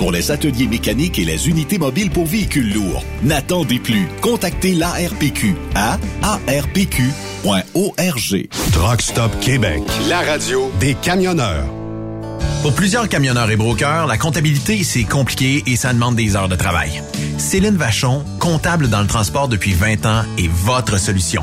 pour les ateliers mécaniques et les unités mobiles pour véhicules lourds. N'attendez plus. Contactez l'ARPQ à arpq.org. Truck Stop Québec, la radio des camionneurs. Pour plusieurs camionneurs et brokers, la comptabilité, c'est compliqué et ça demande des heures de travail. Céline Vachon, comptable dans le transport depuis 20 ans, est votre solution.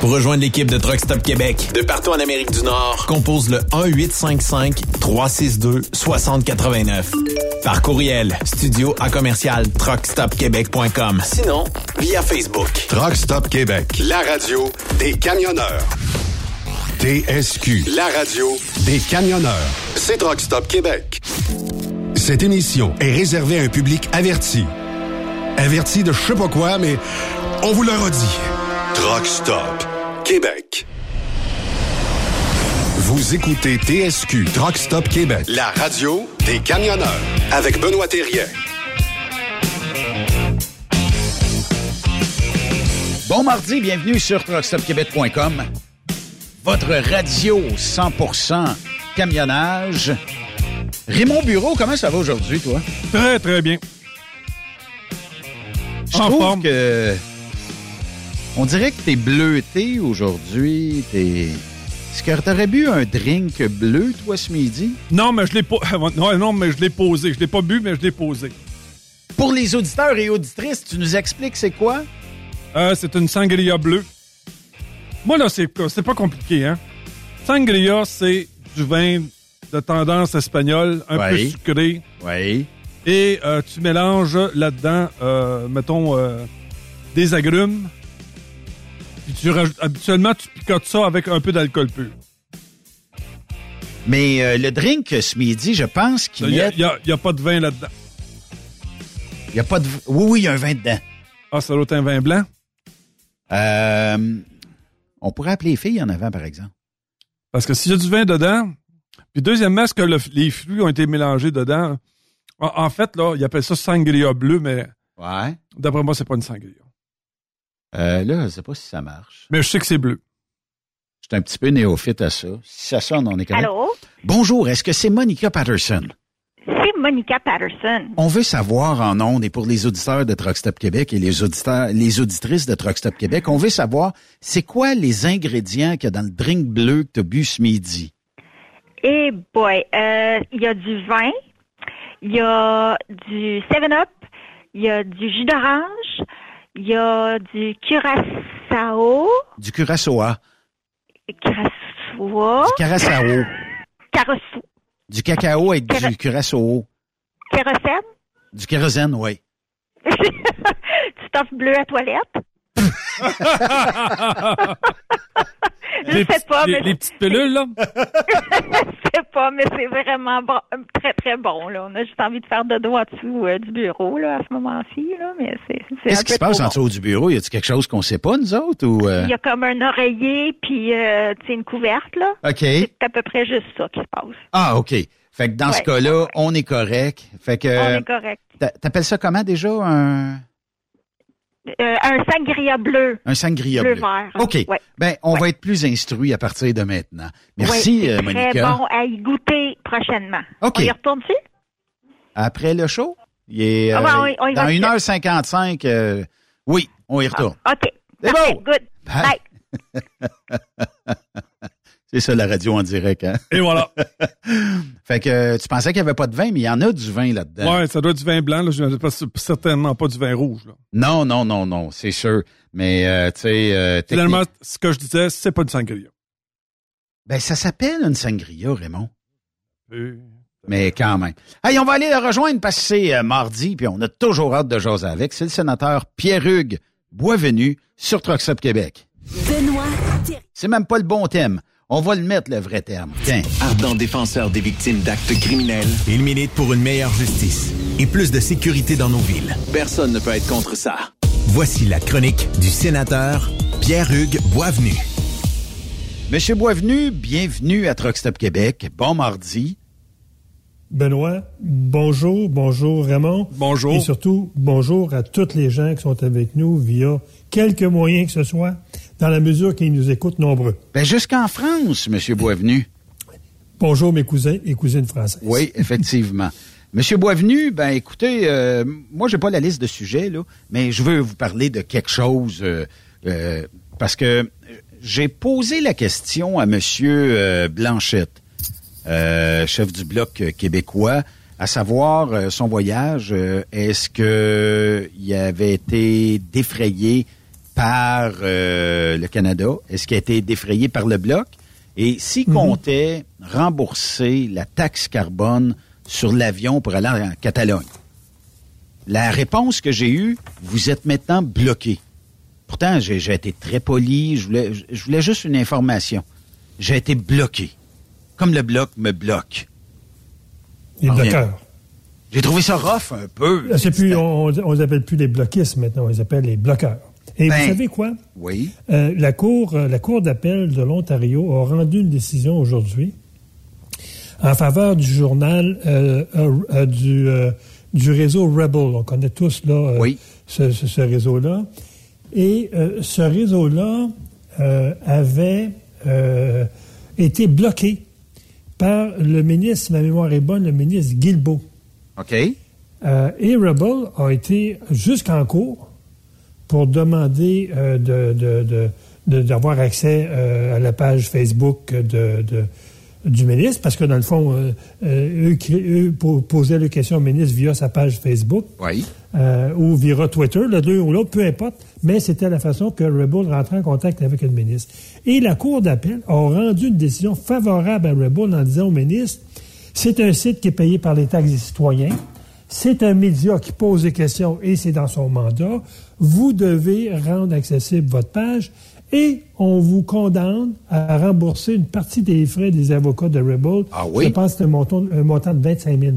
Pour rejoindre l'équipe de Truck Stop Québec, de partout en Amérique du Nord, compose le 1-855-362-6089. Par courriel, studio à commercial truckstopquebec.com. Sinon, via Facebook. Truck Stop Québec, la radio des camionneurs. TSQ, la radio des camionneurs. C'est Truck Stop Québec. Cette émission est réservée à un public averti. Averti de je sais pas quoi, mais on vous le redit. Truck Stop Québec. Vous écoutez TSQ Truck Stop Québec, la radio des camionneurs avec Benoît Thérien. Bon mardi, bienvenue sur truckstopquebec.com. Votre radio 100% camionnage. Raymond Bureau, comment ça va aujourd'hui, toi? Très, très bien. Je En trouve forme. que... On dirait que t'es bleuté aujourd'hui. T'es... Est-ce que t'aurais bu un drink bleu, toi, ce midi? Non, mais je l'ai pas. Non, non, mais je l'ai posé. Je l'ai pas bu, mais je l'ai posé. Pour les auditeurs et auditrices, tu nous expliques c'est quoi? Euh, c'est une sangria bleue. Moi, là, c'est c'est pas compliqué, hein? Sangria, c'est du vin de tendance espagnole, un peu sucré. Oui. Et euh, tu mélanges là-dedans, euh, mettons, des agrumes. Puis tu rajoutes, habituellement, tu picotes ça avec un peu d'alcool pur. Mais euh, le drink ce midi, je pense qu'il n'y a, il y a- il y a pas de vin là-dedans. Il y a pas de... Oui, oui, il y a un vin dedans. Ah, ça doit être un vin blanc? Euh, on pourrait appeler les filles en avant, par exemple. Parce que s'il y a du vin dedans, puis deuxièmement, est-ce que le- les fruits ont été mélangés dedans? En, en fait, là, ils appellent ça sangria bleu, mais Ouais. d'après moi, c'est pas une sangria. Euh, là, je ne sais pas si ça marche. Mais je sais que c'est bleu. Je suis un petit peu néophyte à ça. Si ça sonne, on est correct. Allô? Bonjour, est-ce que c'est Monica Patterson? C'est Monica Patterson. On veut savoir en ondes et pour les auditeurs de Truck Stop Québec et les auditeurs, les auditrices de Truck Stop Québec, on veut savoir c'est quoi les ingrédients qu'il y a dans le drink bleu que tu as bu ce midi? Eh boy, euh, il y a du vin, il y a du 7-Up, il y a du jus d'orange, il y a du curaçao. Du curaçao. Curaçao. Du curaçao. Caraçao. Du cacao avec du curaçao. Kérosène? Du kérosène, oui. du stuff bleu à toilette? Je les, sais pas, les, mais les petites pilules, là? je sais pas, mais c'est vraiment bon, très très bon. Là. On a juste envie de faire de dos en dessous euh, du bureau là, à ce moment-ci, là, mais c'est Qu'est-ce qui se passe en dessous du bureau? Y a-t-il quelque chose qu'on sait pas, nous autres? Ou, euh? Il y a comme un oreiller puis euh, tu sais, une couverte là. OK. C'est à peu près juste ça qui se passe. Ah, OK. Fait que dans ce cas-là, on est correct. Fait que. On est correct. t'a- T'appelles ça comment déjà? Un, Euh, un sangria bleu. un sangria Bleu bleu. vert. OK. Ouais. Ben, on Ouais. va être plus instruits à partir de maintenant. Merci, Ouais, euh, Monica. Très bon à y goûter prochainement. OK. On y retourne dessus? Après le show, il est Ah euh, ben, on- on y va dans tout de 1h55. euh, oui, on y retourne. OK. C'est bon. Good. Bye. Bye. C'est ça la radio en direct, hein? Et voilà. Fait que euh, tu pensais qu'il n'y avait pas de vin, mais il y en a du vin là-dedans. Ouais, ça doit être du vin blanc, là. Je pas, certainement pas du vin rouge, là. Non, non, non, non, c'est sûr. Mais euh, tu sais, euh, Finalement, ce que je disais, c'est pas du sangria. ben ça s'appelle une sangria, Raymond. Euh, Mais quand même. Hey, on va aller le rejoindre parce que c'est euh, mardi, puis on a toujours hâte de jaser avec. C'est le sénateur Pierre-Hugues Boisvenu sur Truck Stop Québec. Benoît. C'est même pas le bon thème. On va le mettre, le vrai terme. Tiens. Ardent défenseur des victimes d'actes criminels, il milite pour une meilleure justice et plus de sécurité dans nos villes. Personne ne peut être contre ça. Voici la chronique du sénateur Pierre-Hugues Boisvenu. Monsieur Boisvenu, bienvenue à Truck Stop Québec. Bon mardi. Benoît, bonjour, bonjour Raymond. Bonjour. Et surtout, bonjour à toutes les gens qui sont avec nous via quelques moyens que ce soit, dans la mesure qu'ils nous écoutent nombreux. Ben jusqu'en France, Monsieur Boisvenu. Bonjour mes cousins et cousines françaises. Oui, effectivement. Monsieur Boisvenu, ben écoutez, euh, moi j'ai pas la liste de sujets là, mais je veux vous parler de quelque chose euh, euh, parce que j'ai posé la question à Monsieur Blanchette, euh, chef du bloc québécois, à savoir son voyage. Est-ce que il avait été défrayé par euh, le Canada Est-ce qu'il a été défrayé par le bloc? Et s'il Mhm. comptait rembourser la taxe carbone sur l'avion pour aller en Catalogne? La réponse que j'ai eue, vous êtes maintenant bloqué. Pourtant, j'ai été très poli. Je voulais, je voulais juste une information. J'ai été bloqué. Comme le bloc me bloque. Les bloqueurs. J'ai trouvé ça rough un peu. Là, c'est plus, on, on les appelle plus les bloquistes maintenant, on les appelle les bloqueurs. Et Ben. vous savez quoi? Oui. Euh, la Cour, euh, la Cour d'appel de l'Ontario a rendu une décision aujourd'hui en faveur du journal euh, du, du réseau Rebel. On connaît tous là, Oui. ce, ce- ce réseau-là. Et ce réseau-là avait été bloqué par le ministre, si ma mémoire est bonne, le ministre Guilbeault. OK. Et Rebel a été jusqu'en cours pour demander euh, de, de- de- de- d'avoir accès euh, à la page Facebook de, de- du ministre, parce que dans le fond, euh, euh, eux, eux po- posaient les questions au ministre via sa page Facebook Oui. euh, ou via Twitter, le l'un ou l'autre, peu importe, mais c'était la façon que Rebel rentrait en contact avec le ministre. Et la Cour d'appel a rendu une décision favorable à Rebel en disant au ministre, c'est un site qui est payé par les taxes des citoyens, c'est un média qui pose des questions et c'est dans son mandat, vous devez rendre accessible votre page et on vous condamne à rembourser une partie des frais des avocats de Rebel. Ah oui? Je pense que c'est un montant, un montant de 25 000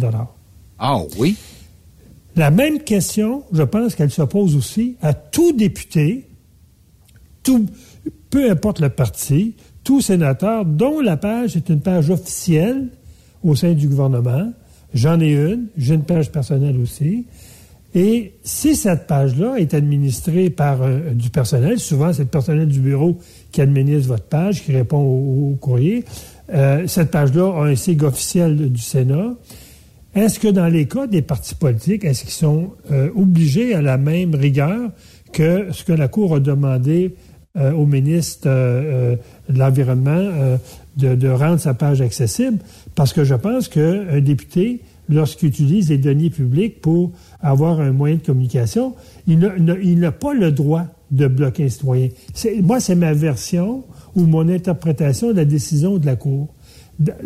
Ah oui? la même question, je pense qu'elle se pose aussi à tout député, tout, peu importe le parti, tout sénateur dont la page est une page officielle au sein du gouvernement. J'en ai une, j'ai une page personnelle aussi. Et si cette page-là est administrée par euh, du personnel, souvent c'est le personnel du bureau qui administre votre page, qui répond au, courrier, euh, cette page-là a un sigle officiel du Sénat. Est-ce que dans les cas des partis politiques, est-ce qu'ils sont euh, obligés à la même rigueur que ce que la Cour a demandé au ministre de l'Environnement de, de, rendre sa page accessible? Parce que je pense qu'un député, lorsqu'il utilise les deniers publics pour avoir un moyen de communication, il n'a pas le droit de bloquer un citoyen. Moi, c'est ma version ou mon interprétation de la décision de la Cour.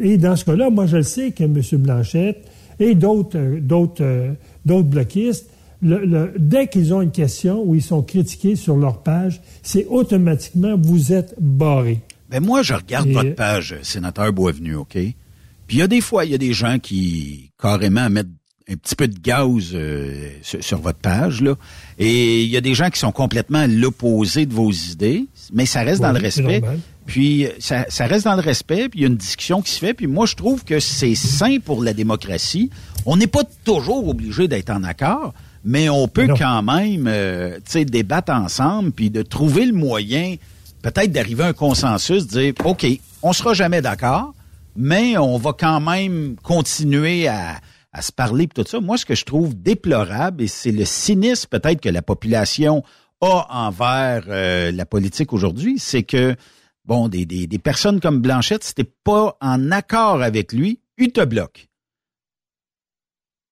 Et dans ce cas-là, moi, je le sais que M. Blanchette et d'autres d'autres d'autres bloquistes, dès qu'ils ont une question ou ils sont critiqués sur leur page, c'est automatiquement vous êtes barré. Ben moi, je regarde votre page, sénateur Boisvenu, OK? Puis il y a des fois, il y a des gens qui carrément mettent un petit peu de gaz euh, sur, votre page là, et il y a des gens qui sont complètement l'opposé de vos idées, mais ça reste dans le respect. Puis ça, ça, reste dans le respect, puis il y a une discussion qui se fait. Puis moi, je trouve que c'est sain pour la démocratie. On n'est pas toujours obligé d'être en accord, mais on peut quand même, euh, débattre ensemble, puis de trouver le moyen, peut-être d'arriver à un consensus, de dire, ok, on sera jamais d'accord, mais on va quand même continuer à à se parler et tout ça. Moi, ce que je trouve déplorable, et c'est le cynisme peut-être que la population a envers euh, la politique aujourd'hui, c'est que, bon, des, des, des, personnes comme Blanchette, si pas en accord avec lui, il te bloque.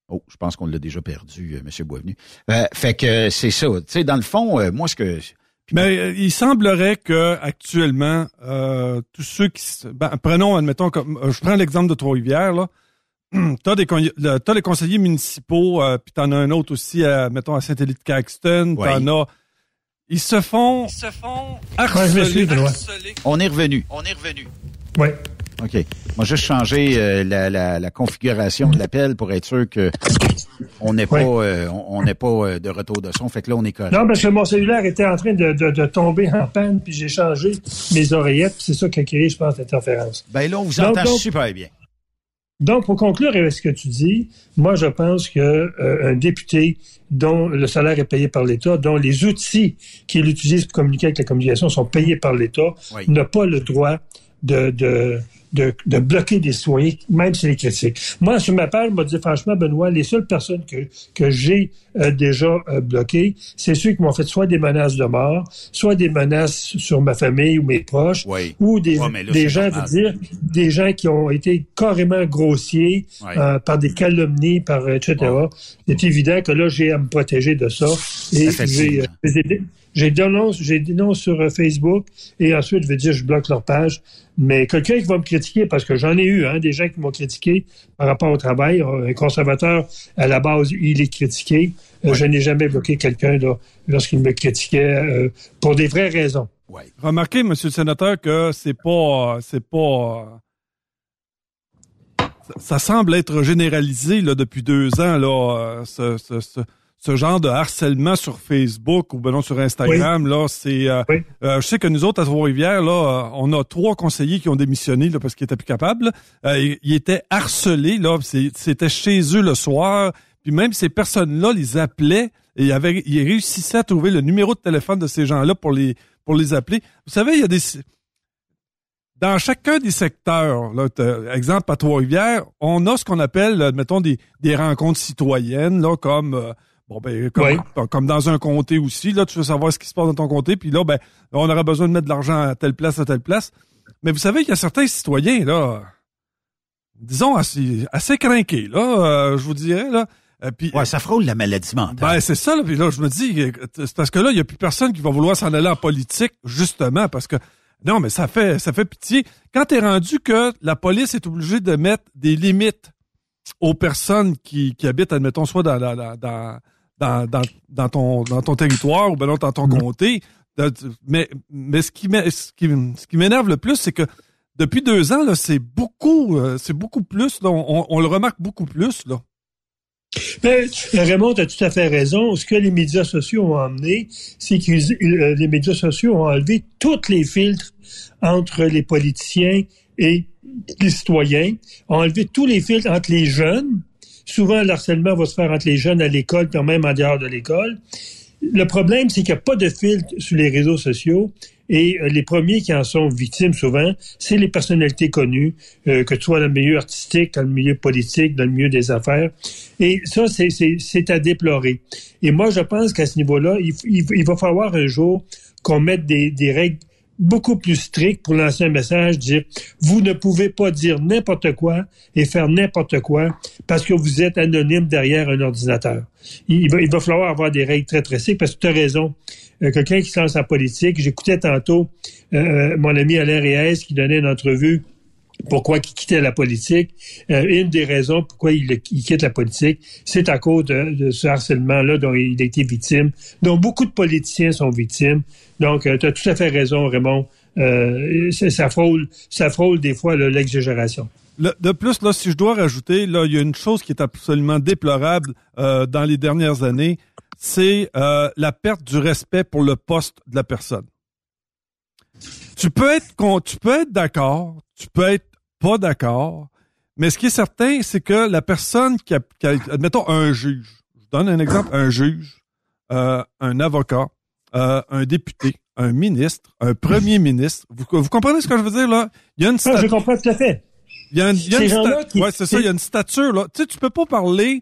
Oh, je pense qu'on l'a déjà perdu, euh, M. Boisvenu. Euh, fait que c'est ça. Tu sais, dans le fond, euh, moi, ce que... Mais il semblerait que actuellement, tous ceux qui... Ben, prenons, admettons, comme, je prends l'exemple de Trois-Rivières, là, t'as des as les conseillers municipaux, euh, puis t'en as un autre aussi, à, mettons à Saint-Élie-de-Caxton, t'en as. Ils se font. Ils se font harceler, On est revenu. On est revenu. Oui. OK. Moi, juste changer euh, la, la, la, configuration de l'appel pour être sûr que on n'est pas, euh, on n'est pas euh, de retour de son. Fait que là, on est correct. Non, parce que mon cellulaire était en train de, de, de tomber en panne, puis j'ai changé mes oreillettes, puis c'est ça qui a créé, je pense, l'interférence. Ben là, on vous entend super bien. Donc, pour conclure avec ce que tu dis, moi, je pense que euh, un député dont le salaire est payé par l'État, dont les outils qu'il utilise pour communiquer avec la communication sont payés par l'État, n'a pas le droit de, de, de, de, bloquer des citoyens, même si les critiques. Moi, sur ma page, je me dis franchement, Benoît, les seules personnes que, que j'ai euh, déjà euh, bloquées, c'est ceux qui m'ont fait soit des menaces de mort, soit des menaces sur ma famille ou mes proches, ou des, des gens, je dire, des gens qui ont été carrément grossiers euh, par des calomnies, par etc. C'est évident que là, j'ai à me protéger de ça. Et j'ai j'ai dénonce, j'ai sur Facebook et ensuite je vais dire je bloque leur page. Mais quelqu'un qui va me critiquer, parce que j'en ai eu, hein, des gens qui m'ont critiqué par rapport au travail. Euh, un conservateur, à la base, il est critiqué. Euh, je n'ai jamais bloqué quelqu'un lorsqu'il me critiquait pour des vraies raisons. Ouais. Remarquez, Monsieur le Sénateur, que c'est pas, c'est pas. Ça, semble être généralisé là depuis deux ans là. ce, ce ce genre de harcèlement sur Facebook ou ben non sur Instagram là c'est euh, euh, je sais que nous autres à Trois-Rivières là euh, on a trois conseillers qui ont démissionné là parce qu'ils étaient plus capables. Ils, étaient harcelés là c'était chez eux le soir. Puis même ces personnes là les appelaient et ils, avaient, ils réussissaient à trouver le numéro de téléphone de ces gens là pour les pour les appeler. Vous savez il y a des dans chacun des secteurs, là, exemple à Trois-Rivières, on a ce qu'on appelle, mettons, des, des rencontres citoyennes, là, comme Bon, ben, comme, dans un comté aussi, là, tu veux savoir ce qui se passe dans ton comté, puis là, ben, on aurait besoin de mettre de l'argent à telle place, à telle place. Mais vous savez qu'il y a certains citoyens, là, disons, assez, assez crinqués, là, euh, je vous dirais, là. Euh, puis, ouais, ça frôle la maladie mentale. Ben, c'est ça, là, puis là, je me dis, c'est parce que là, il n'y a plus personne qui va vouloir s'en aller en politique, justement, parce que, non, mais ça fait, ça fait pitié. Quand t'es rendu que la police est obligée de mettre des limites aux personnes qui, qui habitent, admettons, soit dans, dans, dans dans, dans, dans, ton, dans ton territoire ou ben dans ton mm-hmm. comté. Mais, mais ce qui ce qui, m'énerve le plus, c'est que depuis deux ans, c'est beaucoup, euh, c'est beaucoup plus. on, on, le remarque beaucoup plus. Là. Mais Raymond, tu as tout à fait raison. Ce que les médias sociaux ont amené, c'est que euh, les médias sociaux ont enlevé tous les filtres entre les politiciens et les citoyens, ont enlevé tous les filtres entre les jeunes souvent, le harcèlement va se faire entre les jeunes à l'école, puis même en dehors de l'école. Le problème, c'est qu'il n'y a pas de filtre sur les réseaux sociaux. Et euh, les premiers qui en sont victimes souvent, c'est les personnalités connues, euh, que tu sois dans le milieu artistique, dans le milieu politique, dans le milieu des affaires. Et ça, c'est à déplorer. Et moi, je pense qu'à ce niveau-là, il, il, va falloir un jour qu'on mette des, des règles beaucoup plus strict pour lancer un message, dire vous ne pouvez pas dire n'importe quoi et faire n'importe quoi parce que vous êtes anonyme derrière un ordinateur. Il va, il va falloir avoir des règles très très strictes parce que tu as raison. Euh, quelqu'un qui se lance en politique, j'écoutais tantôt euh, euh, mon ami Alain Reyes qui donnait une entrevue pourquoi il quittait la politique. une des raisons pourquoi il, quitte la politique, c'est à cause de, ce harcèlement-là dont il a été victime, dont beaucoup de politiciens sont victimes. Donc, euh, tu as tout à fait raison, Raymond. Euh, ça frôle, ça des fois l'exagération. de plus, là, si je dois rajouter, il y a une chose qui est absolument déplorable euh, dans les dernières années, c'est la perte du respect pour le poste de la personne. Tu peux être d'accord, tu peux être pas d'accord, mais ce qui est certain, c'est que la personne qui a, qui a, admettons, un juge, je donne un exemple, un juge, un avocat, euh, un député, un ministre, un premier ministre. Vous, vous, comprenez ce que je veux dire là? Il y a une ah, je comprends tout à fait. Il y a une, il y a une ouais, c'est ça, il y a une stature là. Tu sais, tu peux pas parler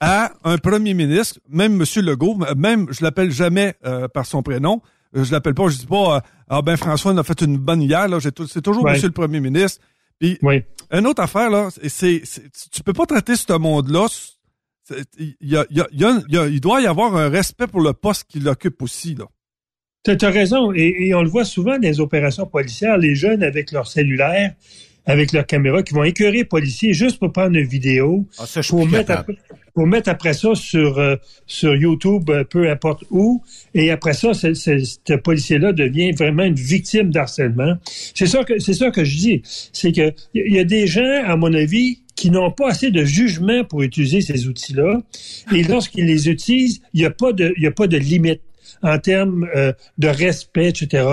à un premier ministre, même Monsieur Legault, même je l'appelle jamais euh, par son prénom. Euh, je l'appelle pas, je dis pas ah ben François a fait une bonne hier là. C'est toujours Monsieur le Premier ministre. Puis oui. une autre affaire là, c'est tu peux pas traiter ce monde là il, y a, il, y a, il, doit y avoir un respect pour le poste qu'il occupe aussi. Là. Tu as raison, et, on le voit souvent dans les opérations policières, les jeunes avec leur cellulaire, avec leur caméra, qui vont écœurer les policiers juste pour prendre une vidéo, ah, ça, pour, mettre après, pour, mettre après, ça sur, euh, sur YouTube, euh, peu importe où, et après ça, ce policier-là devient vraiment une victime d'harcèlement. C'est ça que c'est ça que je dis, c'est que il y a des gens, à mon avis, qui n'ont pas assez de jugement pour utiliser ces outils-là. Et lorsqu'ils les utilisent, il n'y a pas de, il y a pas de limite en termes euh, de respect, etc.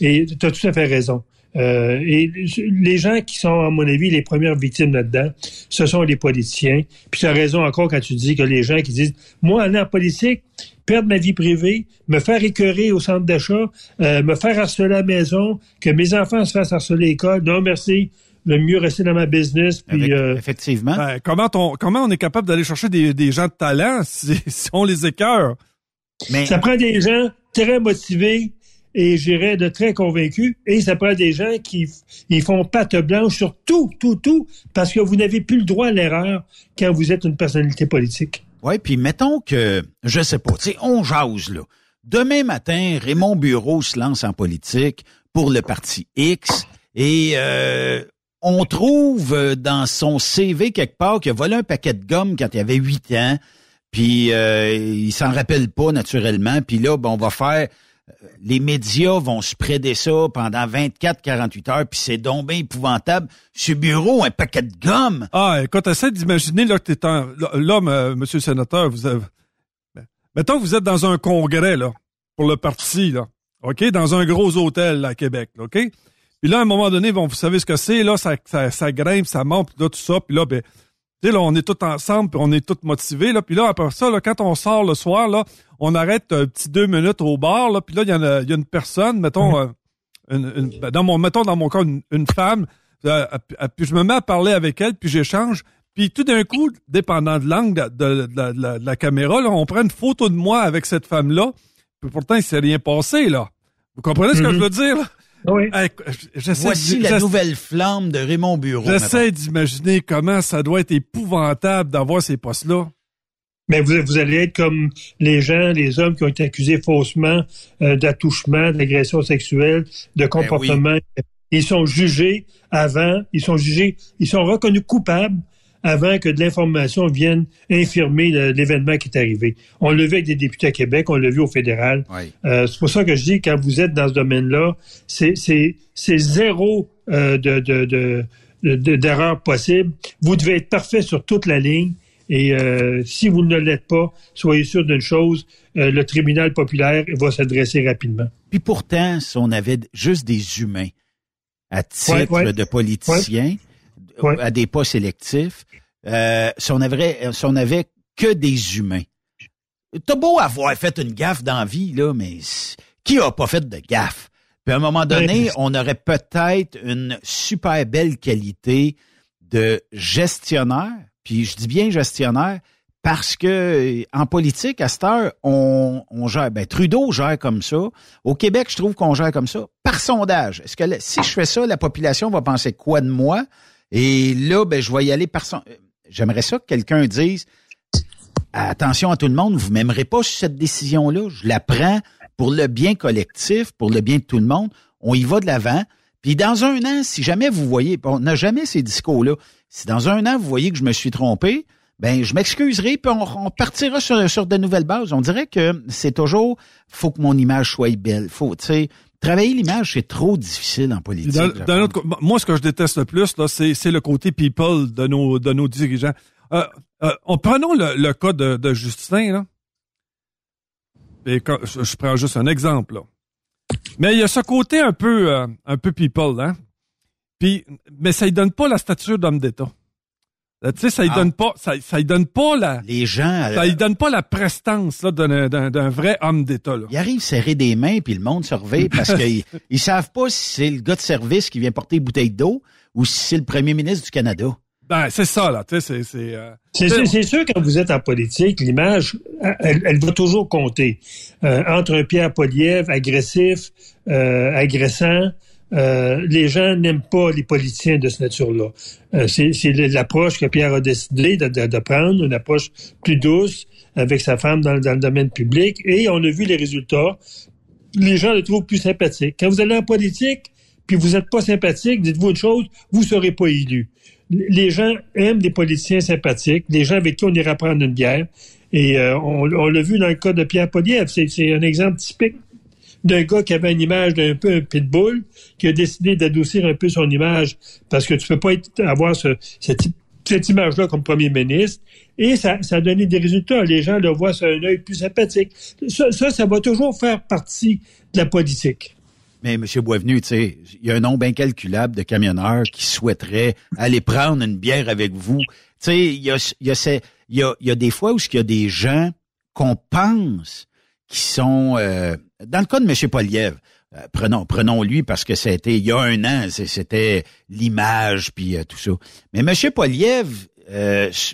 Et tu as tout à fait raison. Euh, et les gens qui sont, à mon avis, les premières victimes là-dedans, ce sont les politiciens. Puis tu as raison encore quand tu dis que les gens qui disent, moi, aller en politique, perdre ma vie privée, me faire écœurer au centre d'achat, euh, me faire harceler à la maison, que mes enfants se fassent harceler à l'école, non merci, le mieux rester dans ma business. Puis, euh, effectivement. Ben, comment, on, comment on est capable d'aller chercher des, des, gens de talent si, on les écœure? Mais... Ça prend des gens très motivés et j'irais de très convaincus. Et ça prend des gens qui ils font patte blanche sur tout, tout, tout, parce que vous n'avez plus le droit à l'erreur quand vous êtes une personnalité politique. Oui, puis mettons que, je sais pas, tu sais, on jase, là. Demain matin, Raymond Bureau se lance en politique pour le parti X et euh, on trouve euh, dans son CV quelque part qu'il a volé un paquet de gomme quand il avait 8 ans, puis euh, il s'en rappelle pas naturellement, puis là, ben, on va faire... Les médias vont se préder ça pendant 24-48 heures, puis c'est donc bien épouvantable. Ce bureau, un paquet de gomme. Ah, écoute, essaie d'imaginer là que t'es en... Là, monsieur le sénateur, vous avez... Ben, mettons que vous êtes dans un congrès, là, pour le parti, là. OK? Dans un gros hôtel à Québec, OK? Puis là, à un moment donné, vous savez ce que c'est, là, ça, ça, ça, grimpe, ça monte, là, tout ça, puis là, ben, tu sais, là, on est tous ensemble, puis on est tous motivés, là, puis là, après ça, là, quand on sort le soir, là, on arrête un petit deux minutes au bar, là, puis là, il y, en a, y a une personne, mettons, euh, une, ben, dans mon, mettons dans mon cas, une, femme, euh, puis je me mets à parler avec elle, puis j'échange, puis tout d'un coup, dépendant de l'angle de, de, la caméra, là, on prend une photo de moi avec cette femme-là, puis pourtant, il s'est rien passé, là. Vous comprenez ce que je mm-hmm. veux dire, là? Oui. Voici la nouvelle flamme de Raymond Bureau. J'essaie d'imaginer comment ça doit être épouvantable d'avoir ces postes-là. Mais vous, vous, allez être comme les gens, les hommes qui ont été accusés faussement euh, d'attouchement, d'agression sexuelle, de ben comportement. Ils sont jugés avant, ils sont jugés, ils sont reconnus coupables avant que de l'information vienne infirmer l'événement qui est arrivé. On l'a vu avec des députés à Québec, on l'a vu au fédéral. Euh, c'est pour ça que je dis, quand vous êtes dans ce domaine-là, c'est zéro euh, de, de, d'erreur possible. Vous devez être parfait sur toute la ligne. Et euh, si vous ne l'êtes pas, soyez sûr d'une chose, euh, le tribunal populaire va s'adresser rapidement. Puis pourtant, si on avait juste des humains à titre de politiciens, à des pas sélectifs, euh, si on avait, si on avait que des humains. T'as beau avoir fait une gaffe dans la vie, là, mais qui a pas fait de gaffe? Puis à un moment donné, on aurait peut-être une super belle qualité de gestionnaire. Puis je dis bien gestionnaire parce que en politique, à cette heure, on, on gère. Ben, Trudeau gère comme ça. Au Québec, je trouve qu'on gère comme ça. Par sondage. Est-ce que si je fais ça, la population va penser quoi de moi? Et là, ben, je vais y aller par son. J'aimerais ça que quelqu'un dise attention à tout le monde, vous m'aimerez pas cette décision-là. Je la prends pour le bien collectif, pour le bien de tout le monde. On y va de l'avant. Puis dans un an, si jamais vous voyez, on n'a jamais ces discours-là, si dans un an vous voyez que je me suis trompé, ben je m'excuserai puis on, partira sur, sur de nouvelles bases. On dirait que c'est toujours faut que mon image soit belle. Faut, tu sais, travailler l'image c'est trop difficile en politique. moi, ce que je déteste le plus là, c'est le côté people de nos de nos dirigeants. Euh, euh, prenons le, cas de, Justin, là. je, prends juste un exemple, là. Mais il y a ce côté un peu, euh, un peu people, hein. Puis, mais ça ne donne pas la stature d'homme d'État. Euh, tu sais, ça ne ah. donne pas, ça, ça donne pas la. Les gens. Ça ne donne pas la prestance là d'un vrai homme d'État. Là. Il arrive serrer des mains puis le monde surveille parce qu'ils ils savent pas si c'est le gars de service qui vient porter une bouteille d'eau ou si c'est le premier ministre du Canada. Ben, c'est ça, là. Tu sais, c'est. Euh, c'est sûr, quand vous êtes en politique, l'image, elle, elle, va toujours compter. Euh, entre un Pierre Poliev agressif, euh, agressant, euh, les gens n'aiment pas les politiciens de cette nature-là. Euh, c'est l'approche que Pierre a décidé de, prendre, une approche plus douce avec sa femme dans, le domaine public. Et on a vu les résultats. Les gens le trouvent plus sympathique. Quand vous allez en politique, puis vous n'êtes pas sympathique, dites-vous une chose, vous ne serez pas élu les gens aiment des politiciens sympathiques, des gens avec qui on ira prendre une bière. Et euh, on, l'a vu dans le cas de Pierre Poliev. C'est un exemple typique d'un gars qui avait une image d'un peu un pitbull, qui a décidé d'adoucir un peu son image parce que tu peux pas avoir cette, image-là comme premier ministre. Et ça, ça a donné des résultats. Les gens le voient sur un œil plus sympathique. ça, ça va toujours faire partie de la politique. Mais M. Boisvenu, il y a un nombre incalculable de camionneurs qui souhaiteraient aller prendre une bière avec vous. Il y a, y, a, y, y a des fois où il y a des gens qu'on pense qui sont... Euh, dans le cas de M. Poliev, euh, prenons, prenons lui parce que c'était il y a un an, c'était l'image puis euh, tout ça. Mais M. Poliev,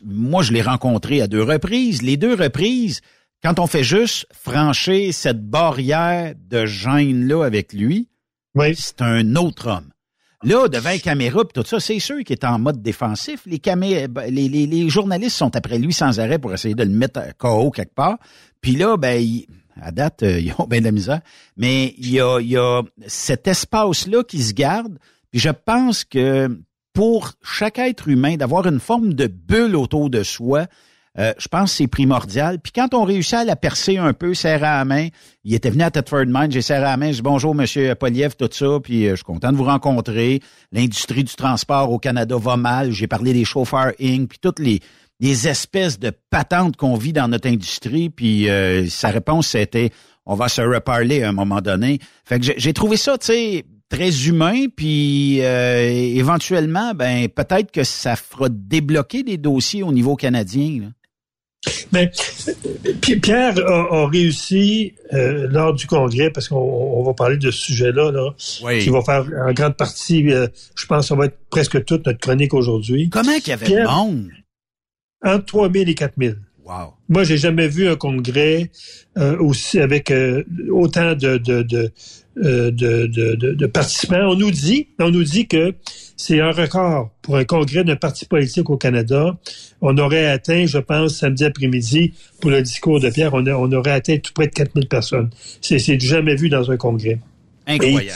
moi je l'ai rencontré à deux reprises. Les deux reprises, quand on fait juste franchir cette barrière de gêne-là avec lui, c'est un autre homme. Là, devant les caméras et tout ça, c'est sûr qu'il est en mode défensif. Les, ben, les, les, journalistes sont après lui sans arrêt pour essayer de le mettre KO quelque part. Puis là, ben, à date, euh, ils ont bien de la misère. Mais il y a, y a cet espace-là qui se garde. Puis je pense que pour chaque être humain, d'avoir une forme de bulle autour de soi, euh, je pense que c'est primordial. Puis quand on réussit à la percer un peu, serrer à main, il était venu à Tetford Mine, j'ai serré à la main, je dis bonjour Monsieur Poliev, tout ça, puis euh, je suis content de vous rencontrer. L'industrie du transport au Canada va mal. J'ai parlé des chauffeurs Inc. puis toutes les, les espèces de patentes qu'on vit dans notre industrie. Puis euh, sa réponse c'était on va se reparler à un moment donné. Fait que j'ai trouvé ça, tu sais, très humain, puis éventuellement, ben peut-être que ça fera débloquer des dossiers au niveau canadien. Là. Mais Pierre a, réussi euh, lors du congrès, parce qu'on va parler de ce sujet-là, là, qui va faire en grande partie, euh, je pense, ça va être presque toute notre chronique aujourd'hui. Comment qu'il y avait le monde? Entre 3 000 et 4 000. Wow. Moi, j'ai jamais vu un congrès euh, aussi avec autant de, de, de, de, de, de participants. On nous dit, on nous dit que c'est un record pour un congrès d'un parti politique au Canada. On aurait atteint, je pense, samedi après-midi, pour le discours de Pierre, on, aurait atteint tout près de 4000 personnes. C'est jamais vu dans un congrès. Incroyable.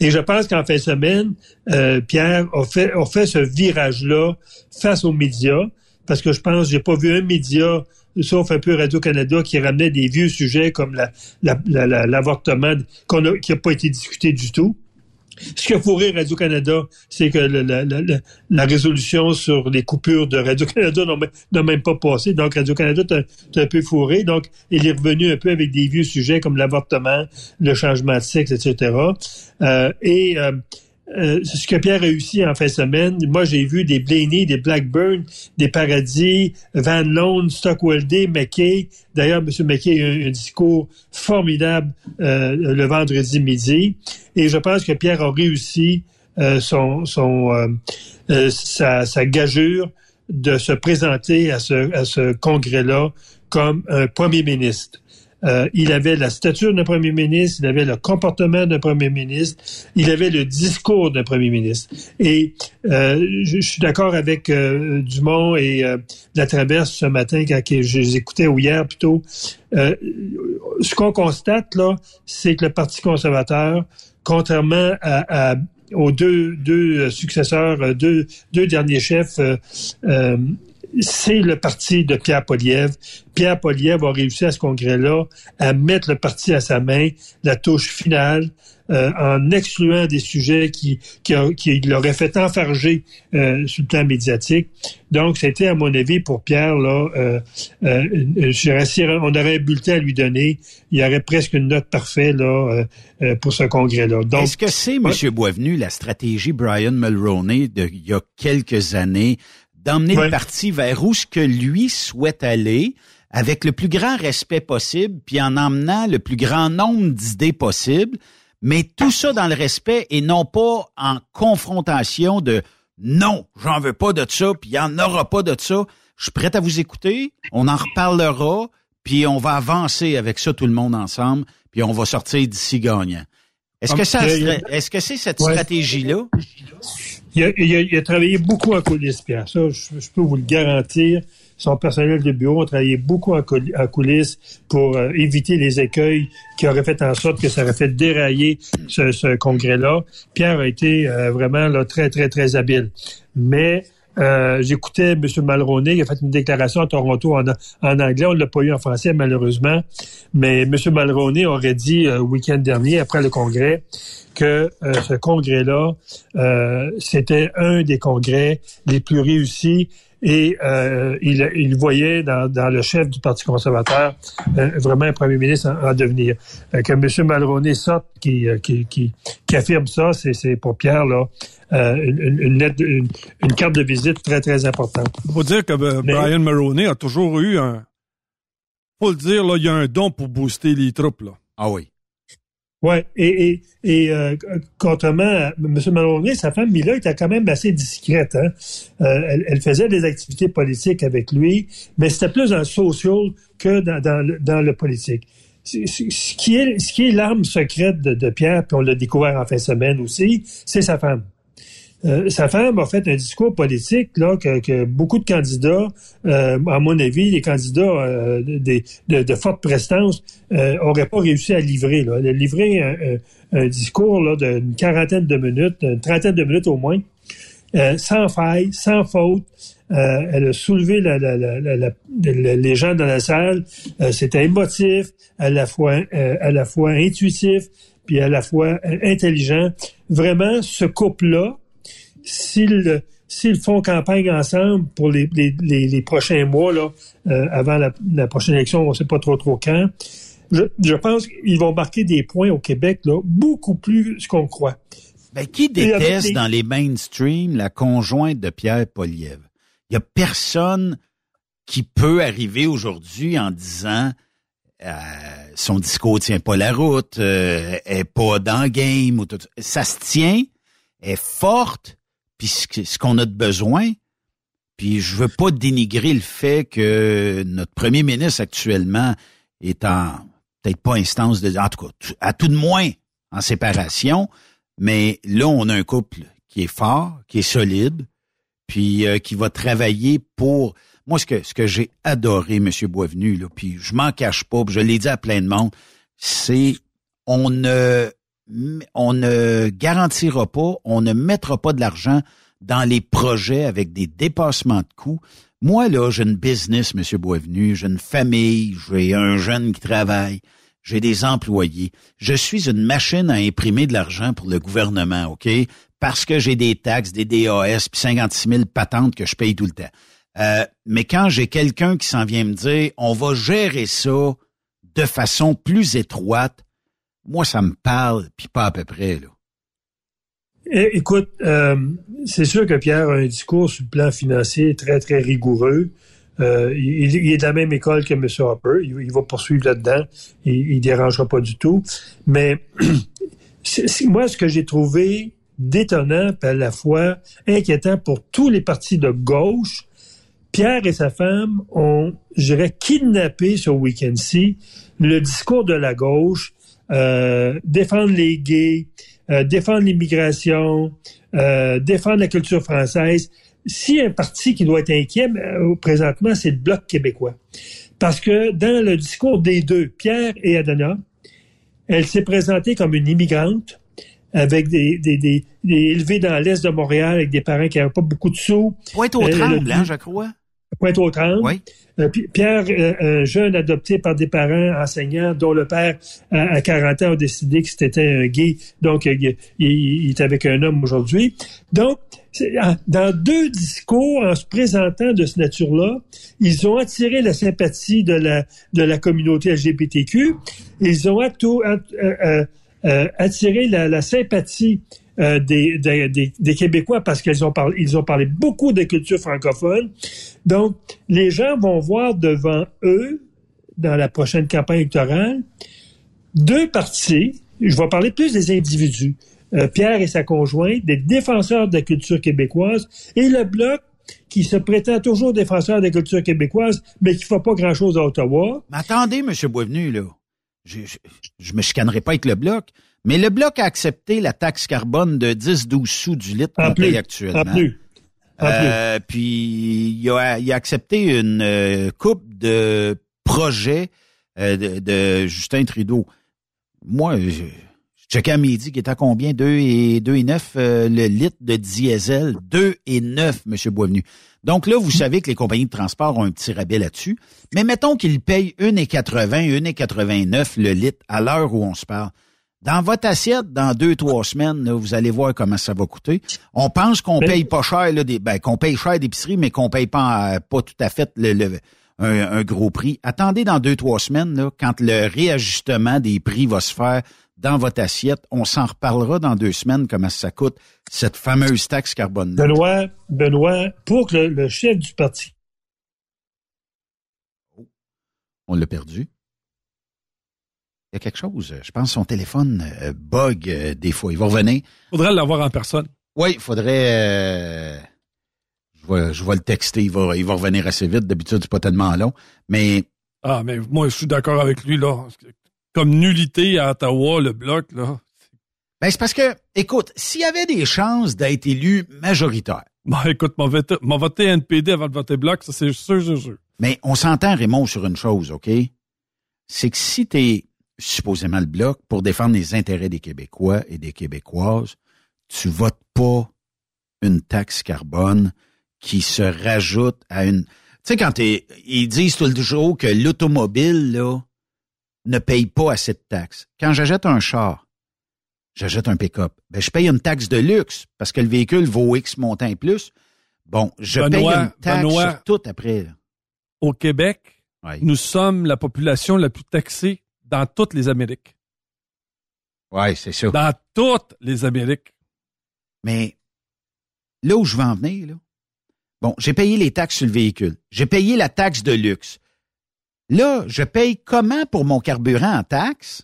Et, je pense qu'en fin de semaine, euh, Pierre a fait, a fait ce virage-là face aux médias, parce que je pense, j'ai pas vu un média sauf un peu Radio-Canada, qui ramenait des vieux sujets comme l'avortement la, la, qui n'a pas été discuté du tout. Ce qui a fourré Radio-Canada, c'est que la, résolution sur les coupures de Radio-Canada n'a même pas passé. Donc, Radio-Canada est un peu fourré. Donc, il est revenu un peu avec des vieux sujets comme l'avortement, le changement de sexe, etc. Et, euh, ce que Pierre a réussi en fin de semaine, moi j'ai vu des Blaney, des Blackburn, des Paradis, Van Loan, Stockwell Day, McKay. D'ailleurs, M. McKay a eu un discours formidable euh, le vendredi midi. Et je pense que Pierre a réussi euh, son, son sa, sa, gageure de se présenter à ce, à ce congrès-là comme un premier ministre. Euh, il avait la stature d'un premier ministre, il avait le comportement d'un premier ministre, il avait le discours d'un premier ministre. Et euh, je, suis d'accord avec euh, Dumont et la Traverse ce matin quand je les écoutais ou hier plutôt. ce qu'on constate là, c'est que le Parti conservateur, contrairement à, aux deux, deux successeurs, deux, deux derniers chefs, c'est le parti de Pierre Poliev. Pierre Poliev a réussi à ce congrès-là à mettre le parti à sa main, la touche finale, euh, en excluant des sujets qui, qui, qui l'auraient fait enfarger euh, sur le plan médiatique. Donc, c'était, à mon avis, pour Pierre, là, euh, euh on aurait un bulletin à lui donner, il y aurait presque une note parfaite là, euh, pour ce congrès-là. Est-ce que c'est, M. Boisvenu, la stratégie Brian Mulroney d'il y a quelques années d'emmener le parti vers où ce que lui souhaite aller, avec le plus grand respect possible, puis en emmenant le plus grand nombre d'idées possibles, mais tout ça dans le respect et non pas en confrontation de non, j'en veux pas de ça, puis il n'y en aura pas de ça. Je suis prêt à vous écouter, on en reparlera, puis on va avancer avec ça tout le monde ensemble, puis on va sortir d'ici gagnant. Est-ce que ça, est-ce que c'est cette stratégie-là? Il a, travaillé beaucoup en coulisses, Pierre. Ça, je, peux vous le garantir. Son personnel de bureau a travaillé beaucoup en, coulisses pour euh, éviter les écueils qui auraient fait en sorte que ça aurait fait dérailler ce, congrès-là. Pierre a été euh, vraiment là, très, très, très habile. Mais euh, j'écoutais M. Malroney, il a fait une déclaration à Toronto en, anglais, on ne l'a pas eu en français malheureusement, mais M. Malroney aurait dit le week-end dernier, après le congrès, que euh, ce congrès-là, euh, c'était un des congrès les plus réussis et euh, il, il, voyait dans, dans, le chef du Parti conservateur vraiment un premier ministre en, devenir. que M. Malroney sorte qui, qui, qui, qui affirme ça, c'est pour Pierre là une, une, lettre, une, carte de visite très très importante. Il faut dire que Brian Mulroney a toujours eu un, faut le dire là, il y a un don pour booster les troupes là. Ah oui. Oui, et, et, et euh, contrairement à M. Maloney, sa femme Mila était quand même assez discrète. Hein? Euh, elle, elle, faisait des activités politiques avec lui, mais c'était plus dans social que dans, dans, le, dans le politique. Ce qui est, ce qui est l'arme secrète de, de Pierre, puis on l'a découvert en fin de semaine aussi, c'est sa femme. Euh, sa femme a fait un discours politique là que, beaucoup de candidats, euh, à mon avis, les candidats euh, de, forte prestance, n'auraient pas réussi à livrer. Là. Elle a livré un, discours là, d'une quarantaine de minutes, une trentaine de minutes au moins, sans faille, sans faute. elle a soulevé les gens dans la salle. C'était émotif, à la fois, à la fois intuitif, puis à la fois intelligent. Vraiment, ce couple-là, s'ils s'ils font campagne ensemble pour les, les, les, prochains mois, là, euh, avant la, prochaine élection, on ne sait pas trop trop quand, je, je pense qu'ils vont marquer des points au Québec là, beaucoup plus qu'on croit. Ben, qui déteste dans les mainstream la conjointe de Pierre Poliev? Il y a personne qui peut arriver aujourd'hui en disant euh, son discours tient pas la route, euh, est pas dans le game ou tout ça. se tient, est forte, puis ce qu'on a de besoin. Puis je veux pas dénigrer le fait que notre premier ministre actuellement est en peut-être pas instance de en tout cas à tout de moins en séparation, mais là on a un couple qui est fort, qui est solide, puis euh, qui va travailler pour moi ce que ce que j'ai adoré monsieur Boisvenu là, puis je m'en cache pas, je l'ai dit à plein de monde, c'est on ne on ne garantira pas, on ne mettra pas de l'argent dans les projets avec des dépassements de coûts. Moi, là, j'ai une business, Monsieur Boisvenu, j'ai une famille, j'ai un jeune qui travaille, j'ai des employés. Je suis une machine à imprimer de l'argent pour le gouvernement, OK? Parce que j'ai des taxes, des DAS, puis 56 000 patentes que je paye tout le temps. Euh, mais quand j'ai quelqu'un qui s'en vient me dire, on va gérer ça de façon plus étroite, moi, ça me parle, puis pas à peu près, là. Eh, écoute, euh, c'est sûr que Pierre a un discours sur le plan financier très, très rigoureux. Euh, il, est de la même école que M. Hopper. Il, va poursuivre là-dedans. Il ne dérangera pas du tout. Mais moi, ce que j'ai trouvé détonnant, et à la fois inquiétant pour tous les partis de gauche, Pierre et sa femme ont, je dirais, kidnappé sur Weekend-ci le discours de la gauche, euh, défendre les gays, euh, défendre l'immigration, euh, défendre la culture française. Si un parti qui doit être inquiet euh, présentement, c'est le Bloc québécois. Parce que dans le discours des deux, Pierre et Adana, elle s'est présentée comme une immigrante avec des, des, des, élevés dans l'est de Montréal avec des parents qui n'avaient pas beaucoup de sous. Pointe au tremble, hein, je crois. Pointe aux Trembles. Oui. Euh, Pierre, euh, un jeune adopté par des parents enseignants dont le père, à 40 ans, a décidé que c'était un gay, donc euh, il, est avec un homme aujourd'hui. Donc, dans deux discours, en se présentant de cette nature-là, ils ont attiré la sympathie de la, de la communauté LGBTQ. Ils ont attiré la, la sympathie euh, des, Québécois parce qu'ils ont parlé, ont parlé beaucoup de culture francophone. Donc, les gens vont voir devant eux, dans la prochaine campagne électorale, deux partis. Je vais parler plus des individus. Euh, Pierre et sa conjointe, des défenseurs de la culture québécoise, et le Bloc qui se prétend toujours défenseur de la culture québécoise, mais qui ne fait pas grand-chose à Ottawa. Mais attendez, M. Boisvenu, là. Je, je, me chicanerai pas avec le Bloc. Mais le Bloc a accepté la taxe carbone de 10-12 sous du litre qu'on paye actuellement. En plus. Euh, puis il a, il a, accepté une euh, coupe de projets euh, de, de, Justin Trudeau. Moi, je, je checkais à midi qui est à combien? 2 et 2 et 9 euh, le litre de diesel. 2 et 9, M. Boisvenu. Donc là, vous savez que les compagnies de transport ont un petit rabais là-dessus. Mais mettons qu'ils payent 1,80, 1,89 le litre à l'heure où on se parle. Dans votre assiette, dans deux, trois semaines, vous allez voir comment ça va coûter. On pense qu'on paye pas cher, là, des, ben, qu'on paye cher d'épicerie, mais qu'on paye pas, euh, pas tout à fait le, un, gros prix. Attendez dans deux, trois semaines, là, quand le réajustement des prix va se faire dans votre assiette. On s'en reparlera dans deux semaines, comment ça coûte, cette fameuse taxe carbone. Benoît, Benoît, pour que le chef du parti. On l'a perdu il y a quelque chose. Je pense que son téléphone euh, bug euh, des fois. Il va revenir. Faudrait l'avoir en personne. Oui, il faudrait. Euh, je, vais, je vais le texter. Il va, il va revenir assez vite. D'habitude, c'est pas tellement long. Mais. Ah, mais moi, je suis d'accord avec lui, là. Comme nullité à Ottawa, le bloc, là. Ben, c'est parce que, écoute, s'il y avait des chances d'être élu majoritaire. Ben, écoute, m'a voté, voté NPD avant de voter bloc, ça, c'est sûr, sûr, sûr. Mais on s'entend, Raymond, sur une chose, OK? C'est que si t'es supposément le bloc, pour défendre les intérêts des Québécois et des Québécoises, tu votes pas une taxe carbone qui se rajoute à une... Tu sais, quand ils disent tout le jour que l'automobile, là, ne paye pas assez de taxes. Quand j'achète un char, j'achète un pick-up, ben, je paye une taxe de luxe parce que le véhicule vaut X montant et plus. Bon, je paye une taxe sur tout après. Au Québec, nous sommes la population la plus taxée dans toutes les Amériques. Oui, c'est ça. Dans toutes les Amériques. Mais là où je veux en venir, là, bon, j'ai payé les taxes sur le véhicule. J'ai payé la taxe de luxe. Là, je paye comment pour mon carburant en taxe?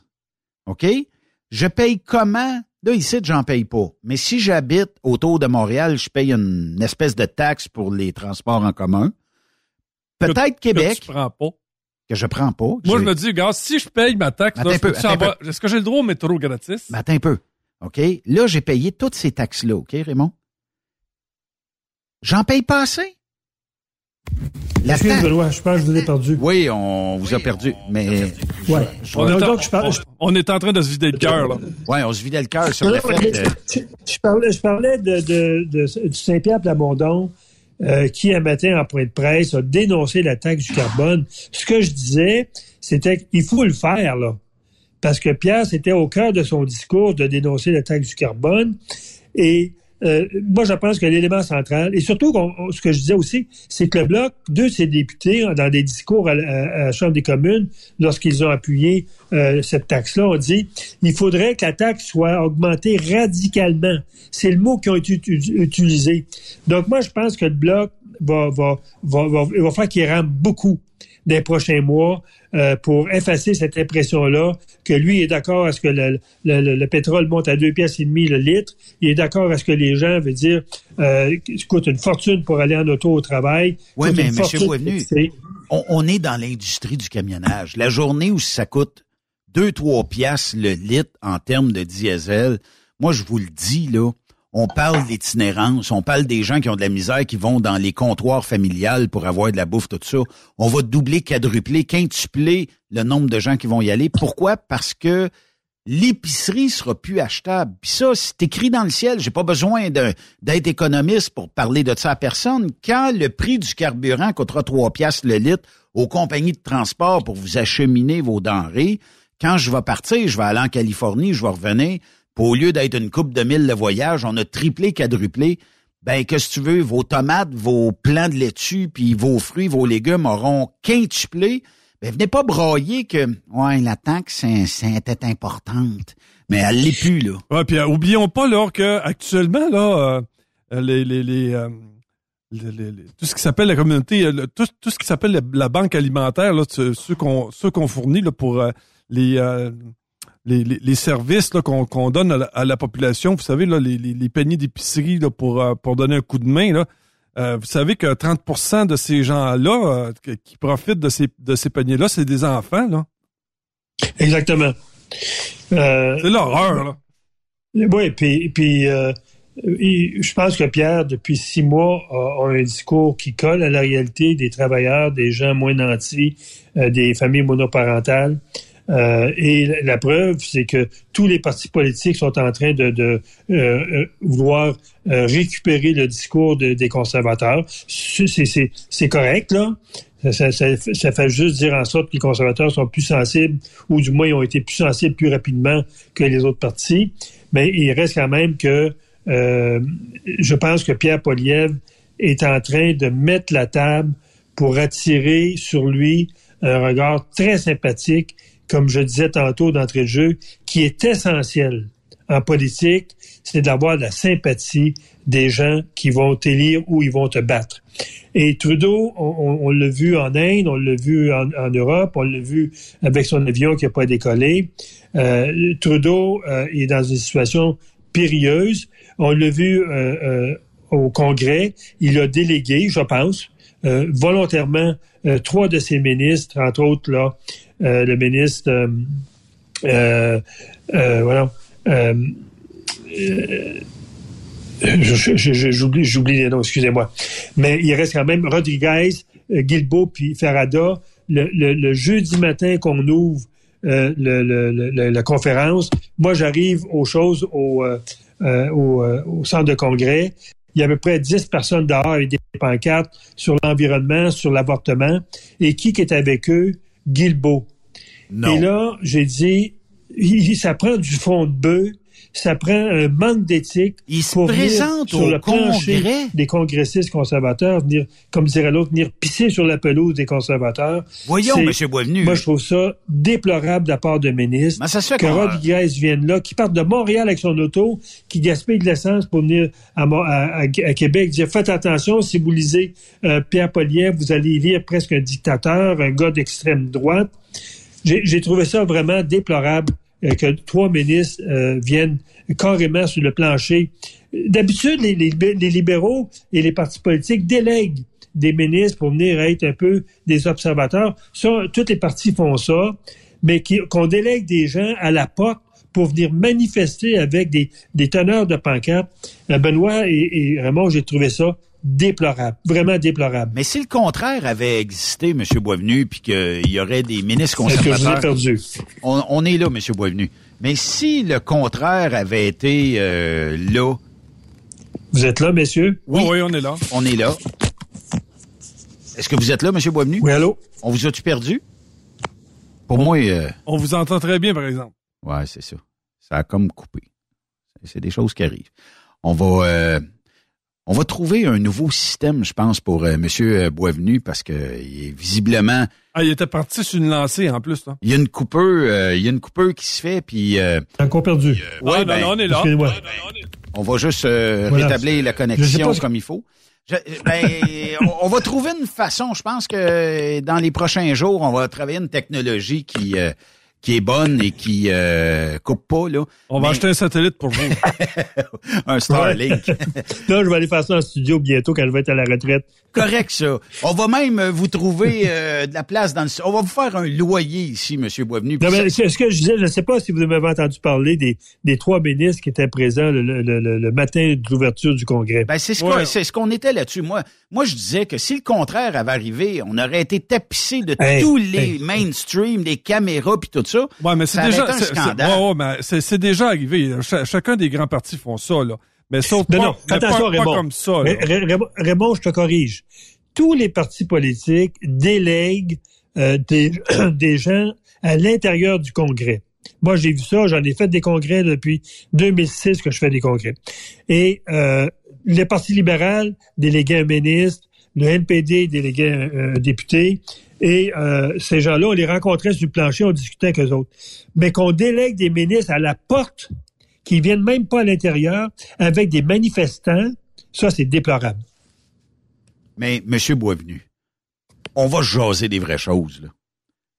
OK? Je paye comment? Là, ici, j'en paye pas. Mais si j'habite autour de Montréal, je paye une espèce de taxe pour les transports en commun. Peut-être Québec. Que tu prends pas que je prends pas. Moi, je me dis, gars, si je paye ma taxe, est-ce que j'ai le droit au métro gratis? Mais attends un peu. OK? Là, j'ai payé toutes ces taxes-là, OK, Raymond? J'en paye pas assez? La je pense que je vous ai perdu. Oui, on vous a perdu, mais... Ouais. on, est en, train de se vider le cœur, là. Oui, on se vidait le cœur sur le fait... Je parlais, je parlais de, de, du Saint-Pierre-Plamondon, euh, qui, un matin, en point de presse, a dénoncé la taxe du carbone. Ce que je disais, c'était qu'il faut le faire, là. Parce que Pierre, c'était au cœur de son discours de dénoncer la taxe du carbone. Et euh, moi, je pense que l'élément central, et surtout, ce que je disais aussi, c'est que le Bloc, deux de ses députés, dans des discours à, la Chambre des communes, lorsqu'ils ont appuyé euh, cette taxe-là, ont dit il faudrait que la taxe soit augmentée radicalement. C'est le mot qui a été utilisé. Donc, moi, je pense que le Bloc va, va, va, va, va faire qu'il rame beaucoup des prochains mois euh, pour effacer cette impression-là que lui est d'accord à ce que le, le, pétrole monte à deux pièces et demie le litre. Il est d'accord à ce que les gens, veut dire, euh, coûtent une fortune pour aller en auto au travail. Oui, mais M. Boisvenu, on, on est dans l'industrie du camionnage. La journée où ça coûte deux, trois piastres le litre en termes de diesel, moi, je vous le dis, là, on parle d'itinérance, on parle des gens qui ont de la misère, qui vont dans les comptoirs familiales pour avoir de la bouffe, tout ça. On va doubler, quadrupler, quintupler le nombre de gens qui vont y aller. Pourquoi? Parce que l'épicerie sera plus achetable. Puis ça, c'est écrit dans le ciel. J'ai pas besoin d'être économiste pour parler de ça à personne. Quand le prix du carburant coûtera 3 piastres le litre aux compagnies de transport pour vous acheminer vos denrées, quand je vais partir, je vais aller en Californie, je vais revenir, au lieu d'être une coupe de mille le voyage, on a triplé, quadruplé. Ben, que si tu veux, vos tomates, vos plants de laitue, puis vos fruits, vos légumes auront quintuplé. Ben, venez pas broyer que, ouais, la taxe, c'était importante. Mais elle l'est plus, là. Ouais, puis euh, oublions pas, là, que actuellement, là, euh, les, les, les, euh, tout ce qui s'appelle la communauté, tout, tout, ce qui s'appelle la, banque alimentaire, là, ceux qu'on ceux qu'on fournit là, pour les les, services qu'on donne à la, population, vous savez, là, les, les, paniers d'épicerie pour, euh, pour donner un coup de main, là, euh, vous savez que 30% de ces gens-là euh, qui profitent de ces, de ces paniers-là, c'est des enfants. Là. Exactement. c'est l'horreur. Là. Oui, puis, puis je pense que Pierre, depuis six mois, a, un discours qui colle à la réalité des travailleurs, des gens moins nantis, des familles monoparentales. Euh, et la preuve, c'est que tous les partis politiques sont en train de, euh, euh vouloir récupérer le discours des conservateurs. C'est correct, là. Ça, ça, ça, fait juste dire en sorte que les conservateurs sont plus sensibles, ou du moins ils ont été plus sensibles plus rapidement que les autres partis. Mais il reste quand même que je pense que Pierre Poliev est en train de mettre la table pour attirer sur lui un regard très sympathique comme je disais tantôt d'entrée de jeu, qui est essentiel en politique, c'est d'avoir la sympathie des gens qui vont t'élire ou ils vont te battre. Et Trudeau, on, l'a vu en Inde, on l'a vu en, Europe, on l'a vu avec son avion qui n'a pas décollé. Euh, Trudeau euh, est dans une situation périlleuse. On l'a vu euh, au Congrès. Il a délégué, je pense, volontairement trois de ses ministres, entre autres là, euh, le ministre, euh, euh, voilà, j'oublie, les noms, excusez-moi. Mais il reste quand même Rodriguez, Guilbeault puis Ferrada. Le, jeudi matin qu'on ouvre la conférence, moi j'arrive aux choses au, au, centre de congrès. Il y a à peu près 10 personnes dehors avec des pancartes sur l'environnement, sur l'avortement. Et qui est avec eux? Guilbeault. Et là, j'ai dit, ça prend du fond de bœuf, ça prend un manque d'éthique. Il se présente sur le plancher des congressistes conservateurs, venir, comme dirait l'autre, venir pisser sur la pelouse des conservateurs. Voyons, M. Boisvenu. Moi, je trouve ça déplorable de la part de ministres. ça que Rodriguez vienne là, qui part de Montréal avec son auto, qui gaspille de l'essence pour venir à, à, Québec, dire faites attention, si vous lisez euh, Pierre Poliev, vous allez lire presque un dictateur, un gars d'extrême droite. J'ai trouvé ça vraiment déplorable euh, que trois ministres euh, viennent carrément sur le plancher. D'habitude, les, libéraux et les partis politiques délèguent des ministres pour venir être un peu des observateurs. Ça, toutes les partis font ça, mais qu'on délègue des gens à la porte pour venir manifester avec des, des teneurs de pancartes. Euh, Benoît et, et Raymond, j'ai trouvé ça déplorable, vraiment déplorable. Mais si le contraire avait existé, M. Boisvenu, puis qu'il y aurait des ministres conservateurs... perdu. On, est là, M. Boisvenu. Mais si le contraire avait été euh, là... Vous êtes là, messieurs? Oui, oui, on est là. On est là. Est-ce que vous êtes là, M. Boisvenu? Oui, allô? On vous a-tu perdu? Pour moi... Euh, on vous entend très bien, par exemple. Ouais, c'est ça. Ça a comme coupé. C'est des choses qui arrivent. on va on va trouver un nouveau système, je pense, pour euh, Monsieur Boisvenu, parce que il est visiblement. Ah, il était parti sur une lancée en plus. Là. Il y a une coupeur, il y a une coupeur qui se fait, puis. Encore perdu. ouais, ah, ben, on est là. On va juste rétablir la connexion comme il faut. ben, on va trouver une façon. Je pense que dans les prochains jours, on va travailler une technologie qui qui est bonne et qui euh, coupe pas là. On va acheter un satellite pour vous. un Starlink. là, je vais aller faire ça en studio bientôt quand je vais être à la retraite. Correct ça. On va même vous trouver euh, de la place dans le. On va vous faire un loyer ici, Monsieur Boisvenu. Non, mais ce que je disais, je ne sais pas si vous m'avez entendu parler des, des trois ministres qui étaient présents le, le, le, matin de l'ouverture du Congrès. Ben c'est ce qu'on c'est ce qu'on était là-dessus. Moi, moi je disais que si le contraire avait arrivé, on aurait été tapissé de tous les mainstream, les caméras puis tout ça. Ouais, mais c'est déjà un scandale. Ouais, ouais, mais c'est déjà arrivé. chacun des grands partis font ça là. Mais sauf non, non, attention, pas, comme ça. Raymond, je te corrige. Tous les partis politiques délèguent euh, des, des gens à l'intérieur du Congrès. Moi, j'ai vu ça, j'en ai fait des congrès depuis 2006 que je fais des congrès. Et euh, le Parti libéral délégué un ministre, le NPD délégué un, député, et euh, ces gens-là, on les rencontrait sur le plancher, on discutait avec eux autres. Mais qu'on délègue des ministres à la porte qui viennent même pas à l'intérieur avec des manifestants, ça, c'est déplorable. Mais, M. Boisvenu, on va jaser des vraies choses, là.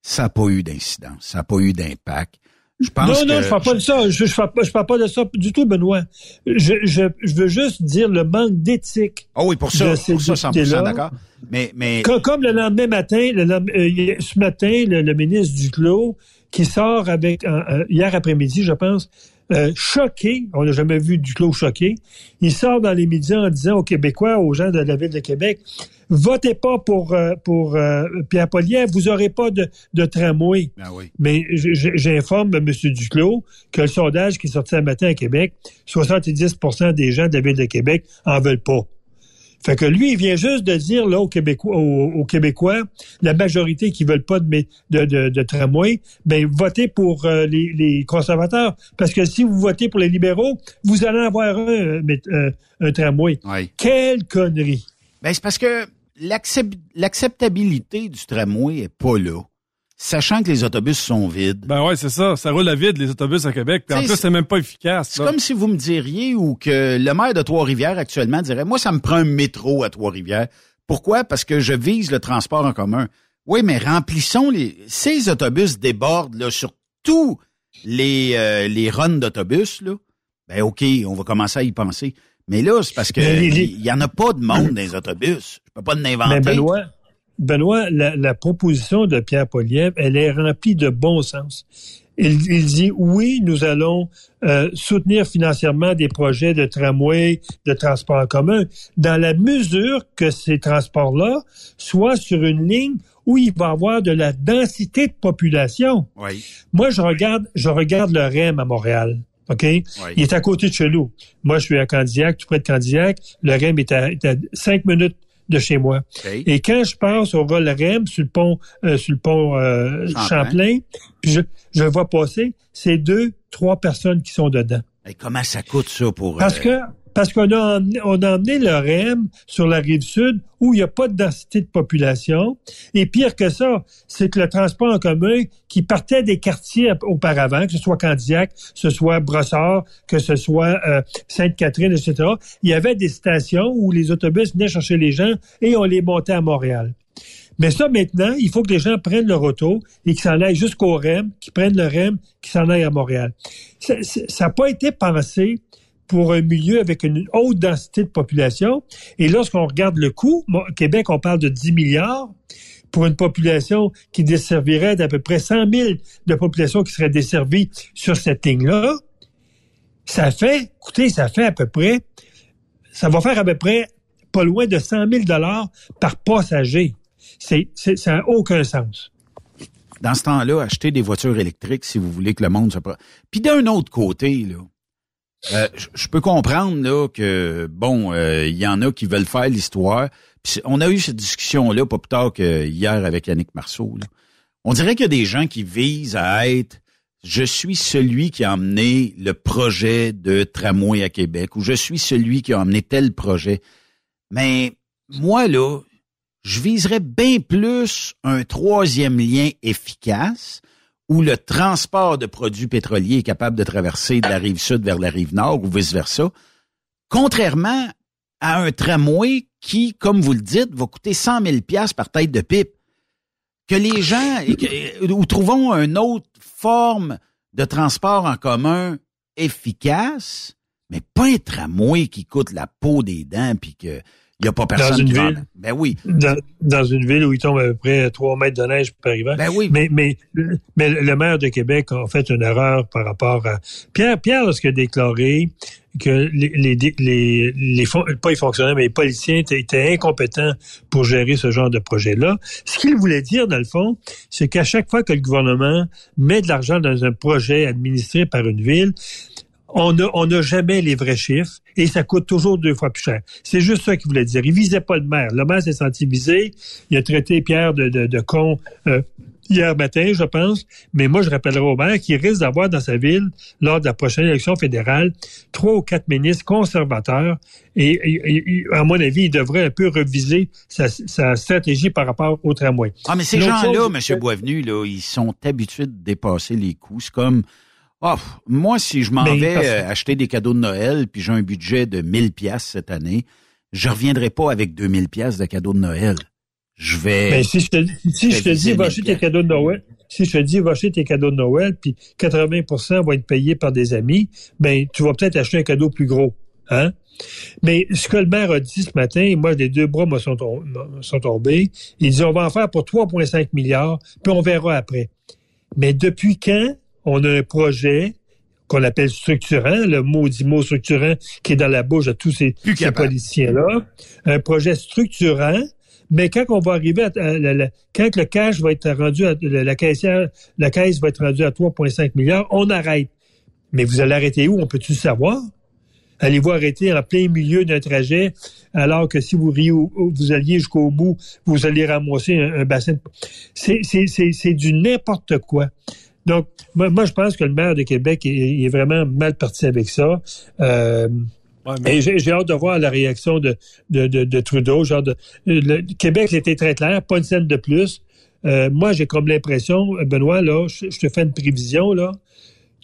Ça n'a pas eu d'incidence, ça n'a pas eu d'impact. Je pense non, non, je ne parle pas de ça. Je ne parle, parle, pas de ça du tout, Benoît. Je, je, je veux juste dire le manque d'éthique. Ah oui, pour ça, pour ça 100% d'accord. Mais, mais... Comme, comme, le lendemain matin, le, euh, ce matin, le, ministre Duclos, qui sort avec, hier après-midi, je pense, euh, choqué, on n'a jamais vu du clos choqué, il sort dans les médias en disant aux Québécois, aux gens de la ville de Québec, votez pas pour euh, pour euh, Pierre Poliev, vous aurez pas de, de tramway. Ah oui. Mais j'informe M. Duclos que le sondage qui est sorti ce matin à Québec, 70% des gens de la ville de Québec en veulent pas. Fait que lui, il vient juste de dire là aux Québécois, aux, Québécois la majorité qui veulent pas de, de, de, tramway, ben votez pour euh, les, conservateurs. Parce que si vous votez pour les libéraux, vous allez avoir un, euh, un tramway. Quelle connerie! Ben c'est parce que l'acceptabilité du tramway est pas là sachant que les autobus sont vides. Ben ouais, c'est ça. Ça roule à vide, les autobus à Québec. Puis en plus, c'est même pas efficace. C'est comme si vous me diriez ou que le maire de Trois-Rivières actuellement dirait, moi, ça me prend un métro à Trois-Rivières. Pourquoi? Parce que je vise le transport en commun. Oui, mais remplissons les... Ces autobus débordent là, sur tous les, euh, les runs d'autobus. Là. Ben OK, on va commencer à y penser. Mais là, c'est parce que il y, en a pas de monde dans les autobus. Je peux pas l'inventer. Benoît, la, proposition de Pierre Poliev, elle est remplie de bon sens. Il, dit oui, nous allons euh, soutenir financièrement des projets de tramway, de transport en commun, dans la mesure que ces transports-là soient sur une ligne où il va y avoir de la densité de population. Oui. Moi, je regarde, je regarde le REM à Montréal. OK? Il est à côté de chez nous. Moi, je suis à Candiac, tout près de Candiac. Le REM est à, est à cinq minutes de chez moi. Et quand je passe au Rollerem sur le pont, euh, sur le pont euh, Champlain, puis je, je vois passer, c'est deux, trois personnes qui sont dedans. Et comment ça coûte ça pour... Parce euh, que parce qu'on a, emmené le REM sur la rive sud où il n'y a pas de densité de population. Et pire que ça, c'est que le transport en commun qui partait des quartiers auparavant, que ce soit Candiac, que ce soit Brossard, que ce soit euh, Sainte-Catherine, etc., il y avait des stations où les autobus venaient chercher les gens et on les montait à Montréal. Mais ça, maintenant, il faut que les gens prennent leur auto et qu'ils s'en aillent jusqu'au REM, qu'ils prennent le REM, qu'ils s'en aillent à Montréal. Ça n'a pas été pensé pour un milieu avec une haute densité de population. Et lorsqu'on regarde le coût, au Québec, on parle de 10 milliards pour une population qui desservirait d'à peu près 100 000 de population qui serait desservie sur cette ligne-là. Ça fait, écoutez, ça fait à peu près, ça va faire à peu près pas loin de 100 000 dollars par passager. C'est, ça n'a aucun sens. Dans ce temps-là, acheter des voitures électriques si vous voulez que le monde se... Puis d'un autre côté, là, euh, je peux comprendre là que bon, euh, il y en a qui veulent faire l'histoire. on a eu cette discussion là pas plus tard que hier avec Yannick Marceau. On dirait qu'il y a des gens qui visent à être je suis celui qui a emmené le projet de tramway à Québec ou je suis celui qui a emmené tel projet. Mais moi, là, je viserais bien plus un troisième lien efficace où le transport de produits pétroliers est capable de traverser de la rive sud vers la rive nord ou vice-versa, contrairement à un tramway qui, comme vous le dites, va coûter 100 000 par tête de pipe. Que les gens, ou trouvons une autre forme de transport en commun efficace, mais pas un tramway qui coûte la peau des dents puis que il n'y a pas personne dans une ville, Ben oui. Dans, une ville où il tombe à peu près 3 mètres de neige par hiver. Ben oui. Mais, mais, mais le maire de Québec a fait une erreur par rapport à... Pierre, Pierre lorsqu'il a déclaré que les, les, les, les, pas les fonctionnaires, mais les policiers étaient, incompétents pour gérer ce genre de projet-là. Ce qu'il voulait dire, dans le fond, c'est qu'à chaque fois que le gouvernement met de l'argent dans un projet administré par une ville, on n'a on a jamais les vrais chiffres et ça coûte toujours deux fois plus cher. C'est juste ça qu'il voulait dire. Il visait pas le maire. Le maire s'est senti visé. Il a traité Pierre de, de, de con euh, hier matin, je pense. Mais moi, je rappellerai au maire qu'il risque d'avoir dans sa ville, lors de la prochaine élection fédérale, trois ou quatre ministres conservateurs. Et, à mon avis, il devrait un peu reviser sa, sa stratégie par rapport au tramway. Ah, mais ces gens-là, M. Boisvenu, là, ils sont habitués de dépasser les coûts. C'est comme Oh, moi, si je m'en vais euh, acheter des cadeaux de Noël, puis j'ai un budget de 1000 pièces cette année, je reviendrai pas avec 2000 pièces de cadeaux de Noël. Je vais. Mais si je te, si je te dis, va acheter tes cadeaux de Noël, si je te dis, va acheter tes cadeaux de Noël, puis 80% vont être payés par des amis, ben, tu vas peut-être acheter un cadeau plus gros, hein? Mais ce que le maire a dit ce matin, moi, les deux bras me sont, sont tombés. Il dit, on va en faire pour 3,5 milliards, puis on verra après. Mais depuis quand on a un projet qu'on appelle structurant, le maudit mot structurant qui est dans la bouche de tous ces, ces politiciens-là. Un projet structurant, mais quand on va arriver à, quand le cash va être rendu à la caissière, la caisse va être rendue à 3,5 milliards, on arrête. Mais vous allez arrêter où? On peut-tu savoir? Allez-vous arrêter en plein milieu d'un trajet, alors que si vous, vous alliez jusqu'au bout, vous allez ramasser un, un bassin? C'est du n'importe quoi. Donc, moi, je pense que le maire de Québec est, vraiment mal parti avec ça. Euh, Et j'ai hâte de voir la réaction de, de, de, Trudeau. Genre de, le, Québec, c'était très clair, pas une scène de plus. Euh, moi, j'ai comme l'impression, Benoît, là, je, te fais une prévision, là.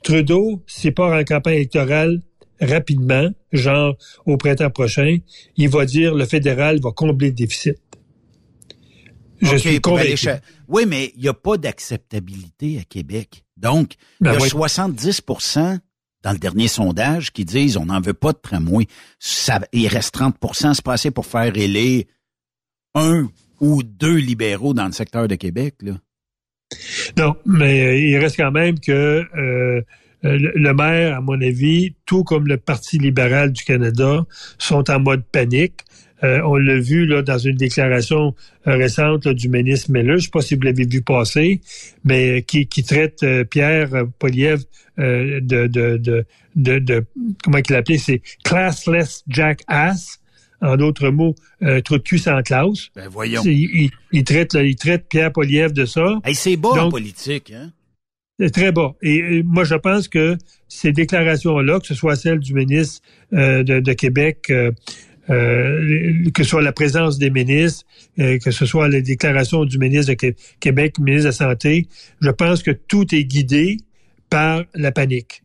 Trudeau, s'il part en campagne électorale rapidement, genre au printemps prochain, il va dire le fédéral va combler le déficit. Je suis convaincu. Oui, mais il n'y a pas d'acceptabilité à Québec. Donc, il y a 70% ben dans le dernier sondage qui disent on n'en veut pas de tramway. Ça, il reste 30% c'est pas assez pour faire élire un ou deux libéraux dans le secteur de Québec. Là. Non, mais euh, il reste quand même que euh, le maire, à mon avis, tout comme le Parti libéral du Canada, sont en mode panique. Euh, on l'a vu là, dans une déclaration euh, récente du ministre Miller, je ne sais pas si vous l'avez vu passer, mais qui, qui traite euh, Pierre Poliev de, de, de, de, comment il l'appelait, c'est classless jackass. En d'autres mots, euh, trop de cul sans classe. Ben voyons. Il, il, traite, il traite Pierre Poliev de ça. Hey, c'est bas en politique, hein? Très bas. Et, moi, je pense que ces déclarations-là, que ce soit celle du ministre de, de, Québec, euh, que ce soit la présence des ministres, euh, que ce soit les déclarations du ministre de Québec, ministre de la Santé, je pense que tout est guidé par la panique.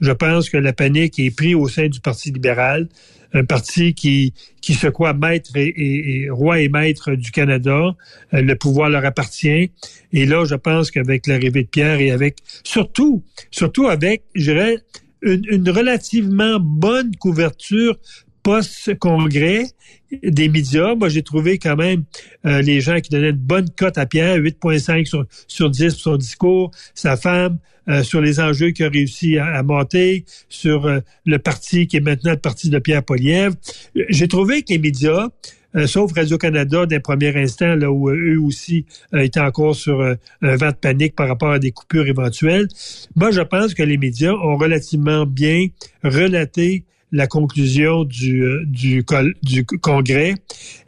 Je pense que la panique est prise au sein du Parti libéral, un parti qui, qui se croit maître et, roi et maître du Canada. Euh, le pouvoir leur appartient. Et là, je pense qu'avec l'arrivée de Pierre et avec, surtout, surtout avec, je dirais, une, une relativement bonne couverture post-congrès des médias, moi, j'ai trouvé quand même euh, les gens qui donnaient une bonne cote à Pierre, 8,5 sur, sur 10 pour son discours, sa femme, euh, sur les enjeux qu'il a réussi à, monter, sur euh, le parti qui est maintenant le parti de Pierre Poliev. J'ai trouvé que les médias, sauf Radio-Canada d'un premier instant, là où eux aussi étaient encore sur un vent de panique par rapport à des coupures éventuelles. Moi, je pense que les médias ont relativement bien relaté la conclusion du, euh, du, Congrès.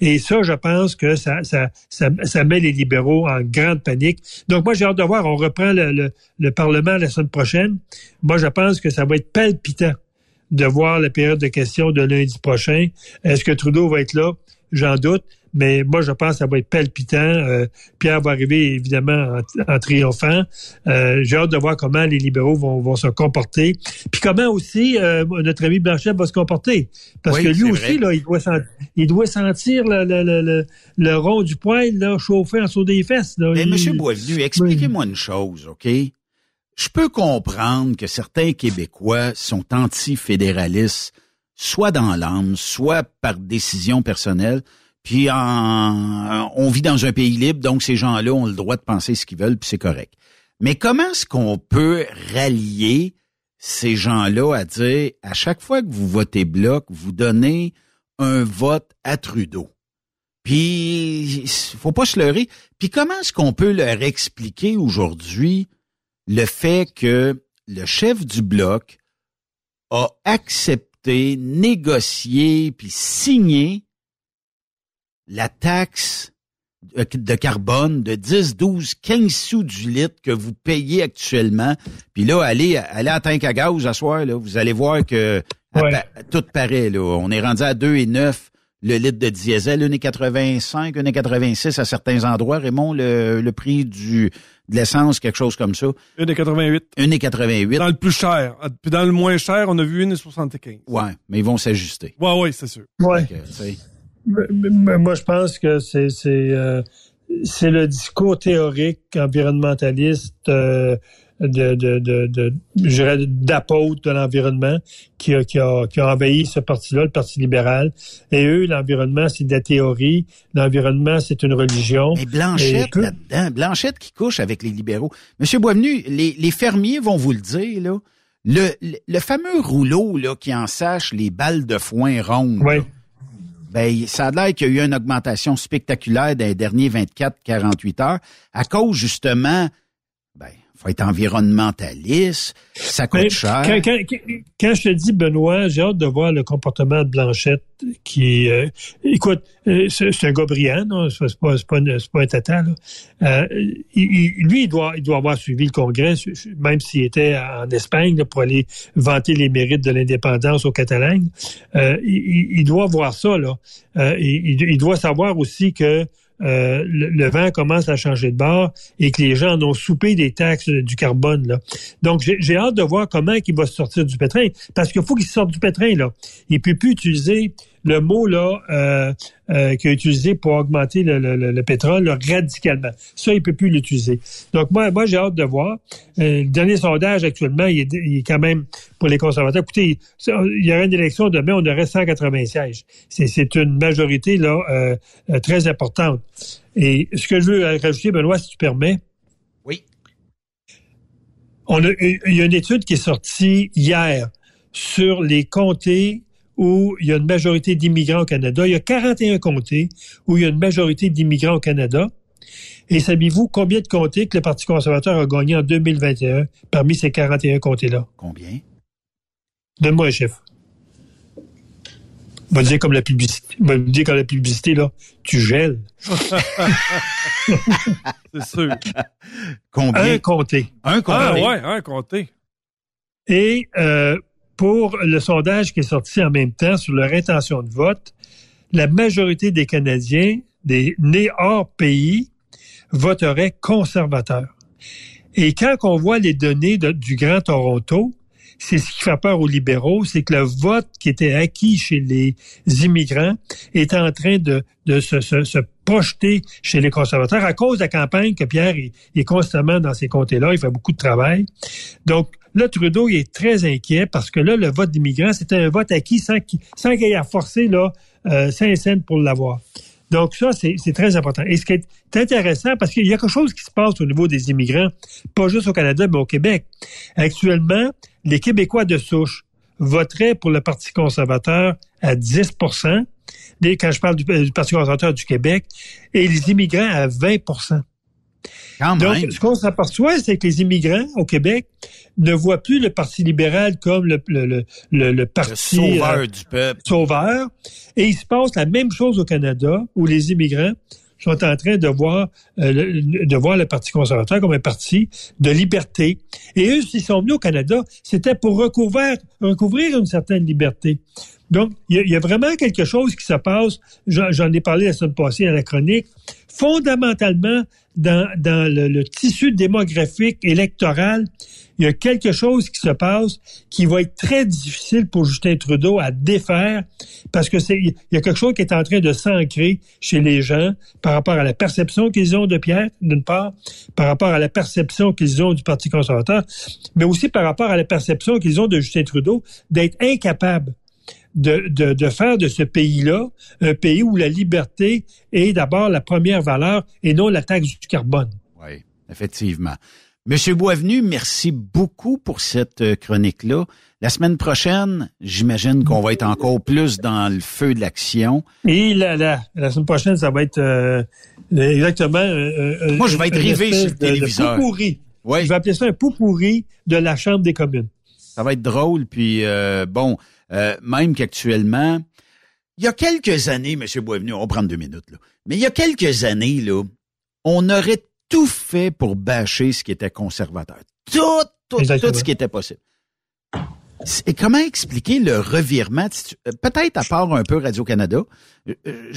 Et ça, je pense que ça, ça, ça, met les libéraux en grande panique. Donc, moi, j'ai hâte de voir. On reprend le, le, Parlement la semaine prochaine. Moi, je pense que ça va être palpitant de voir la période de questions de lundi prochain. Est-ce que Trudeau va être là? J'en doute mais moi, je pense que ça va être palpitant. Euh, Pierre va arriver, évidemment, en, triomphant. Euh, j'ai hâte de voir comment les libéraux vont, vont se comporter. Puis comment aussi euh, notre ami Blanchet va se comporter. Parce que lui aussi, là, il doit, sentir, il doit sentir le, le, le, le, rond du poil là, chauffer en dessous des fesses. Là. Mais M. Boisvenu, expliquez-moi une chose, OK? Je peux comprendre que certains Québécois sont anti-fédéralistes, soit dans l'âme, soit par décision personnelle. Puis on vit dans un pays libre, donc ces gens-là ont le droit de penser ce qu'ils veulent, puis c'est correct. Mais comment est-ce qu'on peut rallier ces gens-là à dire à chaque fois que vous votez bloc, vous donnez un vote à Trudeau? Puis faut pas se leurrer. Puis comment est-ce qu'on peut leur expliquer aujourd'hui le fait que le chef du bloc a accepté, négocié, puis signé la taxe de carbone de 10, 12, 15 sous du litre que vous payez actuellement. Puis là, allez, allez à tank à gaz à soir, là, vous allez voir que tout paraît. Là. On est rendu à 2,9 le litre de diesel, 1,85, 1,86 à certains endroits. Raymond, le, le prix du de l'essence, quelque chose comme ça. 1,88. 1,88. Dans le plus cher. Puis dans le moins cher, on a vu 1,75. Ouais, mais ils vont s'ajuster. Ouais, ouais, c'est sûr. Ouais. Moi, je pense que c'est c'est euh, c'est le discours théorique environnementaliste euh, de, de, de, de d'apôtre de l'environnement qui a, qui, a, qui a envahi ce parti-là, le Parti libéral. Et eux, l'environnement, c'est de la théorie. L'environnement, c'est une religion. Mais Blanchette, là-dedans, Blanchette qui couche avec les libéraux. Monsieur Boisvenu, les, les fermiers vont vous le dire, là. Le, le, fameux rouleau là, qui en sache les balles de foin rondes. Oui ben, ça a l'air qu'il y a eu une augmentation spectaculaire dans les derniers 24-48 heures à cause justement faut être environnementaliste, ça coûte cher. Quand, je te dis, Benoît, j'ai hâte de voir le comportement de Blanchette qui... Euh, écoute, euh, c'est un gars brillant, c'est pas, pas, pas, un tata. Euh, lui, il doit, il doit avoir suivi le Congrès, même s'il était en Espagne pour aller vanter les mérites de l'indépendance au Catalogne. il, doit voir ça. Là. il doit savoir aussi que euh, le, vent commence à changer de bord et que les gens en ont soupé des taxes du carbone. Là. Donc, j'ai hâte de voir comment il va sortir du pétrin, parce qu'il faut qu'il sorte du pétrin. Là. Il ne peut plus utiliser le mot là euh, euh, qu'il a utilisé pour augmenter le, le, le pétrole radicalement. Ça, il peut plus l'utiliser. Donc moi, moi j'ai hâte de voir. Euh, le dernier sondage actuellement, il est, il est, quand même pour les conservateurs. Écoutez, il y aura une élection demain, on aurait 180 sièges. C'est une majorité là euh, très importante. Et ce que je veux rajouter, Benoît, si tu permets. Oui. On a, il y a une étude qui est sortie hier sur les comtés où il y a une majorité d'immigrants au Canada. Il y a 41 comtés où il y a une majorité d'immigrants au Canada. Et savez-vous combien de comtés que le Parti conservateur a gagné en 2021 parmi ces 41 comtés-là? Combien? Donne-moi un chiffre. Va dire comme la publicité. Va dire comme la publicité, là, tu gèles. C'est sûr. Combien? Un comté. Un comté. Ah ouais, un comté. Et euh, pour le sondage qui est sorti en même temps sur leur intention de vote, la majorité des Canadiens, des nés hors pays, voteraient conservateur. Et quand on voit les données du Grand Toronto, c'est ce qui fait peur aux libéraux, c'est que le vote qui était acquis chez les immigrants est en train de, de se, se, projeter chez les conservateurs à cause de la campagne que Pierre est, constamment dans ces comtés-là. Il fait beaucoup de travail. Donc, là, Trudeau il est très inquiet parce que là, le vote d'immigrants, c'était un vote acquis sans qu'il sans qu'il ait à forcer là, euh, pour l'avoir. Donc ça, c'est très important. Et ce qui est intéressant, parce qu'il y a quelque chose qui se passe au niveau des immigrants, pas juste au Canada, mais au Québec. Actuellement, les Québécois de souche voteraient pour le Parti conservateur à 10% quand je parle du, Parti conservateur du Québec, et les immigrants à 20% Donc, ce qu'on s'aperçoit, c'est que les immigrants au Québec ne voient plus le Parti libéral comme le, le, le, le, parti sauveur euh, du peuple. Sauveur. Et il se passe la même chose au Canada, où les immigrants sont en train de voir, euh, de voir le Parti conservateur comme un parti de liberté. Et eux, s'ils sont venus au Canada, c'était pour recouvrir, recouvrir une certaine liberté. Donc, il y, a vraiment quelque chose qui se passe. J'en ai parlé la semaine passée à la chronique. Fondamentalement, dans, dans le, tissu démographique électoral, il y a quelque chose qui se passe qui va être très difficile pour Justin Trudeau à défaire parce que c'est il y a quelque chose qui est en train de s'ancrer chez les gens par rapport à la perception qu'ils ont de Pierre d'une part, par rapport à la perception qu'ils ont du Parti conservateur, mais aussi par rapport à la perception qu'ils ont de Justin Trudeau d'être incapable de, de, de faire de ce pays-là un pays où la liberté est d'abord la première valeur et non la taxe du carbone. Oui, effectivement. Monsieur Boisvenu, merci beaucoup pour cette euh, chronique-là. La semaine prochaine, j'imagine qu'on va être encore plus dans le feu de l'action. Et la, la, la, semaine prochaine, ça va être euh, exactement... Euh, Moi, je vais être rivé sur le téléviseur. Ouais. Je vais appeler ça un pot pourri de la Chambre des communes. Ça va être drôle, puis bon, euh, même qu'actuellement, il y a quelques années, M. Boisvenu, on va prendre deux minutes, là, mais il y a quelques années, là, on aurait tout fait pour bâcher ce qui était conservateur. Tout, tout, tout ce qui était possible. Et comment expliquer le revirement? Euh, peut-être à part un peu Radio-Canada. Euh,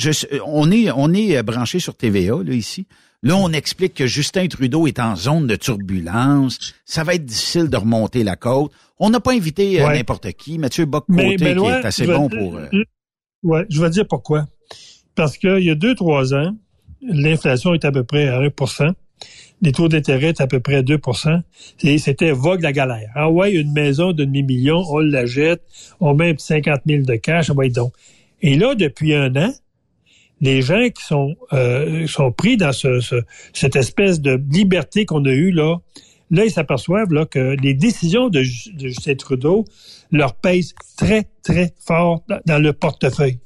on est, on est branché sur TVA, là, ici. Là, on explique que Justin Trudeau est en zone de turbulence. Ça va être difficile de remonter la côte. On n'a pas invité euh, n'importe qui. Mathieu Bock-Côté, qui est assez bon pour... Euh... Ouais, je vais dire pourquoi. Parce qu'il y a deux, trois ans, l'inflation est à peu près à 1% les taux d'intérêt étaient à peu près à 2 et c'était vogue la galère. Ah ouais, une maison de demi-million, on la jette, on met 50 000 de cash, on va être donc. Et là, depuis un an, les gens qui sont euh, sont pris dans ce, cette espèce de liberté qu'on a eue là, là ils s'aperçoivent là que les décisions de, de Justin Trudeau leur pèsent très très fort dans le portefeuille.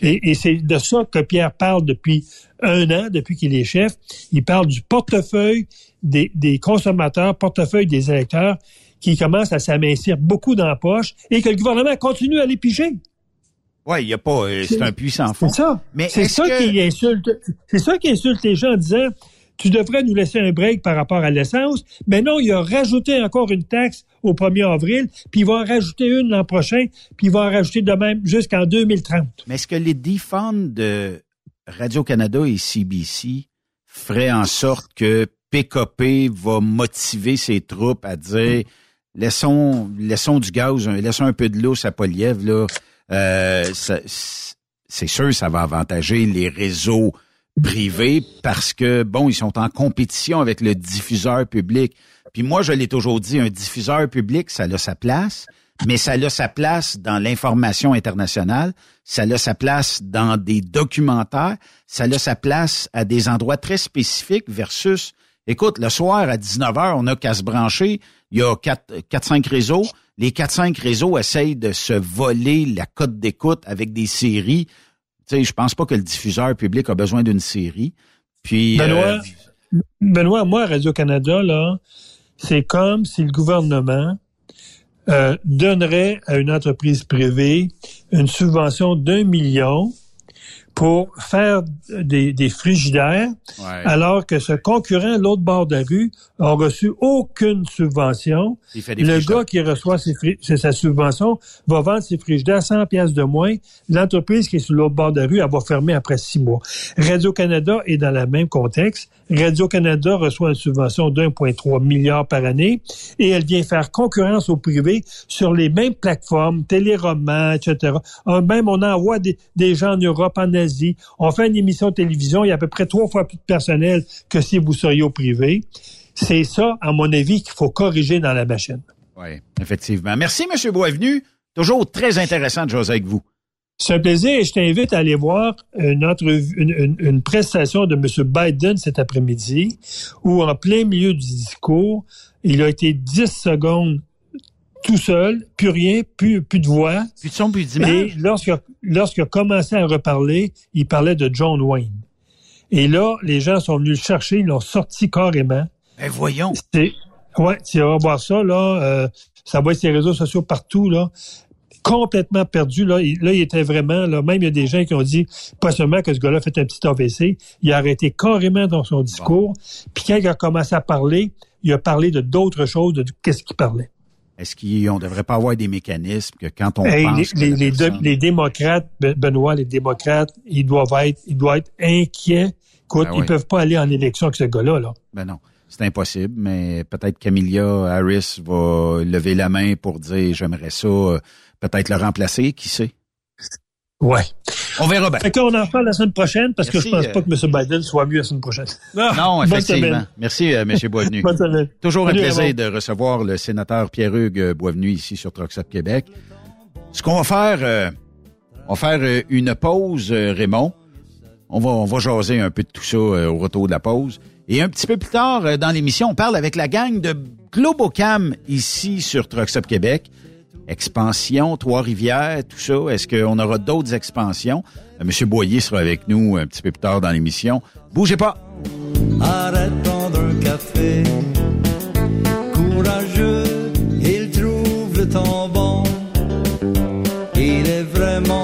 Et, et c'est de ça que Pierre parle depuis un an, depuis qu'il est chef. Il parle du portefeuille des, des consommateurs, portefeuille des électeurs, qui commence à s'amincir beaucoup dans la poche et que le gouvernement continue à les piger. Oui, il y a pas, euh, c'est un puissant fond. C'est ça. Mais c'est ça qui insulte, c'est ça qui insulte les gens en disant, tu devrais nous laisser un break par rapport à l'essence. Mais non, il a rajouté encore une taxe au 1er avril, puis il va en rajouter une l'an prochain, puis il va en rajouter de même jusqu'en 2030. Mais est-ce que les défends de Radio-Canada et CBC feraient en sorte que PKP va motiver ses troupes à dire, laissons, laissons du gaz, laissons un peu de l'eau à Poliev, là, euh, c'est sûr, ça va avantager les réseaux privés parce que, bon, ils sont en compétition avec le diffuseur public. Puis moi, je l'ai toujours dit, un diffuseur public, ça a sa place, mais ça a sa place dans l'information internationale, ça a sa place dans des documentaires, ça a sa place à des endroits très spécifiques versus, écoute, le soir à 19h, on a qu'à se brancher, il y a 4-5 réseaux, les 4-5 réseaux essayent de se voler la cote d'écoute avec des séries. Tu sais, je pense pas que le diffuseur public a besoin d'une série. Puis, Benoît, euh, Benoît, moi, Radio-Canada, là, c'est comme si le gouvernement euh, donnerait à une entreprise privée une subvention d'un million pour faire des, des frigidaires, alors que ce concurrent, l'autre bord de la rue, a reçu aucune subvention. le gars qui reçoit ses sa subvention va vendre ses frigidaires à 100 pièces de moins. L'entreprise qui est sur l'autre bord de la rue, elle va fermer après six mois. Radio-Canada est dans le même contexte. Radio-Canada reçoit une subvention d'1,3 milliard par année et elle vient faire concurrence au privé sur les mêmes plateformes, téléromans, etc. Même on envoie des, des gens en Europe, en Asie. On fait une émission de télévision, il y a à peu près trois fois plus de personnel que si vous seriez au privé. C'est ça, à mon avis, qu'il faut corriger dans la machine. Oui, effectivement. Merci, M. Boisvenu. Toujours très intéressant de jouer avec vous. C'est un plaisir et je t'invite à aller voir une, une, une, prestation de M. Biden cet après-midi où, en plein milieu du discours, il a été 10 secondes tout seul, plus rien, plus, plus de voix. Plus de son, plus d'image. Et lorsqu'il a, lorsqu'il a commencé à reparler, il parlait de John Wayne. Et là, les gens sont venus le chercher, ils l'ont sorti carrément. Ben voyons. Ouais, tu vas voir ça, là. Euh, ça va être sur les réseaux sociaux partout, là. Complètement perdu, là. Il, là, il était vraiment, là. Même il y a des gens qui ont dit, pas seulement que ce gars-là fait un petit AVC, il a arrêté carrément dans son discours. Puis quand il a commencé à parler, il a parlé de d'autres choses, de qu'est-ce qu'il parlait. Est-ce qu'on ne devrait pas avoir des mécanismes que quand on Hey, pense les, que les, personne- les démocrates, Ben- Benoît, les démocrates, ils doivent être, ils doivent être inquiets. Écoute, Ben ils oui. peuvent pas aller en élection avec ce gars-là, là. Ben non, c'est impossible, mais peut-être Camilla Harris va lever la main pour dire j'aimerais ça, euh, peut-être le remplacer, qui sait? Ouais. On verra bien. Fait qu'on en parle la semaine prochaine parce Merci, que je pense euh, pas que M. Biden soit mieux la semaine prochaine. Non, Bonne effectivement. Merci, euh, M. Boisvenu. Bonne semaine. Toujours un plaisir de recevoir le sénateur Pierre-Hugues euh, Boisvenu ici sur Troxop Québec. Ce qu'on va faire, euh, on va faire euh, une pause, euh, Raymond. On va, on va jaser un peu de tout ça euh, au retour de la pause. Et un petit peu plus tard euh, dans l'émission, on parle avec la gang de Globocam ici sur Truckstop Québec. Expansion, Trois-Rivières, tout ça. Est-ce qu'on aura d'autres expansions? Euh, Monsieur Boyer sera avec nous un petit peu plus tard dans l'émission. Bougez pas! Arrête prendre un café. Courageux, il trouve le temps bon. Il est vraiment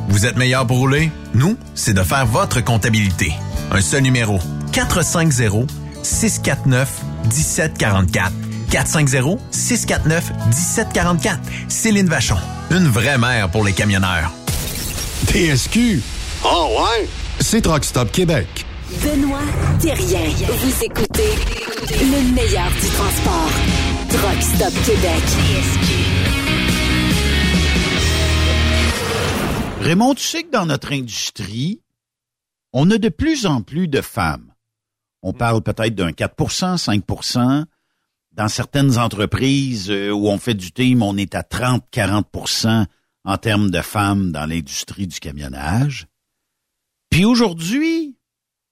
Vous êtes meilleur pour rouler? Nous, c'est de faire votre comptabilité. Un seul numéro. 450 649 1744. 450-649-1744. Céline Vachon. Une vraie mère pour les camionneurs. TSQ. Oh ouais? C'est Truck Stop Québec. Benoît Thérien. Vous écoutez le meilleur du transport. Rock Stop Québec. Raymond, tu sais que dans notre industrie, on a de plus en plus de femmes. On parle peut-être d'un 4% 5% Dans certaines entreprises euh, où on fait du team, on est à 30-40% en termes de femmes dans l'industrie du camionnage. Puis aujourd'hui,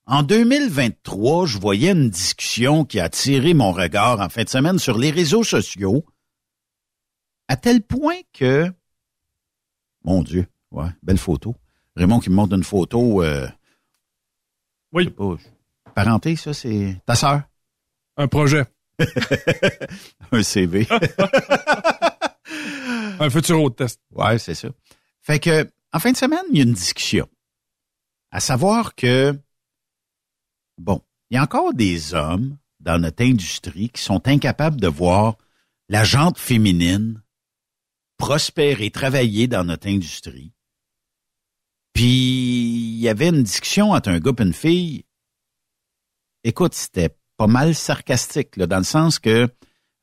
en 2023, je voyais une discussion qui a attiré mon regard en fin de semaine sur les réseaux sociaux, à tel point que, mon Dieu, ouais, belle photo. Raymond qui me montre une photo. Euh, oui. Pas, parenté, ça, c'est ta sœur? Un projet. Un CV. Un futur autre test. Ouais, c'est ça. Fait que, en fin de semaine, il y a une discussion. À savoir que, bon, il y a encore des hommes dans notre industrie qui sont incapables de voir la jante féminine prospérer, travailler dans notre industrie. Puis il y avait une discussion entre un gars et une fille. Écoute, c'était pas mal sarcastique, là, dans le sens que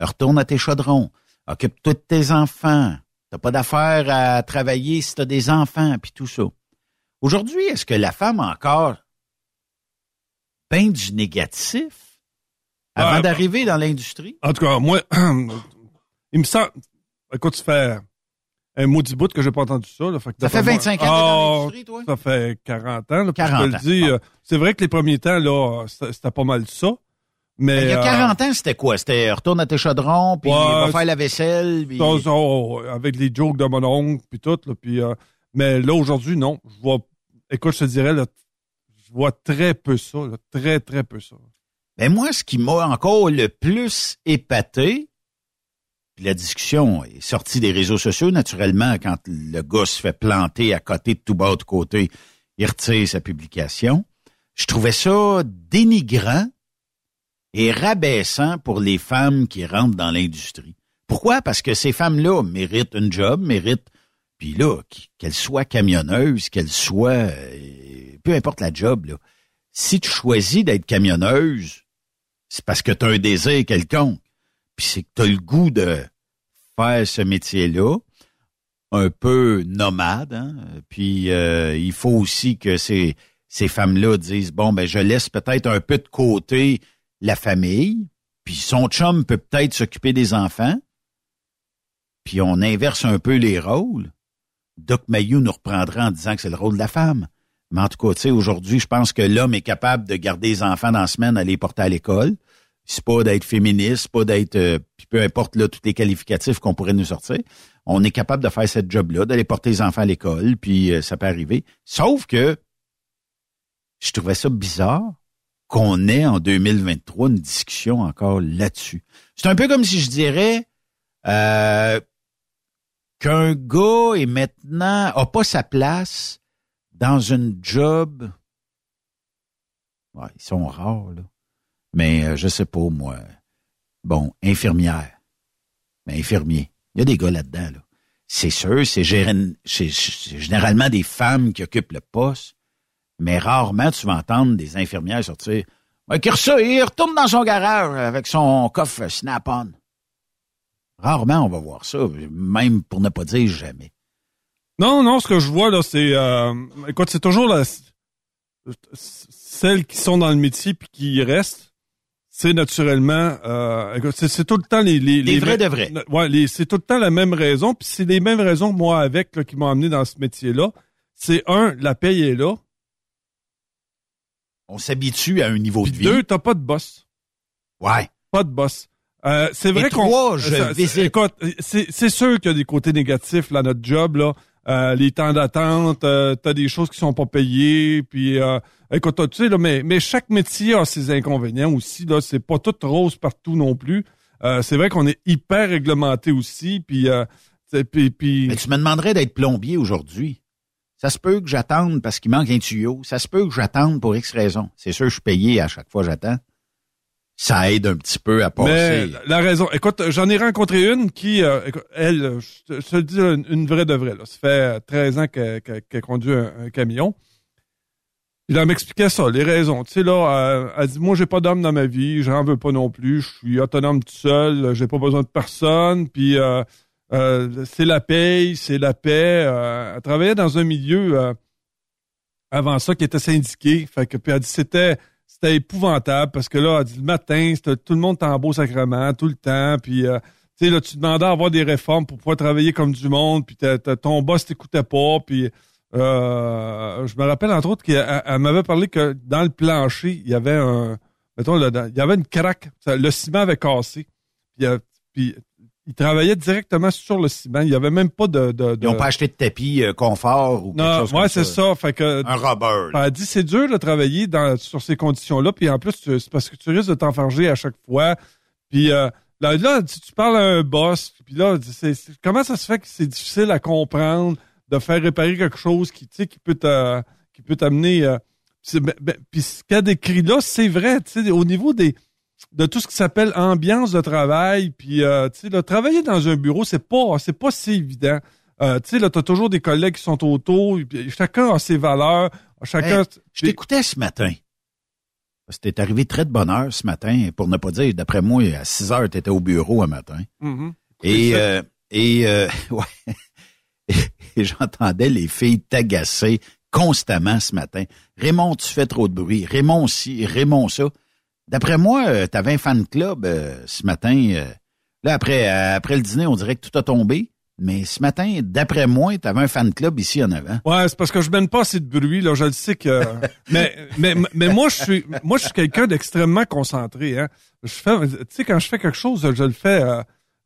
retourne à tes chaudrons, occupe-toi de tes enfants, t'as pas d'affaire à travailler si t'as des enfants, puis tout ça. Aujourd'hui, est-ce que la femme a encore peint du négatif avant Ah, d'arriver dans l'industrie? En tout cas, moi, il me semble. Écoute, tu fais un maudit bout que j'ai pas entendu ça. Là, fait que Ça fait d'après moi- 25 ans que t'es dans Ah, l'industrie, toi? Ça fait 40 ans. Là, puis 40 je te le ans. dis, euh, c'est vrai que les premiers temps, là, c'était pas mal ça. Mais, Ben, il y a euh, 40 ans, c'était quoi? C'était retourne à tes chaudrons, puis Ouais, va faire la vaisselle. puis- ça, ça, oh, avec les jokes de mon oncle, puis tout. Là, puis, euh, mais là, aujourd'hui, non. Je vois, écoute, je te dirais, là, je vois très peu ça. là, très, très peu ça. Ben moi, ce qui m'a encore le plus épaté, puis la discussion est sortie des réseaux sociaux, naturellement, quand le gars se fait planter à côté de tout bas de côté, il retire sa publication. Je trouvais ça dénigrant et rabaissant pour les femmes qui rentrent dans l'industrie. Pourquoi? Parce que ces femmes-là méritent un job, méritent, puis là, qu- qu'elles soient camionneuses, qu'elles soient, euh, peu importe la job, là. Si tu choisis d'être camionneuse, c'est parce que tu as un désir quelconque. Puis c'est que tu as le goût de faire ce métier-là, un peu nomade. Hein? Puis euh, il faut aussi que ces, ces femmes-là disent, bon, ben je laisse peut-être un peu de côté la famille, puis son chum peut peut-être s'occuper des enfants, puis on inverse un peu les rôles. Doc Mayou nous reprendra en disant que c'est le rôle de la femme. Mais en tout cas, tu sais, aujourd'hui, je pense que l'homme est capable de garder les enfants dans la semaine, à les porter à l'école. C'est pas d'être féministe, pas d'être, euh, peu importe là tous les qualificatifs qu'on pourrait nous sortir. On est capable de faire cette job-là, d'aller porter les enfants à l'école, puis euh, ça peut arriver. Sauf que je trouvais ça bizarre qu'on ait en 2023 une discussion encore là-dessus. C'est un peu comme si je dirais euh, qu'un gars est maintenant a pas sa place dans une job. Ouais, ils sont rares là. Mais euh, je sais pas moi. Bon, infirmière. Mais infirmier. Il y a des gars là-dedans là. C'est sûr, c'est généralement des femmes qui occupent le poste, mais rarement tu vas entendre des infirmières sortir. Qui il retourne dans son garage avec son coffre Snap-on. Rarement on va voir ça, même pour ne pas dire jamais. Non, non, ce que je vois, là, c'est... euh, écoute, c'est toujours la, celles qui sont dans le métier puis qui restent. C'est naturellement... Euh, c'est, tout le temps les... Les, Les vrais de vrais. Ouais, les, c'est tout le temps la même raison. Puis c'est les mêmes raisons, moi, avec, là, qui m'ont amené dans ce métier-là. C'est un, la paye est là. On s'habitue à un niveau de vie. deux, t'as pas de boss. Ouais. Pas de boss. Euh, c'est vrai qu'on. trois, je ça- visite. Écoute, c'est, c'est sûr qu'il y a des côtés négatifs là, notre job là. Euh, les temps d'attente, euh, t'as des choses qui sont pas payées, puis euh, écoute, tu sais là, mais mais chaque métier a ses inconvénients aussi là. C'est pas tout rose partout non plus. Euh, c'est vrai qu'on est hyper réglementé aussi, puis euh, puis puis. Mais tu me demanderais d'être plombier aujourd'hui. Ça se peut que j'attende parce qu'il manque un tuyau. Ça se peut que j'attende pour X raison. C'est sûr, je suis payé à chaque fois j'attends. Ça aide un petit peu à passer. Mais la- raison, écoute, j'en ai rencontré une qui, euh, elle, euh, je te, je te le dis, une, une vraie de vraie. Là. Ça fait 13 ans qu'elle conduit un, un camion. Il m'expliquait ça, les raisons. Tu sais, là, euh, elle dit, moi, j'ai pas d'homme dans ma vie, j'en veux pas non plus, je suis autonome tout seul, euh, j'ai pas besoin de personne, puis euh, euh, c'est la paye, c'est la paix. Euh, elle travaillait dans un milieu euh, avant ça qui était syndiqué. Fait que, puis elle dit, c'était c'était épouvantable parce que là, le matin, tout le monde en beau sacrement, tout le temps, puis... euh, tu sais, là, tu demandais à avoir des réformes pour pouvoir travailler comme du monde, puis ton boss t'écoutait pas, puis euh, je me rappelle entre autres qu'elle elle m'avait parlé que dans le plancher, il y avait un, mettons, là, il y avait une craque, le ciment avait cassé, puis, euh, puis il travaillait directement sur le ciment, il y avait même pas de... de, de- Ils n'ont pas acheté de tapis euh, confort ou quelque chose ouais, comme c'est ça. Fait que, Un rubber. elle dit c'est dur de travailler dans, sur ces conditions-là, puis en plus tu- c'est parce que tu risques de t'enfarger à chaque fois. Puis euh, là, là, tu, tu parles à un boss, puis là, c'est, c'est- comment ça se fait que c'est difficile à comprendre de faire réparer quelque chose qui, peut t'a- qui peut t'amener. euh, c'est- ben, ben, puis ce qu'elle décrit là, c'est vrai, tu sais, au niveau des de tout ce qui s'appelle ambiance de travail. Puis, euh, tu sais, là, travailler dans un bureau, c'est pas, c'est pas si évident. Euh, tu sais, là, t'as toujours des collègues qui sont autour. chacun a ses valeurs. Chacun. Hey, je t'écoutais ce matin. C'était arrivé très de bonne heure ce matin, pour ne pas dire, d'après moi, à 6 heures, tu étais au bureau un matin. Mhm. Et, euh, et, euh, ouais. et j'entendais les filles t'agacer constamment ce matin. Raymond, tu fais trop de bruit. Raymond ci, Raymond ça. D'après moi, euh, tu avais un fan club euh, ce matin. euh, là, après, euh, après le dîner, on dirait que tout a tombé. Mais ce matin, d'après moi, tu avais un fan club ici en avant. Ouais, c'est parce que je mène pas assez de bruit, là. Je le sais que. mais, mais, mais moi, je suis, moi, je suis quelqu'un d'extrêmement concentré, hein. Je fais, tu sais, quand je fais quelque chose, je le fais. Euh,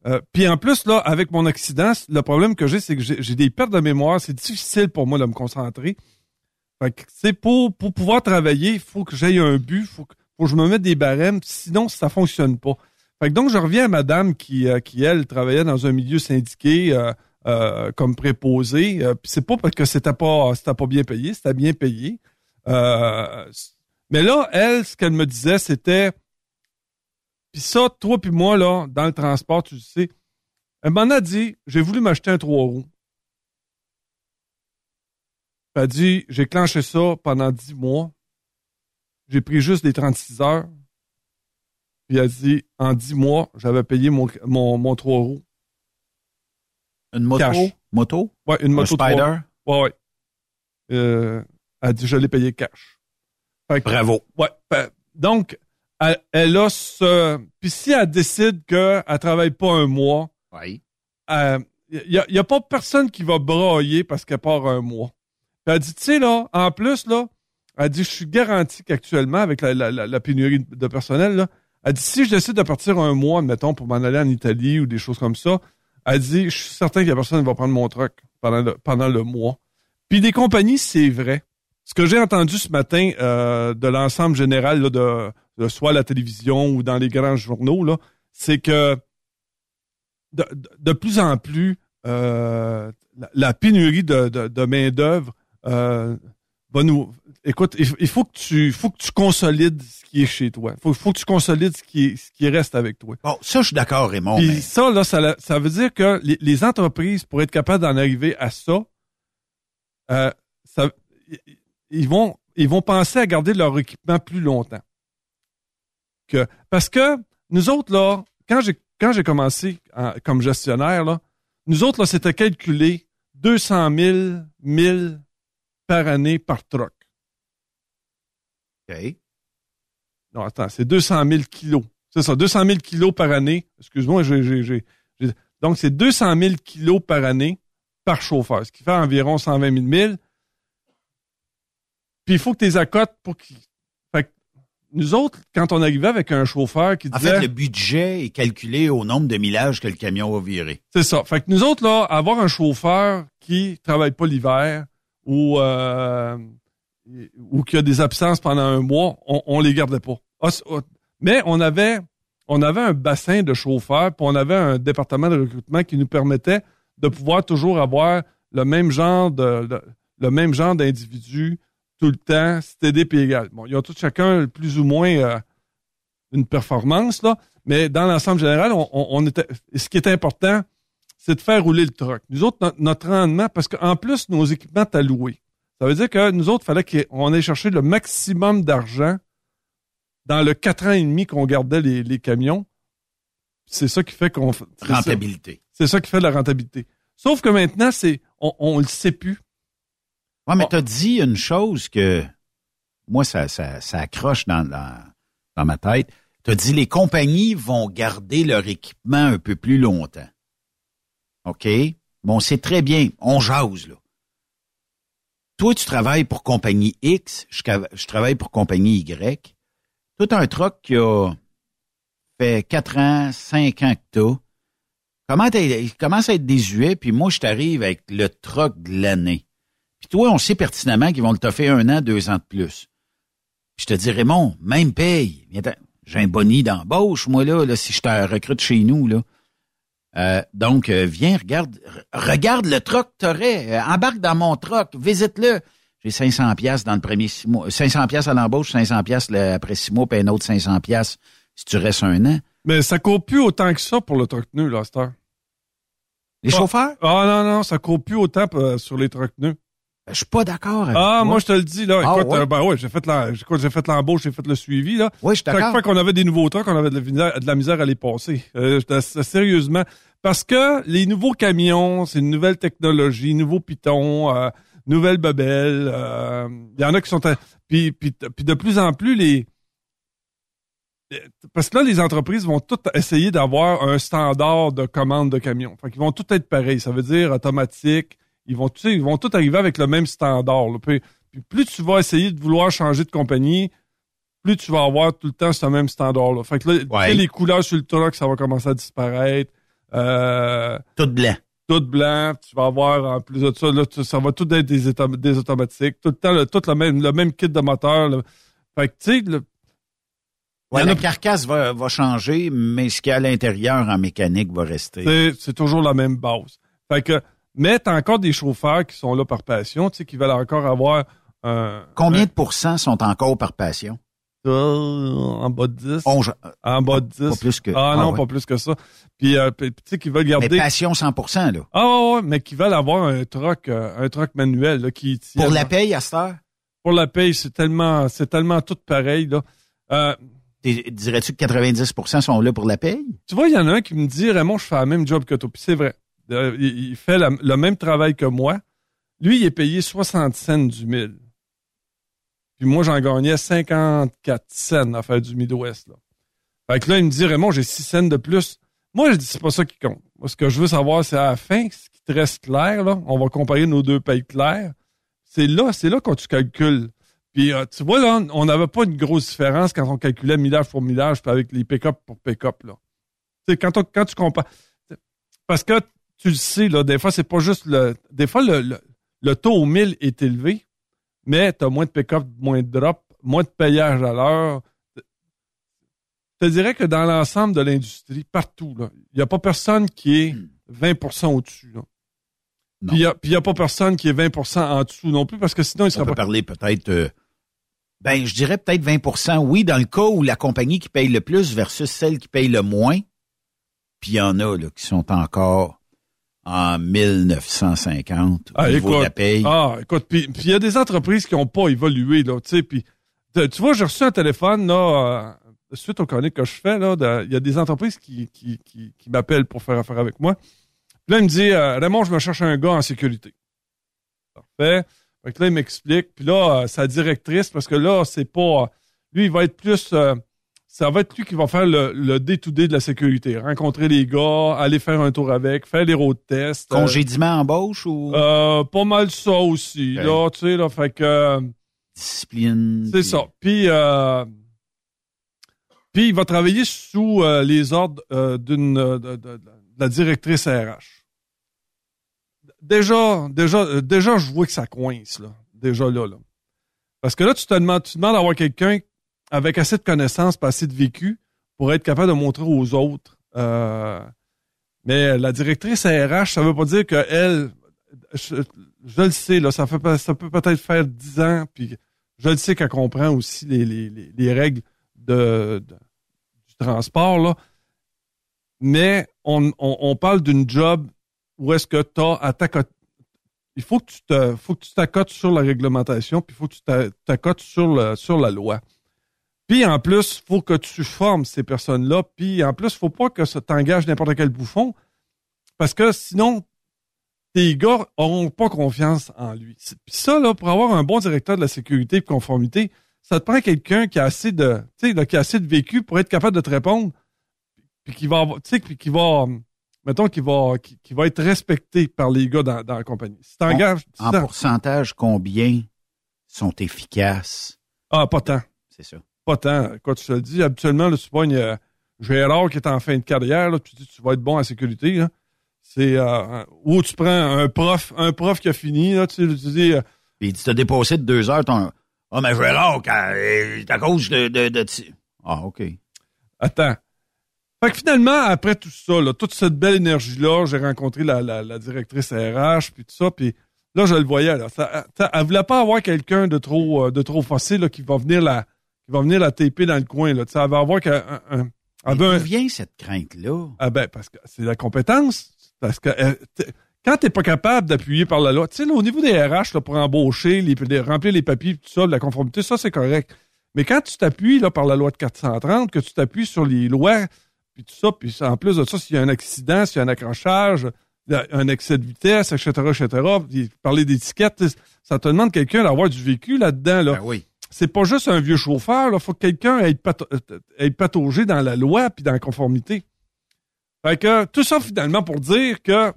euh, puis en plus, là, avec mon accident, le problème que j'ai, c'est que j'ai des pertes de mémoire. C'est difficile pour moi de me concentrer. Fait que, tu sais, pour, pour pouvoir travailler, il faut que j'aie un but, faut que, faut que je me mette des barèmes, sinon ça fonctionne pas. Fait que donc, je reviens à madame qui, euh, qui elle, travaillait dans un milieu syndiqué euh, euh, comme préposé. C'est pas parce que c'était pas, pas bien payé, c'était bien payé. Mais là, elle, ce qu'elle me disait, c'était... Puis ça, toi puis moi, là, dans le transport, tu le sais, elle m'en a dit, j'ai voulu m'acheter un trois roues. Elle a dit, j'ai clenché ça pendant 10 mois. J'ai pris juste les 36 heures. Puis elle a dit, en 10 mois, j'avais payé mon, mon, mon 3 roues. Une moto? Cash. Moto? Ouais, une Un moto Spider? trois- Ouais, ouais. Euh, elle a dit, je l'ai payé cash. Fait que- Bravo. Ouais. ben, donc, elle, elle a ce... Puis si elle décide qu'elle travaille pas un mois, Oui. il n'y a, a pas personne qui va brailler parce qu'elle part un mois. Puis elle dit, tu sais, là, en plus, là, elle dit, je suis garanti qu'actuellement, avec la, la- la- la pénurie de personnel, là, elle dit, si je décide de partir un mois, mettons, pour m'en aller en Italie ou des choses comme ça, elle dit, je suis certain qu'il y a personne va prendre mon truck pendant le, mois. Puis des compagnies, c'est vrai. Ce que j'ai entendu ce matin euh, de l'ensemble général de, soit la télévision ou dans les grands journaux, là, c'est que de, plus en plus, euh, la, la pénurie de main-d'œuvre euh, nous. Écoute, il, faut que tu faut que tu consolides ce qui est chez toi. Il faut, faut que tu consolides ce qui, est- ce qui reste avec toi. Bon, ça, je suis d'accord, Raymond. Puis mais- ça, là, ça, ça veut dire que les, les entreprises, pour être capables d'en arriver à ça, euh, ça, ils vont, ils vont penser à garder leur équipement plus longtemps. Que, parce que nous autres, là, quand j'ai, quand j'ai commencé en- comme gestionnaire, là, nous autres, là, c'était calculé 200 000 1000 par année par truck. OK. Non, attends, c'est 200 000 kilos. C'est ça, 200 000 kilos par année. Excuse-moi, j'ai, donc c'est 200 000 kilos par année par chauffeur, ce qui fait environ 120 000 milles. Puis il faut que tu les accotes pour qu'ils... Fait que nous autres, quand on arrivait avec un chauffeur qui En disait... fait, le budget est calculé au nombre de millages que le camion va virer. C'est ça. Fait que nous autres, là, avoir un chauffeur qui travaille pas l'hiver ou euh, ou qui a des absences pendant un mois, on, on les gardait pas. Ah, ah, Mais on avait on avait un bassin de chauffeurs, puis on avait un département de recrutement qui nous permettait de pouvoir toujours avoir le même genre de, de- le même genre d'individus tout le temps, c'était puis égal. Bon, ils ont tous chacun plus ou moins euh, une performance là, mais dans l'ensemble général, on, on- on était. Ce qui est important, c'est de faire rouler le truck. Nous autres, no- notre rendement, parce qu'en plus, nos équipements à louer. Ça veut dire que nous autres, il fallait qu'on ait cherché le maximum d'argent dans le quatre ans et demi qu'on gardait les, les camions. C'est ça qui fait qu'on... Rentabilité. C'est ça qui fait la rentabilité. Sauf que maintenant, c'est on, on le sait plus. Ouais, mais t'as dit une chose que moi, ça, ça, ça accroche dans, dans, dans ma tête. T'as dit les compagnies vont garder leur équipement un peu plus longtemps. OK? Bon, c'est très bien. On jase, là. Toi, tu travailles pour compagnie X, je, travaille pour compagnie Y. Toi, t'as un truck qui a fait 4 ans, 5 ans que t'as. Comment il commence à être désuet, puis moi, je t'arrive avec le truck de l'année. Puis toi, on sait pertinemment qu'ils vont le toffer un an, deux ans de plus. Je te dis, Raymond, même paye. J'ai un boni d'embauche, moi, là, là, si je te recrute chez nous, là. Euh, donc, euh, viens, regarde, re- regarde le troc que t'aurais. Euh, embarque dans mon troc, visite-le. J'ai 500 pièces dans le premier six mois. 500 pièces à l'embauche, 500 pièces après six mois, puis un autre 500 pièces si tu restes un an. Mais ça court plus autant que ça pour le truck pneu, là, cette heure. Les Ah. chauffeurs? Ah non, non, ça court plus autant euh, sur les trucks pneus. Je suis pas d'accord avec Ah, toi. moi, je te le dis, là. Ah, écoute, ouais? euh, ben ouais, j'ai fait la- j'ai fait l'embauche, j'ai fait le suivi, là. Oui, je suis Chaque d'accord. fois qu'on avait des nouveaux trucks, on avait de la misère, de la misère à les passer. Euh, sérieusement. Parce que les nouveaux camions, c'est une nouvelle technologie, nouveaux pitons, euh, nouvelles bebelles. euh, Il y en a qui sont... à- Puis, puis, puis de plus en plus, les... Parce que là, les entreprises vont toutes essayer d'avoir un standard de commande de camions. Fait qu'ils vont tout être pareils. Ça veut dire automatique. Ils vont, tu sais, ils vont tout arriver avec le même standard. là. Puis, puis plus tu vas essayer de vouloir changer de compagnie, plus tu vas avoir tout le temps ce même standard-là. Fait que là, tu sais, Ouais. les couleurs sur le truck, ça va commencer à disparaître. Euh, tout blanc. Tout blanc. Tu vas avoir, en plus de ça, là, tu- ça va tout être des, autom- des automatiques. Tout le temps, le, tout le même, le même kit de moteur. là. Fait que, tu sais, le- Ouais, la carcasse va, va changer, mais ce qu'il y a à l'intérieur en mécanique va rester. C'est, c'est toujours la même base. Fait que, mais t'as encore des chauffeurs qui sont là par passion, tu sais, qui veulent encore avoir un. Combien de pourcents sont encore par passion? Euh, en bas de 10. On- je- en bas de 10. Pas plus que- Ah ah non, ouais. pas plus que ça. Puis, euh, puis, puis, tu sais, qui veulent garder. Mais passion 100% là. Ah ouais, ouais, mais qui veulent avoir un truck, euh, un truck manuel, là, qui tient- Pour la paye à cette heure? Pour la paye, c'est tellement, c'est tellement tout pareil, là. Euh, Dirais-tu que 90% sont là pour la paye? Tu vois, il y en a un qui me dit, Raymond, je fais le même job que toi. Puis c'est vrai. Euh, il, fait le même travail que moi. Lui, il est payé 60 cents du mille. Puis moi, j'en gagnais 54 cents à faire du Midwest. Là. Fait que là, il me dit, Raymond, j'ai 6 cents de plus. Moi, je dis, c'est pas ça qui compte. Ce que je veux savoir, c'est à la fin, ce qui te reste clair, là. On va comparer nos deux payes claires. C'est là, c'est là quand tu calcules. Puis, euh, tu vois, là, on n'avait pas une grosse différence quand on calculait millage pour millage, puis avec les pick-up pour pick-up, là. Tu sais, quand, on- quand tu compares. Parce que tu le sais, là, des fois, c'est pas juste le. Des fois, le, le, le taux au 1000 est élevé, mais tu as moins de pick-up, moins de drop, moins de payage à l'heure. Je te dirais que dans l'ensemble de l'industrie, partout, là, il n'y a pas personne qui est 20% au-dessus. Puis il n'y a, pas personne qui est 20% en dessous non plus, parce que sinon, il On serait peut pas. parler peut-être, euh, ben, je dirais peut-être 20% oui, dans le cas où la compagnie qui paye le plus versus celle qui paye le moins. Puis il y en a, là, qui sont encore en 1950 au Ah, niveau de la écoute, paye. ah, écoute, puis il y a des entreprises qui n'ont pas évolué, là, tu sais, puis tu vois, j'ai reçu un téléphone, là, euh, suite aux chroniques que je fais, là, il y a des entreprises qui, qui, qui, qui m'appellent pour faire affaire avec moi. Puis là, il me dit, euh, Raymond, je me cherche un gars en sécurité. Parfait. Fait que là, il m'explique, puis là, euh, sa directrice, parce que là, c'est pas, lui, il va être plus, euh, ça va être lui qui va faire le, le day-to-day de la sécurité. Rencontrer les gars, aller faire un tour avec, faire les road tests. euh, Congédiement embauche ou? Euh, pas mal ça aussi, là, tu sais, là, fait que... euh, discipline? c'est ça. Puis, euh, puis il va travailler sous euh, les ordres euh, d'une euh, de, de- de la directrice RH. Déjà, déjà, euh, déjà, je vois que ça coince, là. Déjà là, là. Parce que là, tu te demandes, tu demandes d'avoir quelqu'un avec assez de connaissances, pas assez de vécu, pour être capable de montrer aux autres. euh, mais la directrice RH, ça veut pas dire que elle, je, le sais, là, ça, fait, ça peut peut-être faire dix ans, puis je le sais qu'elle comprend aussi les, les, les, les règles de, du transport, là. Mais on, on, on parle d'une job où est-ce que tu as à. Il faut que tu te, faut que tu t'accotes sur la réglementation, puis il faut que tu t'a- t'accotes sur, sur la loi. Puis en plus, faut que tu formes ces personnes-là. Puis en plus, faut pas que ça t'engage n'importe quel bouffon, parce que sinon, tes gars auront pas confiance en lui. Puis ça, là, pour avoir un bon directeur de la sécurité et de conformité, ça te prend quelqu'un qui a assez de, tu sais, là, qui a assez de vécu pour être capable de te répondre, puis qui va, avoir- tu sais, puis qui va, mettons, qui va, qui, qui va être respecté par les gars dans, dans la compagnie. Si t'engages, En t'en- pourcentage, combien sont efficaces? ah, pas tant. C'est ça. Pas tant. Quand tu te le dis, habituellement, là, tu pognes euh, Gérard qui est en fin de carrière, là, tu dis tu vas être bon en sécurité. là. C'est euh, ou tu prends un prof, un prof qui a fini, là, tu, tu dis euh, Puis tu t'as dépassé de deux heures ton. Ah, mais Gérard, euh, c'est à cause de. de, de- Ah, OK. Attends. Fait que finalement, après tout ça, là, toute cette belle énergie-là, j'ai rencontré la, la, la directrice RH, puis tout ça, puis là, je le voyais. Là, ça, ça- elle voulait pas avoir quelqu'un de trop euh, de trop facile là, qui va venir la qui va venir la taper dans le coin. Là. Elle va avoir qu'un... Un, un, D'où vient cette crainte-là? Ah ben, parce que c'est la compétence. Parce que euh, t'es- quand tu n'es pas capable d'appuyer par la loi, tu sais, au niveau des RH, là, pour embaucher, les, les- remplir les papiers, tout ça, la conformité, ça, c'est correct. Mais quand tu t'appuies là, par la loi de 430, que tu t'appuies sur les lois, puis tout ça, puis en plus de ça, s'il y a un accident, s'il y a un accrochage, un excès de vitesse, etc., etc., parler d'étiquette, ça te demande quelqu'un d'avoir du vécu là-dedans. Là. Ben oui. C'est pas juste un vieux chauffeur, il faut que quelqu'un ait, pato- ait pataugé dans la loi puis dans la conformité. Fait que tout ça finalement pour dire que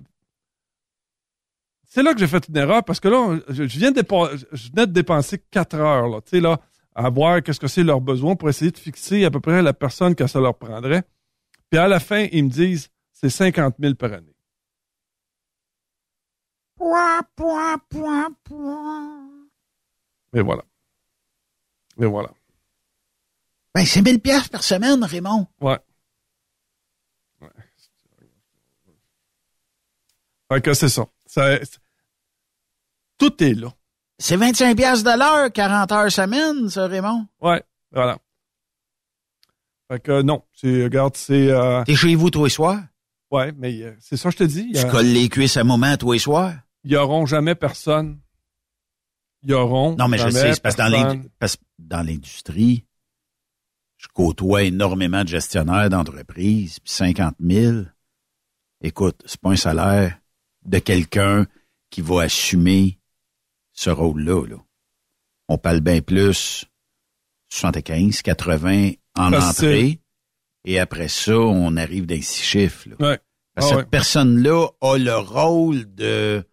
c'est là que j'ai fait une erreur parce que là, je viens de, je venais de dépenser quatre heures, là, tu sais, là, à voir qu'est-ce que c'est leurs besoins pour essayer de fixer à peu près la personne que ça leur prendrait. Puis à la fin, ils me disent, c'est 50 000 par année. Pouah, pouah, pouah, pouah. Et voilà. Et voilà. Ben, c'est 1000 pièces par semaine, Raymond. Ouais. Ouais. Fait que c'est ça. Tout est là. C'est 25 pièces de l'heure, 40 heures semaine, ça, Raymond. Ouais, voilà. Fait que non, c'est, regarde, c'est... euh, T'es chez vous tous les soirs? Ouais, mais euh, c'est ça que je te dis. Tu a- colles les cuisses à moment tous les soirs? Il y auront jamais personne. Il y auront Non, mais je sais, c'est parce que dans l'industrie, je côtoie énormément de gestionnaires d'entreprises, puis 50 000, écoute, c'est pas un salaire de quelqu'un qui va assumer ce rôle-là. là. On parle bien plus 75, 80 en Facile. entrée, et après ça, on arrive dans six chiffres. là. Ouais. Parce que Ah cette ouais. personne-là a le rôle de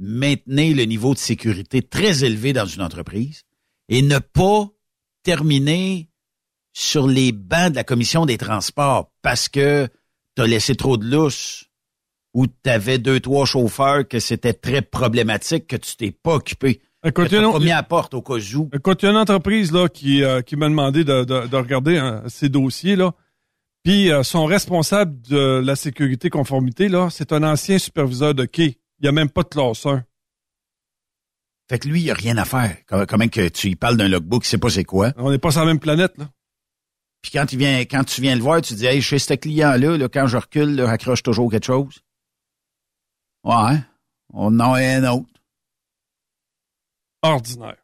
maintenir le niveau de sécurité très élevé dans une entreprise et ne pas terminer sur les bancs de la commission des transports parce que tu as laissé trop de lousse ou tu avais deux, trois chauffeurs que c'était très problématique que tu t'es pas occupé. Écoute, t'as il y a- pas mis à la porte au cas où. Écoute, il y a une entreprise là, qui, euh, qui m'a demandé de, de- de regarder hein, ces dossiers. là. Puis euh, son responsable de la sécurité conformité, là, c'est un ancien superviseur de quai. Il n'y a même pas de classe 1. Fait que lui, il a rien à faire. Comment, que tu y parles d'un logbook, il sait pas c'est quoi? On n'est pas sur la même planète. Là. Puis quand il vient, quand tu viens le voir, tu dis, hey, chez ce client-là, là, quand je recule, là, accroche toujours quelque chose. Ouais. On en a un autre. Ordinaire.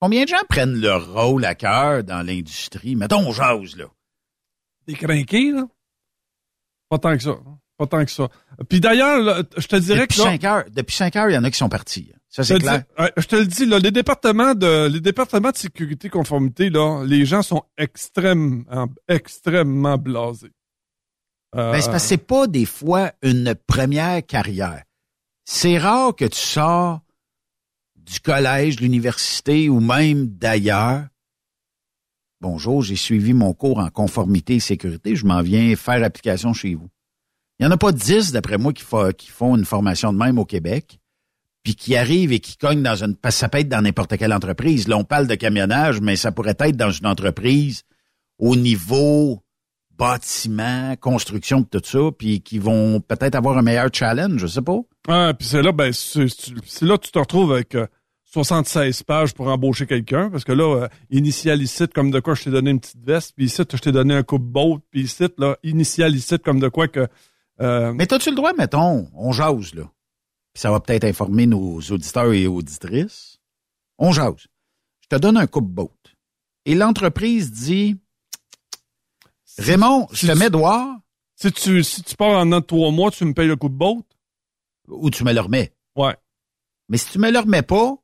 Combien de gens prennent leur rôle à cœur dans l'industrie? Mettons, on jase, là. Des crinqués, là? Pas tant que ça. Hein. Pas tant que ça. Puis d'ailleurs, là, je te dirais Depuis que là, cinq heures, depuis cinq heures, il y en a qui sont partis. Ça, je c'est te clair. dis- je te le dis, là, les départements de les départements de sécurité conformité, là, les gens sont extrêmement, extrêmement blasés. Euh, Ben, c'est parce que c'est pas des fois une première carrière. C'est rare que tu sors du collège, de l'université ou même d'ailleurs. Bonjour, j'ai suivi mon cours en conformité et sécurité. Je m'en viens faire application chez vous. Il n'y en a pas dix, d'après moi, qui, font une formation de même au Québec, puis qui arrivent et qui cognent dans une... Parce que ça peut être dans n'importe quelle entreprise. Là, on parle de camionnage, mais ça pourrait être dans une entreprise au niveau bâtiment, construction, tout ça, puis qui vont peut-être avoir un meilleur challenge, je sais pas. Ouais, puis c'est là, ben, c'est là tu te retrouves avec euh, 76 pages pour embaucher quelqu'un, parce que là, euh, initial ici, comme de quoi je t'ai donné une petite veste, puis ici, je t'ai donné un coupe-boat, puis ici, là, initial ici, comme de quoi que... euh, Mais t'as-tu le droit, mettons, on jase, là. Puis ça va peut-être informer nos auditeurs et auditrices. On jase. Je te donne un coupe-boat. Et l'entreprise dit, Raymond, je te mets dehors. Si tu, si tu pars en un de trois mois, tu me payes le coupe-boat? Ou tu me le remets. Ouais. Mais si tu me le remets pas,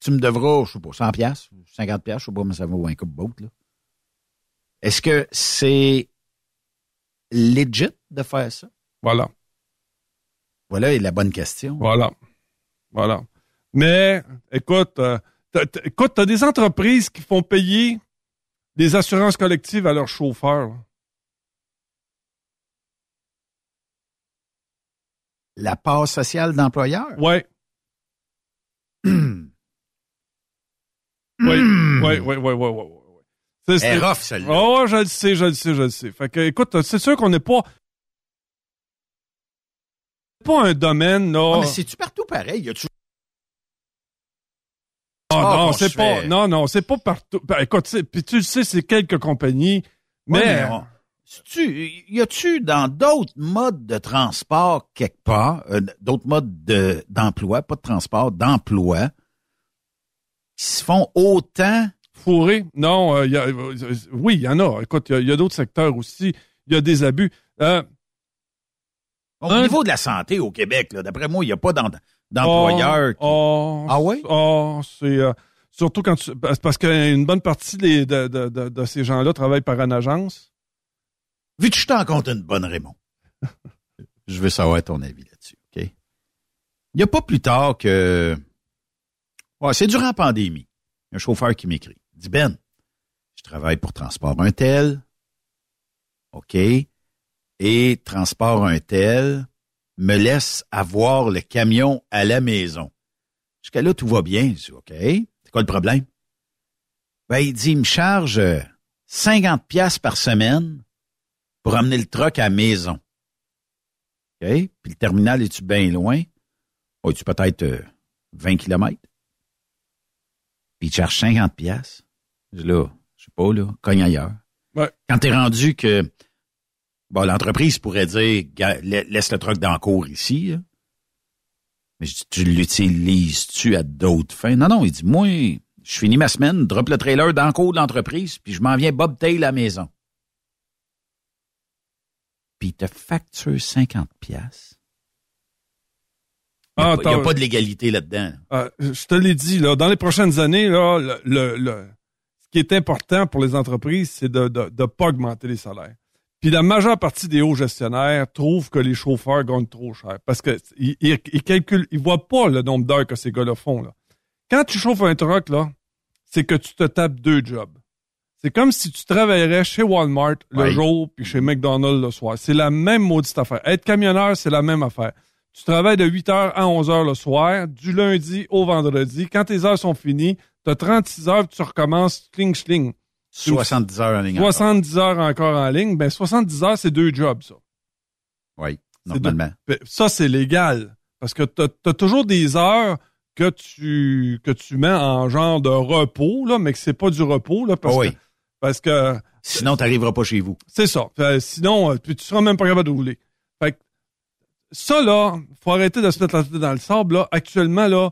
tu me devras, je sais pas, 100 pièces, 50 pièces, je sais pas, mais ça vaut un coupe-boat, là. Est-ce que c'est legit de faire ça? Voilà. Voilà est la bonne question. Voilà. Voilà. Mais, écoute, euh, écoute, t'as des entreprises qui font payer des assurances collectives à leurs chauffeurs. La part sociale d'employeur? Oui, oui, oui, oui, oui, oui, oui. C'est- rough, celle-là. Oh, je le sais, je le sais, je le sais. Fait que, écoute, c'est sûr qu'on n'est pas. pas un domaine, là. Ah, mais c'est-tu partout pareil? Y a-tu Ah, Ah, non, c'est pas, fait. non, non, c'est pas partout. Ben, écoute, puis tu le sais, c'est quelques compagnies, mais, Ouais, mais on- tu, y a-tu dans d'autres modes de transport quelque part, euh, d'autres modes de, d'emploi, pas de transport, d'emploi, qui se font autant fourré, non, euh, y a- euh, oui, il y en a. Écoute, il y a- d'autres secteurs aussi. Il y a des abus. Euh, Au Un- niveau de la santé au Québec, d'après moi, il n'y a pas d'employeur. qui- Oh, Ah ouais? Oh, c'est euh, surtout quand tu parce parce qu'une bonne partie des- de, de, de, de ces gens-là travaillent par une agence. Vu que je t'en compte une bonne, Raymond, je veux savoir ton avis là-dessus, OK? Il n'y a pas plus tard que... Ouais, c'est durant la pandémie. Un chauffeur qui m'écrit. Dit, Ben, je travaille pour Transport un tel. OK. Et Transport un tel me laisse avoir le camion à la maison. Jusqu'à là, tout va bien. Je dis, OK. C'est quoi le problème? Ben, il dit, il me charge euh, 50 pièces par semaine pour amener le truck à la maison. OK? Puis le terminal, est-tu bien loin? Oh, tu peut-être euh, 20 km? Puis il charge 50 pièces. Là, je sais pas, là, cogne ailleurs. Ouais. Quand t'es rendu que bon, l'entreprise pourrait dire laisse le truck dans le cours ici, là. mais je dis, tu l'utilises-tu à d'autres fins? Non, non, il dit, moi, je finis ma semaine, drop le trailer dans le cours de l'entreprise, puis je m'en viens bobtail à la maison puis il te facture 50 pièces. Il n'y a, Ah, pas- y a pas de légalité là-dedans. Euh, je te l'ai dit, là, dans les prochaines années, là, le, le- le- ce qui est important pour les entreprises, c'est de ne de, de pas augmenter les salaires. Puis la majeure partie des hauts gestionnaires trouvent que les chauffeurs gagnent trop cher parce que ils, ils, ils calculent, ils voient pas le nombre d'heures que ces gars-là font. Là. Quand tu chauffes un truck, là, c'est que tu te tapes deux jobs. C'est comme si tu travaillerais chez Walmart le jour puis chez McDonald's le soir. C'est la même maudite affaire. Être camionneur, c'est la même affaire. Tu travailles de 8h à 11h le soir, du lundi au vendredi. Quand tes heures sont finies, tu as 36 heures, tu recommences sling sling. 70 heures en ligne. encore. 70 heures encore en ligne. Ben 70 heures, c'est deux jobs, ça. Oui, normalement. Ben, Ça, c'est légal. Parce que tu as, toujours des heures que tu que tu mets en genre de repos, là, mais que c'est pas du repos. Là, parce, Ah oui. que, parce que Sinon, tu n'arriveras pas chez vous. c'est ça. Fait, sinon, euh, tu seras même pas capable de rouler. Fait que, ça, là, faut arrêter de se mettre la tête dans le sable. Là. Actuellement, là,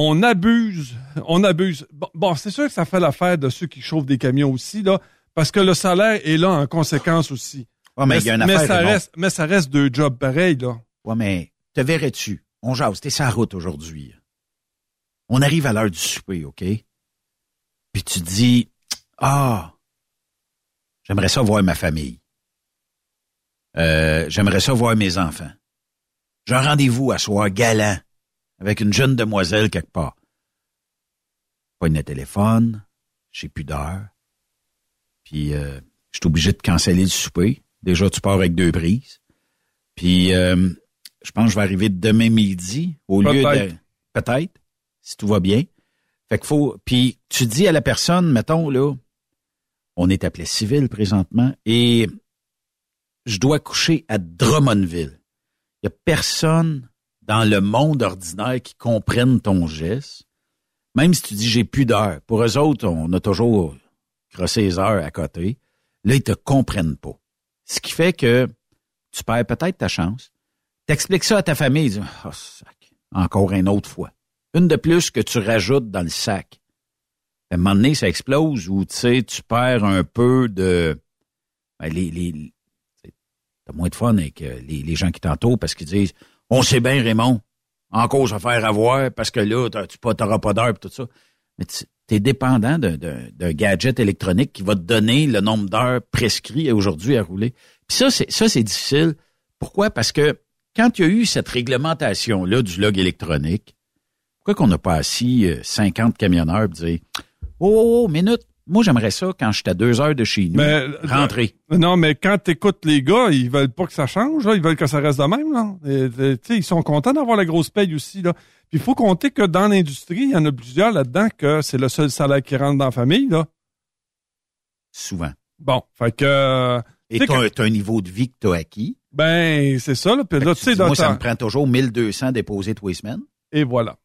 on abuse. On abuse. Bon, bon, c'est sûr que ça fait l'affaire de ceux qui chauffent des camions aussi, là, parce que le salaire est là en conséquence aussi. Ouais, mais y a une mais affaire, ça reste, mais ça reste deux jobs pareils, là. Ouais, mais te verrais-tu? On jase, t'es sur la route aujourd'hui. On arrive à l'heure du souper, OK? Puis tu te dis, ah, j'aimerais ça voir ma famille. Euh, j'aimerais ça voir mes enfants. J'ai un rendez-vous à soir galant avec une jeune demoiselle quelque part. Pas le téléphone, j'ai plus d'heure. Puis euh, je suis obligé de canceller le souper. Déjà, tu pars avec deux prises. Puis euh, je pense que je vais arriver demain midi au lieu de Peut-être. si tout va bien. Fait qu'il faut puis tu dis à la personne mettons là on est appelé civil présentement et je dois coucher à Drummondville. Il y a personne dans le monde ordinaire qui comprenne ton geste. Même si tu dis j'ai plus d'heures. Pour eux autres, on a toujours crossé les heures à côté. Là, ils te comprennent pas. Ce qui fait que tu perds peut-être ta chance. T'expliques ça à ta famille, ils disent, oh, sac, encore une autre fois. Une de plus que tu rajoutes dans le sac. À un moment donné, ça explose ou tu sais, tu perds un peu de. Ben, les, les, t'as moins de fun avec euh, les, les gens qui t'entourent parce qu'ils disent On sait bien, Raymond, encore se faire avoir parce que là, tu n'auras pas d'heure et tout ça. Mais tu es dépendant d'un- gadget électronique qui va te donner le nombre d'heures prescrits aujourd'hui à rouler. Puis ça, c'est ça, c'est difficile. Pourquoi? Parce que quand il y a eu cette réglementation-là du log électronique, pourquoi qu'on n'a pas assis euh, 50 camionneurs et dire Oh, oh, oh, minute, moi j'aimerais ça quand je suis à deux heures de chez nous, Mais, rentrer. Non, mais quand t'écoutes les gars, ils veulent pas que ça change, là. Ils veulent que ça reste de même, là. Et, et, ils sont contents d'avoir la grosse paye aussi, là. Puis il faut compter que dans l'industrie, il y en a plusieurs là-dedans que c'est le seul salaire qui rentre dans la famille, là. Souvent. Bon, fait que... euh, Et tu sais tu as, que- un niveau de vie que tu as acquis. Ben, c'est ça, là. Puis Fait là, que tu sais, dis, dans moi, ça me prend toujours 1200 déposés tous les semaines. Et voilà.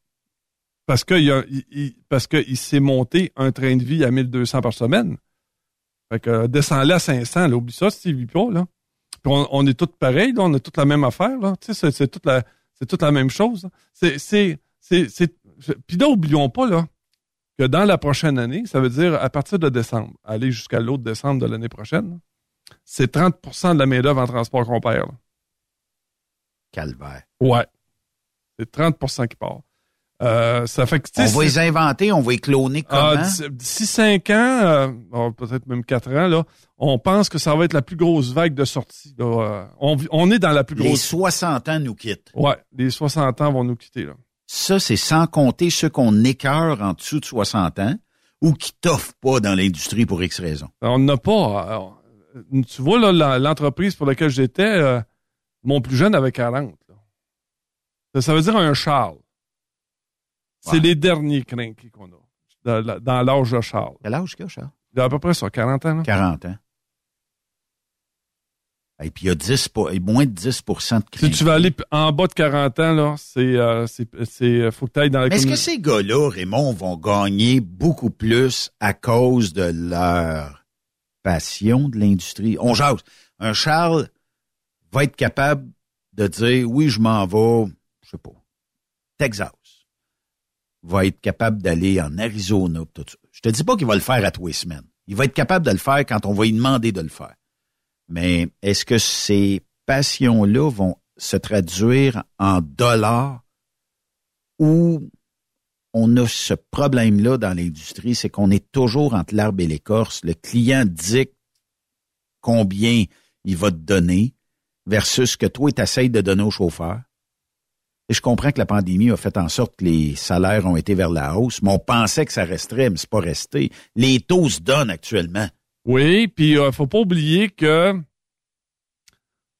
Parce que il, a- il- il- parce qu'il s'est monté un train de vie à 1200 par semaine. Fait que euh, descends-le à 500, là, oublie ça vis pas, là. Puis on, on est tous pareils, là, on a toute la même affaire, là. Tu sais, c'est, toute la, c'est toute la même chose. là. C'est, c'est, c'est, c'est, puis là, oublions pas, là, que dans la prochaine année, ça veut dire à partir de décembre, aller jusqu'à l'autre décembre de l'année prochaine, là, c'est 30% de la main-d'œuvre en transport qu'on perd, là. Calvaire. Ouais. C'est 30% qui part. Euh, ça fait que, On va les inventer, on va les cloner comment? ah, d'ici- D'ici cinq ans, euh, bon, peut-être même quatre ans, là, on pense que ça va être la plus grosse vague de sortie. là. Euh, on, est dans la plus les grosse. 60 ans nous quittent. Ouais, les 60 ans vont nous quitter. Là. Ça, c'est sans compter ceux qu'on écœure en dessous de 60 ans ou qui t'offrent pas dans l'industrie pour X raison. On n'a pas. euh, tu vois, là, l'entreprise pour laquelle j'étais, euh, mon plus jeune avait 40. là. Ça, ça veut dire un Charles. C'est les derniers crinqués qu'on a dans, l'âge de Charles. Quel âge qu'il a, Charles? Il a à peu près ça, 40 ans. là. 40 ans. Et puis il y a 10 po- moins de 10 de Si tu veux aller p- en bas de 40 ans, là, c'est, euh, c'est, c'est, faut que tu ailles dans la Mais est-ce que communauté. ces gars-là, Raymond, vont gagner beaucoup plus à cause de leur passion de l'industrie? On jase. Un Charles va être capable de dire, oui, je m'en vais, je sais pas, Texas. Va être capable d'aller en Arizona, tout ça. Je te dis pas qu'il va le faire à tous semaines. Il va être capable de le faire quand on va lui demander de le faire. Mais est-ce que ces passions-là vont se traduire en dollars ou on a ce problème-là dans l'industrie, c'est qu'on est toujours entre l'arbre et l'écorce. Le client dit combien il va te donner versus ce que toi, tu essayes de donner au chauffeur. Et je comprends que la pandémie a fait en sorte que les salaires ont été vers la hausse, mais on pensait que ça resterait, mais c'est pas resté. Les taux se donnent actuellement. Oui, puis euh, faut pas oublier que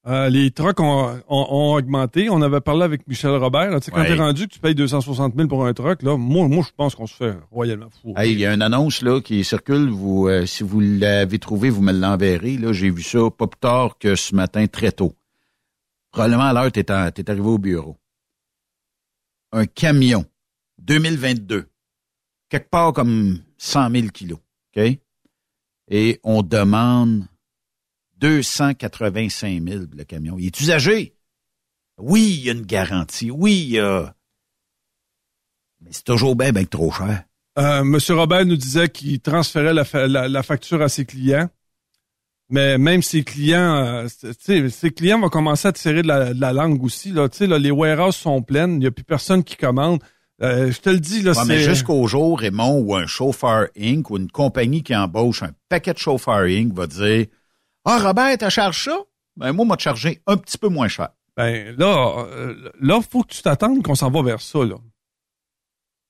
euh, les trucks ont, ont- ont augmenté. On avait parlé avec Michel Robert. là. Quand Ouais. t'es rendu que tu payes 260 000 pour un truck, là, moi, moi je pense qu'on se fait royalement fou. Hey, il y a une annonce là qui circule. Vous, euh, si vous l'avez trouvé, vous me l'enverrez. Là, j'ai vu ça pas plus tard que ce matin, très tôt. Probablement à l'heure, t'es, t'es arrivé au bureau. Un camion 2022, quelque part comme 100 000 kilos, ok? Et on demande 285 000 le camion. Il est usagé. Oui, il y a une garantie. Oui, il y a. Mais c'est toujours bien, bien trop cher. Euh, Monsieur Robert nous disait qu'il transférait la, fa- la- la facture à ses clients. Mais même ses clients, euh, ses clients vont commencer à tirer de la, de la langue aussi. Là. Les warehouses sont pleines, il n'y a plus personne qui commande. Euh, je te le dis, là, Ouais, mais c'est... jusqu'au jour, Raymond, où un chauffeur Inc. ou une compagnie qui embauche un paquet de chauffeurs Inc. va dire Ah, Robert, t'as chargé ça? Ben, moi, m'a chargé un petit peu moins cher. Ben là, euh, là, faut que tu t'attendes qu'on s'en va vers ça, là.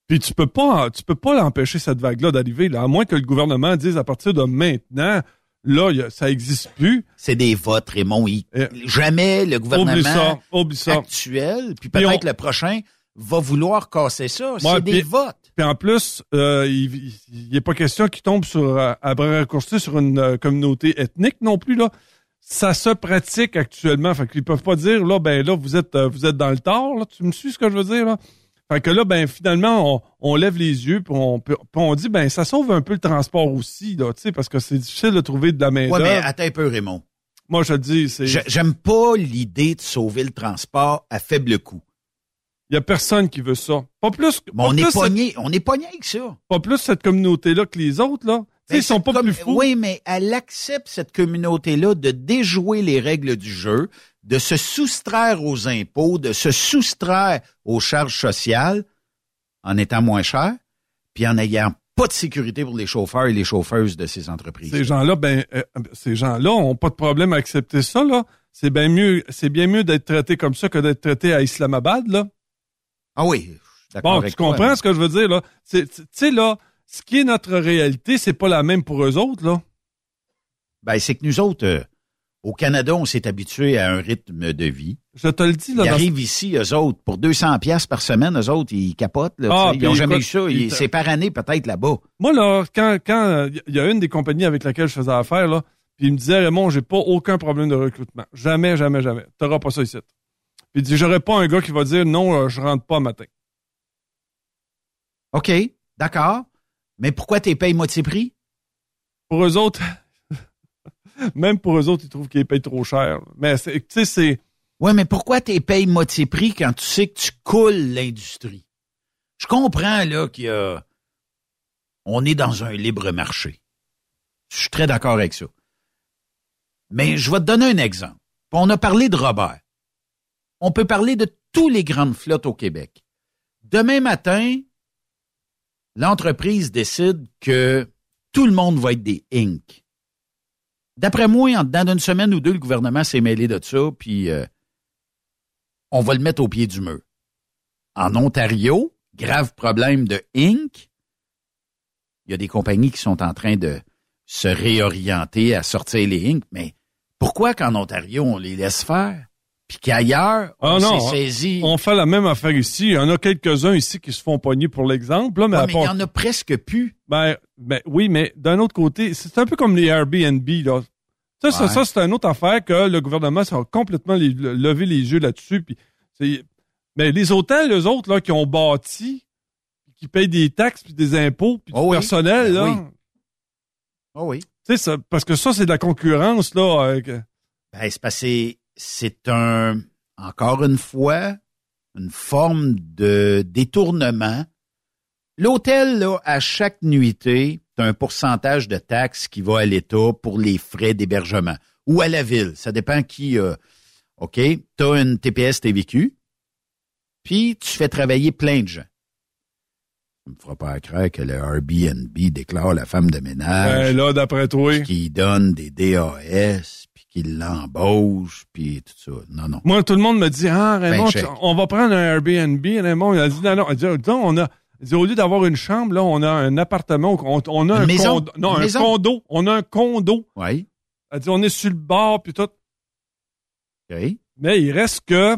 Puis tu peux pas, tu peux pas l'empêcher cette vague-là d'arriver, là, à moins que le gouvernement dise à partir de maintenant, là, il y a- ça existe plus. C'est des votes, Raymond. Il- jamais le gouvernement Oublie ça, actuel, puis peut-être on- le prochain, va vouloir casser ça. C'est des votes. Puis en plus, euh, il n'est pas question qu'il tombe sur, euh, à bras raccourcis sur une euh, communauté ethnique non plus, là. Ça se pratique actuellement. Fait qu'ils peuvent pas dire, là, ben là, vous êtes, euh, vous êtes dans le tort, là. Tu me suis ce que je veux dire, là? Fait que là, ben finalement, on, on lève les yeux puis on, puis on dit, ben ça sauve un peu le transport aussi, là, tu sais, parce que c'est difficile de trouver de la main Ouais, mais attends un peu, Raymond. Moi, je te dis, c'est... J'aime pas l'idée de sauver le transport à faible coût. Il y a personne qui veut ça. Pas plus... Mais pas on est pogné, on est pogné avec ça. Pas plus cette communauté-là que les autres, là. Ils sont pas plus fous. Oui, mais elle accepte cette communauté-là de déjouer les règles du jeu, de se soustraire aux impôts, de se soustraire aux charges sociales en étant moins cher, puis en n'ayant pas de sécurité pour les chauffeurs et les chauffeuses de ces entreprises. Ces gens-là, ben, euh, ces gens-là ont pas de problème à accepter ça, là. C'est bien mieux, c'est bien mieux d'être traité comme ça que d'être traité à Islamabad, là. Ah oui, Bon, tu toi, comprends mais- ce que je veux dire, là? Tu sais, là, ce qui est notre réalité, c'est pas la même pour eux autres, là. Ben, c'est que nous autres, euh, au Canada, on s'est habitué à un rythme de vie. Je te le dis, là. Ils dans- arrivent ici, eux autres, pour 200 pièces par semaine, eux autres, ils capotent. Là, Ah, ils n'ont puis jamais eu ça. C'est par année, peut-être, là-bas. Moi, là, quand, quand, il y a une des compagnies avec laquelle je faisais affaire, là, puis il me disait, Raymond, j'ai pas aucun problème de recrutement. Jamais, jamais, jamais. T'auras pas ça ici. Puis il dit, j'aurais pas un gars qui va dire, non, euh, je rentre pas matin. OK, d'accord. Mais pourquoi t'es payes moitié prix? Pour eux autres, même pour eux autres, ils trouvent qu'ils payent trop cher. Mais tu sais, c'est. Ouais, mais pourquoi t'es payes moitié prix quand tu sais que tu coules l'industrie? Je comprends, là, qu'il y a. On est dans un libre marché. Je suis très d'accord avec ça. Mais je vais te donner un exemple. On a parlé de Robert. On peut parler de tous les grandes flottes au Québec. Demain matin, l'entreprise décide que tout le monde va être des Inc. D'après moi, en dedans d'une semaine ou deux, le gouvernement s'est mêlé de ça, puis euh, on va le mettre au pied du mur. En Ontario, grave problème de Inc. Il y a des compagnies qui sont en train de se réorienter à sortir les Inc. Mais pourquoi qu'en Ontario, on les laisse faire? Puis qu'ailleurs, ah on non, s'est saisi. On fait la même affaire ici. Il y en a quelques-uns ici qui se font pogner pour l'exemple. là, Mais, Ouais, il y en a presque plus. Ben, ben oui, mais d'un autre côté, c'est un peu comme les Airbnb, là. Ça, ça, Ouais. ça, c'est une autre affaire que le gouvernement s'est complètement les- levé les yeux là-dessus. Puis c'est- mais les hôtels, les autres, là, qui ont bâti, qui payent des taxes, puis des impôts, puis du Oh oui. personnel, Ben là. oui. Oh oui. Tu sais, ça- parce que ça, c'est de la concurrence, là. avec- Ben, c'est que c'est- un, encore une fois, une forme de détournement. L'hôtel, là, à chaque nuitée, t'as un pourcentage de taxes qui va à l'État pour les frais d'hébergement ou à la ville. Ça dépend qui a. OK? T'as une TPS TVQ, puis tu fais travailler plein de gens. Tu me feras pas croire que le Airbnb déclare la femme de ménage Ben, là, d'après toi. qui donne des DAS, qui l'embauche, puis tout ça. Non, non. Moi, tout le monde me dit, ah, Raymond, Ben, tu- chèque. on va prendre un Airbnb. Raymond, il a dit, non, non. Il dit, non, on a, il dit, au lieu d'avoir une chambre, là, on a un appartement, on, on a Une un maison? condo. Non, Une un maison? condo. On a un condo. Oui. Elle dit, on est sur le bord, puis tout. OK. Mais il reste que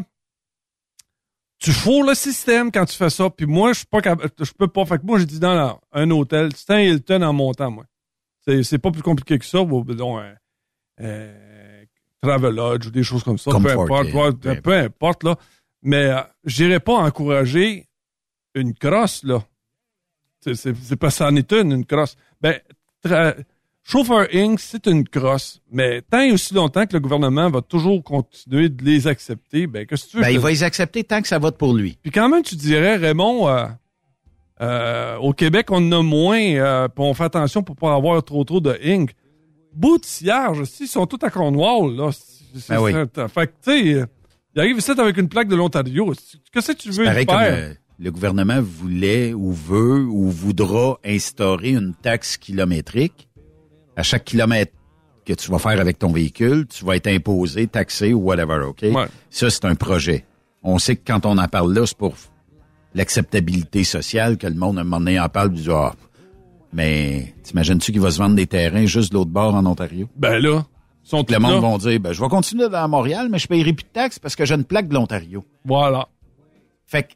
tu fourres le système quand tu fais ça. Puis moi, je suis pas je peux pas. Fait que moi, j'ai dit, non, un hôtel, c'est un Hilton en montant, moi. C'est, pas plus compliqué que ça. Disons, un, un Travelodge ou des choses comme ça. peu importe. peu peu, importe, là. Mais euh, j'irai pas encourager une crosse, là. C'est, pas ça en est une, une crosse. Ben, Chauffeur Inc., c'est une crosse. Mais tant et aussi longtemps que le gouvernement va toujours continuer de les accepter, ben, qu'est-ce que tu veux? Ben, il va les accepter tant que ça vote pour lui. Puis quand même, tu dirais, Raymond, euh, euh, au Québec, on en a moins, euh, puis on fait attention pour pas avoir trop trop de Inc. Boutillage, aussi, ils sont tous à Cornwall, là. C'est- Ben oui. Fait que, tu sais, il arrive ici avec une plaque de l'Ontario. Qu'est-ce que tu veux faire? comme euh, le gouvernement voulait ou veut ou voudra instaurer une taxe kilométrique. À chaque kilomètre que tu vas faire avec ton véhicule, tu vas être imposé, taxé ou whatever, OK? Ouais. Ça, c'est un projet. On sait que quand on en parle là, c'est pour l'acceptabilité sociale, que le monde, à un moment donné, en parle, du ah, mais t'imagines-tu qu'il va se vendre des terrains juste de l'autre bord en Ontario? Ben là, sont Le monde va dire, ben, je vais continuer dans Montréal, mais je paierai plus de taxes parce que j'ai une plaque de l'Ontario. Voilà. Fait que,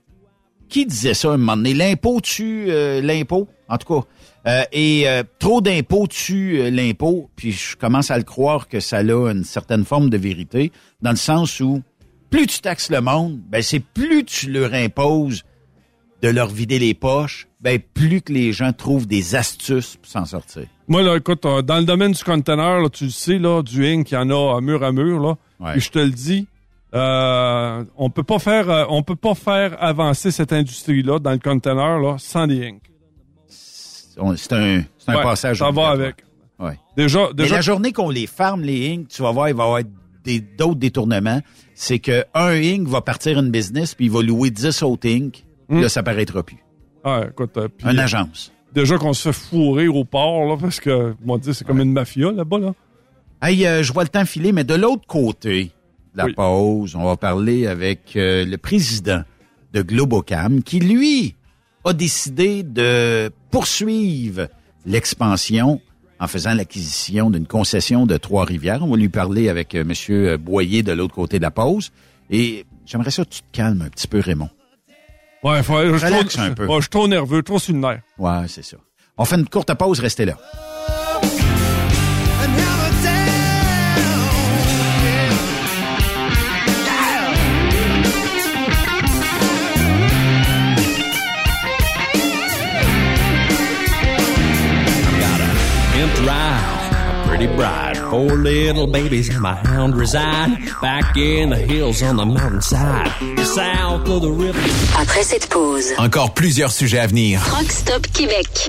qui disait ça à un moment donné? L'impôt tue euh, l'impôt, en tout cas. Euh, et euh, trop d'impôts tue l'impôt. Puis je commence à le croire que ça a une certaine forme de vérité, dans le sens où plus tu taxes le monde, ben c'est plus tu leur imposes de leur vider les poches, ben plus que les gens trouvent des astuces pour s'en sortir. Moi, là, écoute, euh, dans le domaine du conteneur, là, tu le sais, là, du Inc, il y en a à mur à mur, là. Ouais. Et je te le dis, euh, on peut pas faire, euh, on peut pas faire avancer cette industrie-là dans le conteneur, là, sans des Inc. C'est un, un Ouais, passage. Ça va avec. Ouais. Déjà, Mais déjà. la journée qu'on les farme, les Inc., tu vas voir, il va y avoir d'autres détournements. C'est que un Inc. va partir une business, puis il va louer 10 autres Inc. Hmm. Là, ça paraîtra plus. Ouais, écoute, euh, Une agence. déjà qu'on se fait fourrer au port, là, parce que, moi, dit, c'est comme une mafia, là-bas, là. Hey, euh, je vois le temps filer, mais de l'autre côté de la Oui. pause, on va parler avec euh, le président de Globocam, qui, lui, a décidé de poursuivre l'expansion en faisant l'acquisition d'une concession de Trois-Rivières. On va lui parler avec euh, M. Boyer de l'autre côté de la pause. Et j'aimerais ça que tu te calmes un petit peu, Raymond. Ouais, faut, je, suis trop, un peu. ouais, je suis trop nerveux, trop sur le nerf. Ouais, c'est ça. On fait une courte pause, restez là. Bride. Four little babies and my hound reside back in the hills on the mountainside, south of the river. Après cette pause, Encore plusieurs sujets à venir. Truck Stop Québec.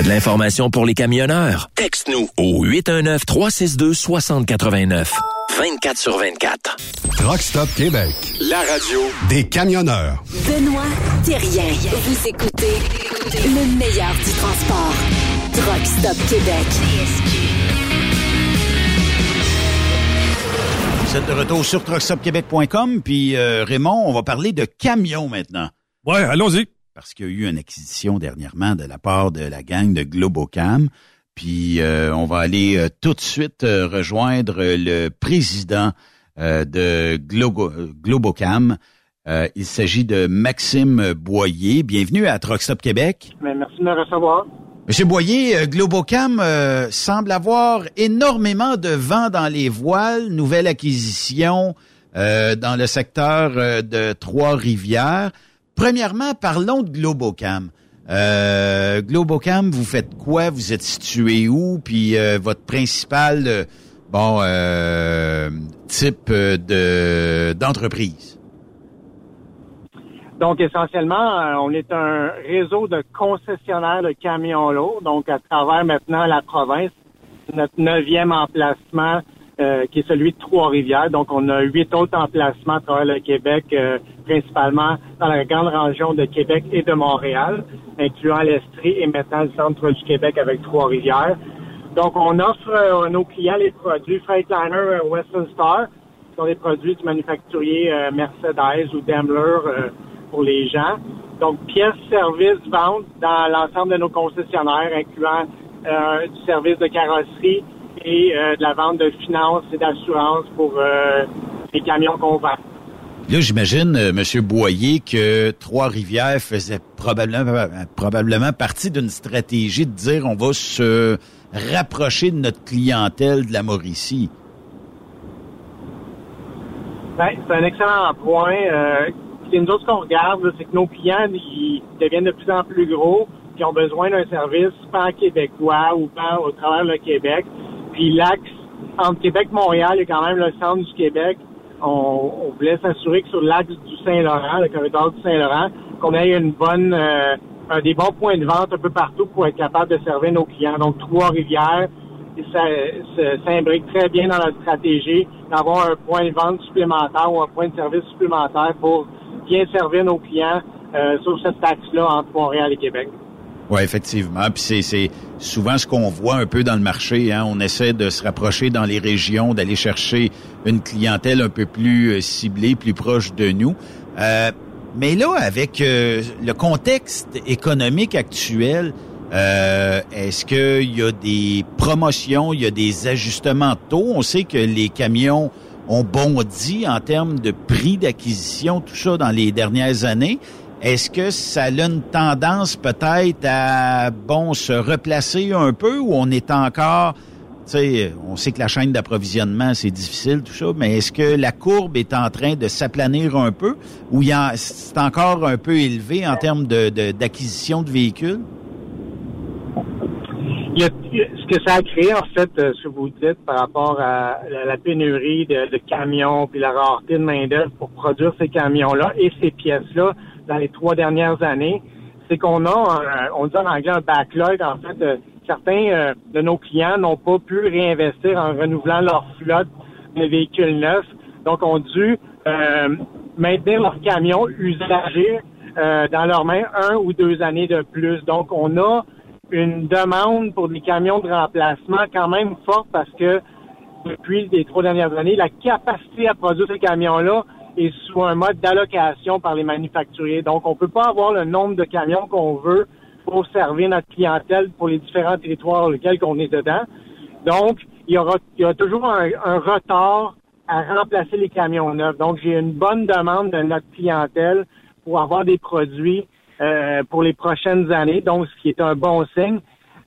T'as de l'information pour les camionneurs? Texte-nous au 819-362-6089. 24 sur 24. Truck Stop Québec, la radio des camionneurs. Benoît Thérien. Vous écoutez le meilleur du transport. Truck Stop Québec. Vous êtes de retour sur truckstopquebec.com. Puis euh, Raymond, on va parler de camions maintenant. Ouais, allons-y. Parce qu'il y a eu une acquisition dernièrement de la part de la gang de Globocam. Puis euh, on va aller euh, tout de suite euh, rejoindre le président euh, de Globo- Globocam. Euh, il s'agit de Maxime Boyer. Bienvenue à Truckstop Québec. Mais merci de me recevoir. Monsieur Boyer, euh, Globocam euh, semble avoir énormément de vent dans les voiles. Nouvelle acquisition euh, dans le secteur de Trois-Rivières. Premièrement, parlons de Globocam. Euh, Globocam, vous faites quoi? Vous êtes situé où? Puis euh, votre principal euh, type de d'entreprise? Donc, essentiellement, on est un réseau de concessionnaires de camions lourds, donc à travers maintenant la province. Notre neuvième emplacement euh, qui est celui de Trois-Rivières. Donc, on a huit autres emplacements à travers le Québec, euh, principalement dans la grande région de Québec et de Montréal, incluant l'Estrie et maintenant le centre du Québec avec Trois-Rivières. Donc, on offre euh, à nos clients les produits Freightliner Western Star, qui sont des produits du manufacturier Mercedes ou Daimler pour les gens. Donc, pièces, services, ventes dans l'ensemble de nos concessionnaires, incluant du service de carrosserie et euh, de la vente de finances et d'assurance pour euh, les camions qu'on vend. Là, j'imagine, euh, Monsieur Boyer, que Trois-Rivières faisait probablement, probablement partie d'une stratégie de dire on va se rapprocher de notre clientèle de la Mauricie. Ben, c'est un excellent point. Euh, ce que nous autres, qu'on regarde, c'est que nos clients ils deviennent de plus en plus gros, qui ont besoin d'un service pan québécois ou pan au travers le Québec. Puis l'axe entre Québec et Montréal, il y a quand même le centre du Québec on, voulait s'assurer que sur l'axe du Saint-Laurent, le corridor du Saint-Laurent, qu'on ait une bonne, euh, un des bons points de vente un peu partout pour être capable de servir nos clients. Donc, Trois-Rivières, ça, s'imbrique très bien dans la stratégie d'avoir un point de vente supplémentaire ou un point de service supplémentaire pour bien servir nos clients euh, sur cette axe-là entre Montréal et Québec. Oui, effectivement. Puis c'est souvent ce qu'on voit un peu dans le marché. Hein. On essaie de se rapprocher dans les régions, d'aller chercher une clientèle un peu plus euh, ciblée, plus proche de nous. Euh, mais là, avec euh, le contexte économique actuel, est-ce qu'il y a des promotions, il y a des ajustements de taux? On sait que les camions ont bondi en termes de prix d'acquisition, tout ça dans les dernières années. Est-ce que ça a une tendance peut-être à bon se replacer un peu ou on est encore tu sais, on sait que la chaîne d'approvisionnement, c'est difficile, tout ça, mais est-ce que la courbe est en train de s'aplanir un peu ou c'est encore un peu élevé en termes d'acquisition de, de véhicules? ce que ça a créé, en fait, euh, ce que vous dites par rapport à la, pénurie de, de, camions puis la rareté de main-d'œuvre pour produire ces camions-là et ces pièces-là, dans les trois dernières années, c'est qu'on a, on dit en anglais un backlog. En fait, euh, certains euh, de nos clients n'ont pas pu réinvestir en renouvelant leur flotte de véhicules neufs. Donc, ont dû euh, maintenir leurs camions usagés dans leurs mains un ou deux années de plus. Donc, on a une demande pour des camions de remplacement quand même forte parce que depuis les trois dernières années, la capacité à produire ces camions-là et sous un mode d'allocation par les manufacturiers. Donc, on ne peut pas avoir le nombre de camions qu'on veut pour servir notre clientèle pour les différents territoires lesquels on est dedans. Donc, il y aura, il y a toujours un, retard à remplacer les camions neufs. Donc, j'ai une bonne demande de notre clientèle pour avoir des produits euh, pour les prochaines années, donc ce qui est un bon signe.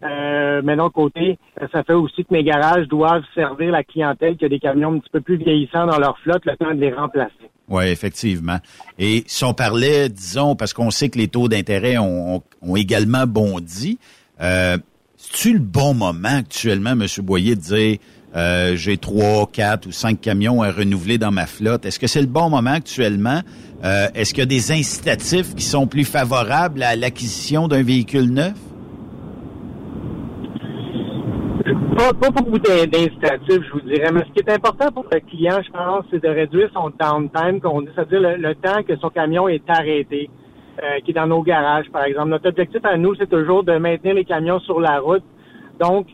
Euh, mais d'un côté, ça fait aussi que mes garages doivent servir la clientèle qui a des camions un petit peu plus vieillissants dans leur flotte, le temps de les remplacer. Oui, effectivement. Et si on parlait, disons, parce qu'on sait que les taux d'intérêt ont, également bondi, euh, c'est-tu le bon moment actuellement, M. Boyer, de dire euh, j'ai trois, quatre ou cinq camions à renouveler dans ma flotte? Est-ce que c'est le bon moment actuellement? Euh, est-ce qu'il y a des incitatifs qui sont plus favorables à l'acquisition d'un véhicule neuf? Pas, pas beaucoup d'incitatifs, je vous dirais. Mais ce qui est important pour le client, je pense, c'est de réduire son downtime, c'est-à-dire le, temps que son camion est arrêté, euh, qui est dans nos garages, par exemple. Notre objectif à nous, c'est toujours de maintenir les camions sur la route. Donc,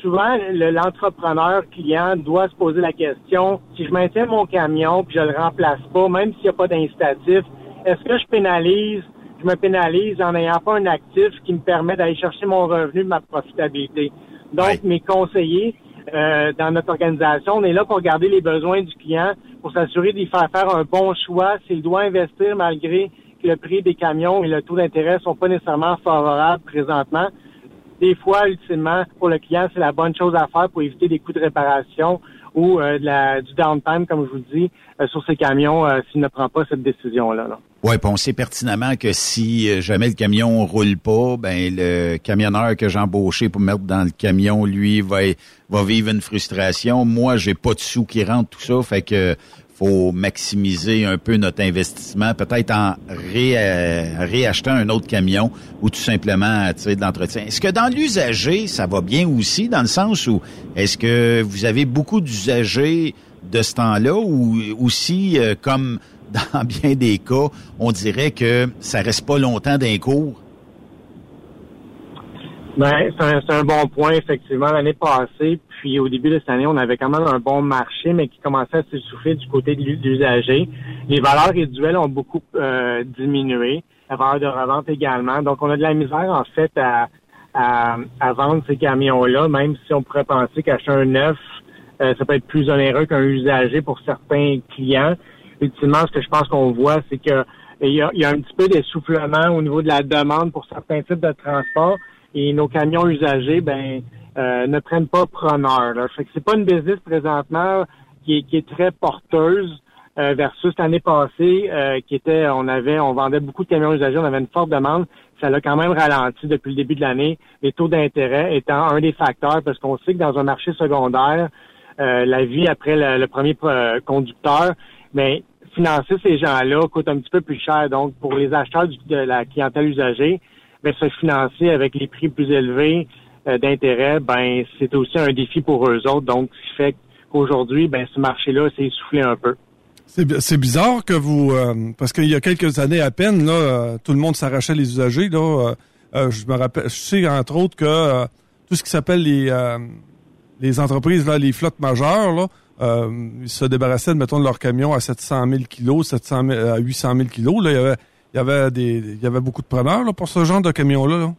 souvent, l'entrepreneur client doit se poser la question, si je maintiens mon camion puis je le remplace pas, même s'il n'y a pas d'incitatif, est-ce que je pénalise, je me pénalise en n'ayant pas un actif qui me permet d'aller chercher mon revenu, ma profitabilité? Donc, mes conseillers euh, dans notre organisation, on est là pour regarder les besoins du client, pour s'assurer d'y faire faire un bon choix s'il doit investir malgré que le prix des camions et le taux d'intérêt sont pas nécessairement favorables présentement. Des fois, ultimement, pour le client, c'est la bonne chose à faire pour éviter des coûts de réparation ou euh, du downtime, comme je vous dis, euh, sur ces camions s'il ne prend pas cette décision-là. Là. Oui, on sait pertinemment que si euh, jamais le camion roule pas, ben le camionneur que j'ai embauché pour mettre dans le camion, lui, va, va vivre une frustration. Moi, j'ai pas de sous qui rentrent, tout ça, fait que faut maximiser un peu notre investissement, peut-être en ré, euh, réachetant un autre camion ou tout simplement tu sais, de l'entretien. Est-ce que dans l'usager, ça va bien aussi, dans le sens où est-ce que vous avez beaucoup d'usagers de ce temps-là ou aussi euh, comme dans bien des cas, on dirait que ça reste pas longtemps d'un cours? Ben, c'est un, bon point, effectivement. L'année passée, puis au début de cette année, on avait quand même un bon marché, mais qui commençait à s'essouffler du côté de l'usager. Les valeurs résiduelles ont beaucoup euh, diminué, la valeur de revente également. Donc, on a de la misère, en fait, à, à, vendre ces camions-là, même si on pourrait penser qu'acheter un neuf, euh, ça peut être plus onéreux qu'un usager pour certains clients ultimement, ce que je pense qu'on voit, c'est que il y, a, un petit peu d'essoufflement au niveau de la demande pour certains types de transports et nos camions usagés, ben, euh, ne prennent pas preneur. Là. Fait que c'est pas une business présentement qui est, très porteuse euh, versus l'année passée euh, qui était, on avait, on vendait beaucoup de camions usagés, on avait une forte demande. Ça l'a quand même ralenti depuis le début de l'année. Les taux d'intérêt étant un des facteurs parce qu'on sait que dans un marché secondaire, la vie après le, premier conducteur, mais financer ces gens-là coûte un petit peu plus cher. Donc, pour les acheteurs de la clientèle usagée, ben, se financer avec les prix plus élevés d'intérêt, ben c'est aussi un défi pour eux autres. Donc, ce qui fait qu'aujourd'hui, ben ce marché-là s'est essoufflé un peu. C'est bizarre que vous, euh, parce qu'il y a quelques années à peine, là, euh, tout le monde s'arrachait les usagers. Là, euh, je me rappelle, je sais entre autres que tout ce qui s'appelle les les entreprises, là, les flottes majeures, là, ils se débarrassaient, mettons, de leurs camions à 700 000 kilos, 700 à 800 000 kilos. Là, il y avait, il y avait des, il y avait beaucoup de preneurs là, pour ce genre de camions-là. là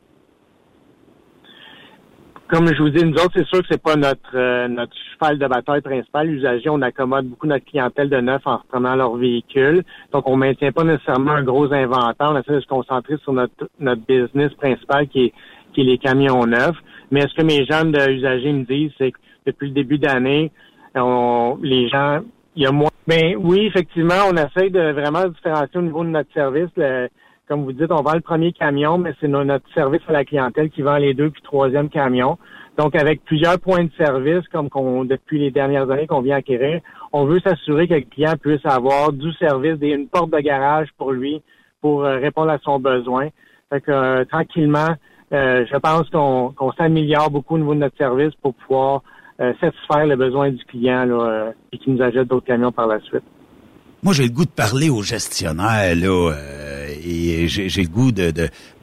comme je vous dis, nous autres, c'est sûr que c'est pas notre euh, notre cheval de bataille principal. L'usager, on accommode beaucoup notre clientèle de neuf en reprenant leur véhicule. Donc, on maintient pas nécessairement un gros inventaire. On essaie de se concentrer sur notre notre business principal qui est qui est les camions neufs. Mais ce que mes jeunes usagers me disent, c'est que depuis le début d'année, les gens, il y a moins. Ben oui, effectivement, on essaie de vraiment différencier au niveau de notre service. Le, comme vous dites, on vend le premier camion, mais c'est notre service à la clientèle qui vend les deux puis troisième camion. Donc, avec plusieurs points de service, comme qu'on, depuis les dernières années qu'on vient acquérir, on veut s'assurer que le client puisse avoir du service, une porte de garage pour lui, pour euh, répondre à son besoin. Fait que, euh, tranquillement, euh, je pense qu'on, s'améliore beaucoup au niveau de notre service pour pouvoir satisfaire les besoins du client là, et qui nous achète d'autres camions par la suite. Moi, j'ai le goût de parler aux gestionnaires, là, euh, et j'ai le goût de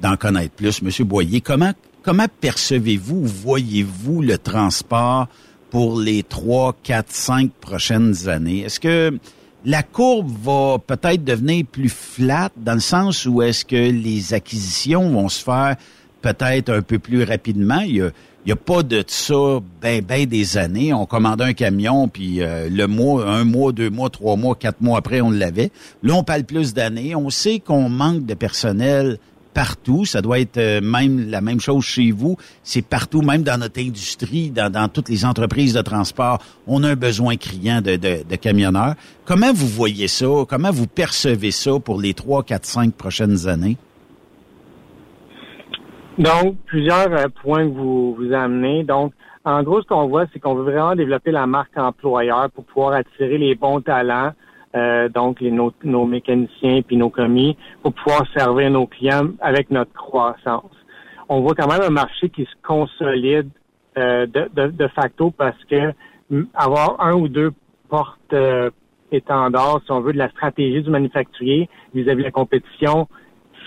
d'en connaître plus. Monsieur Boyer, comment comment percevez-vous, voyez-vous le transport pour les trois, quatre, cinq prochaines années? Est-ce que la courbe va peut-être devenir plus flat dans le sens où est-ce que les acquisitions vont se faire peut-être un peu plus rapidement? Il y a, il n'y a pas de ça ben ben des années. On commandait un camion, puis euh, le mois, un mois, deux mois, trois mois, quatre mois après, on l'avait. Là, on parle plus d'années. On sait qu'on manque de personnel partout. Ça doit être euh, même la même chose chez vous. C'est partout, même dans notre industrie, dans, toutes les entreprises de transport. On a un besoin criant de, de, de, camionneurs. Comment vous voyez ça? Comment vous percevez ça pour les trois, quatre, cinq prochaines années? Donc, plusieurs euh, points que vous, vous amenez. Donc, en gros, ce qu'on voit, c'est qu'on veut vraiment développer la marque employeur pour pouvoir attirer les bons talents, euh, donc les, nos, nos, mécaniciens puis nos commis, pour pouvoir servir nos clients avec notre croissance. On voit quand même un marché qui se consolide euh, de, de, facto parce que avoir un ou deux portes euh, étendards, si on veut, de la stratégie du manufacturier vis-à-vis de la compétition,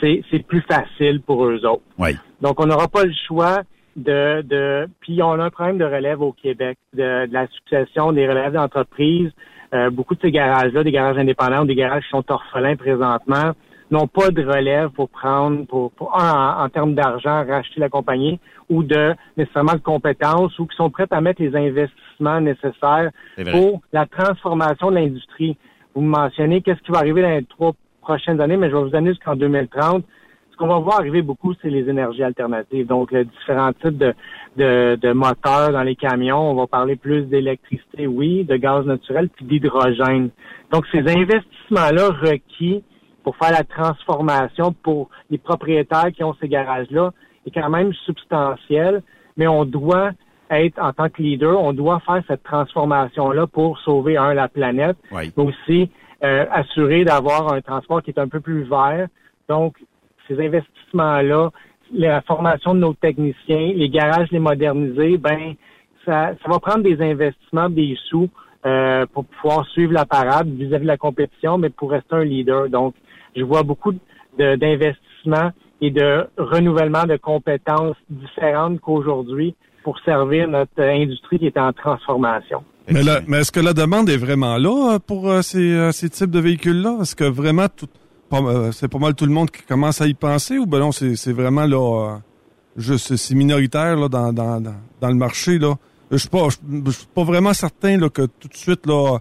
c'est plus facile pour eux autres. Oui. Donc, on n'aura pas le choix de, de... Puis, on a un problème de relève au Québec, de, la succession des relèves d'entreprises. Euh, beaucoup de ces garages-là, des garages indépendants ou des garages qui sont orphelins présentement, n'ont pas de relève pour prendre, pour, pour en, en termes d'argent, racheter la compagnie ou de nécessairement de compétences ou qui sont prêts à mettre les investissements nécessaires pour la transformation de l'industrie. Vous me mentionnez qu'est-ce qui va arriver dans les trois prochaines années, mais je vais vous donner jusqu'en 2030. Ce qu'on va voir arriver beaucoup, c'est les énergies alternatives. Donc, les différents types de, de, moteurs dans les camions. On va parler plus d'électricité, oui, de gaz naturel, puis d'hydrogène. Donc, ces investissements-là requis pour faire la transformation pour les propriétaires qui ont ces garages-là est quand même substantiel, mais on doit être, en tant que leader, on doit faire cette transformation-là pour sauver, un, la planète, mais aussi euh, assurer d'avoir un transport qui est un peu plus vert. Donc, ces investissements-là, la formation de nos techniciens, les garages les moderniser, ben ça, ça va prendre des investissements, des sous euh, pour pouvoir suivre la parade vis-à-vis de la compétition, mais pour rester un leader. Donc, je vois beaucoup d'investissements et de renouvellement de compétences différentes qu'aujourd'hui pour servir notre industrie qui est en transformation. Mais, mais est-ce que la demande est vraiment là euh, pour euh, ces, euh, ces, types de véhicules-là? Est-ce que vraiment tout, c'est pas mal tout le monde qui commence à y penser ou ben non, c'est vraiment là juste c'est minoritaire là, dans, dans, dans, le marché là? Je suis pas, je, suis pas vraiment certain là, que tout de suite là.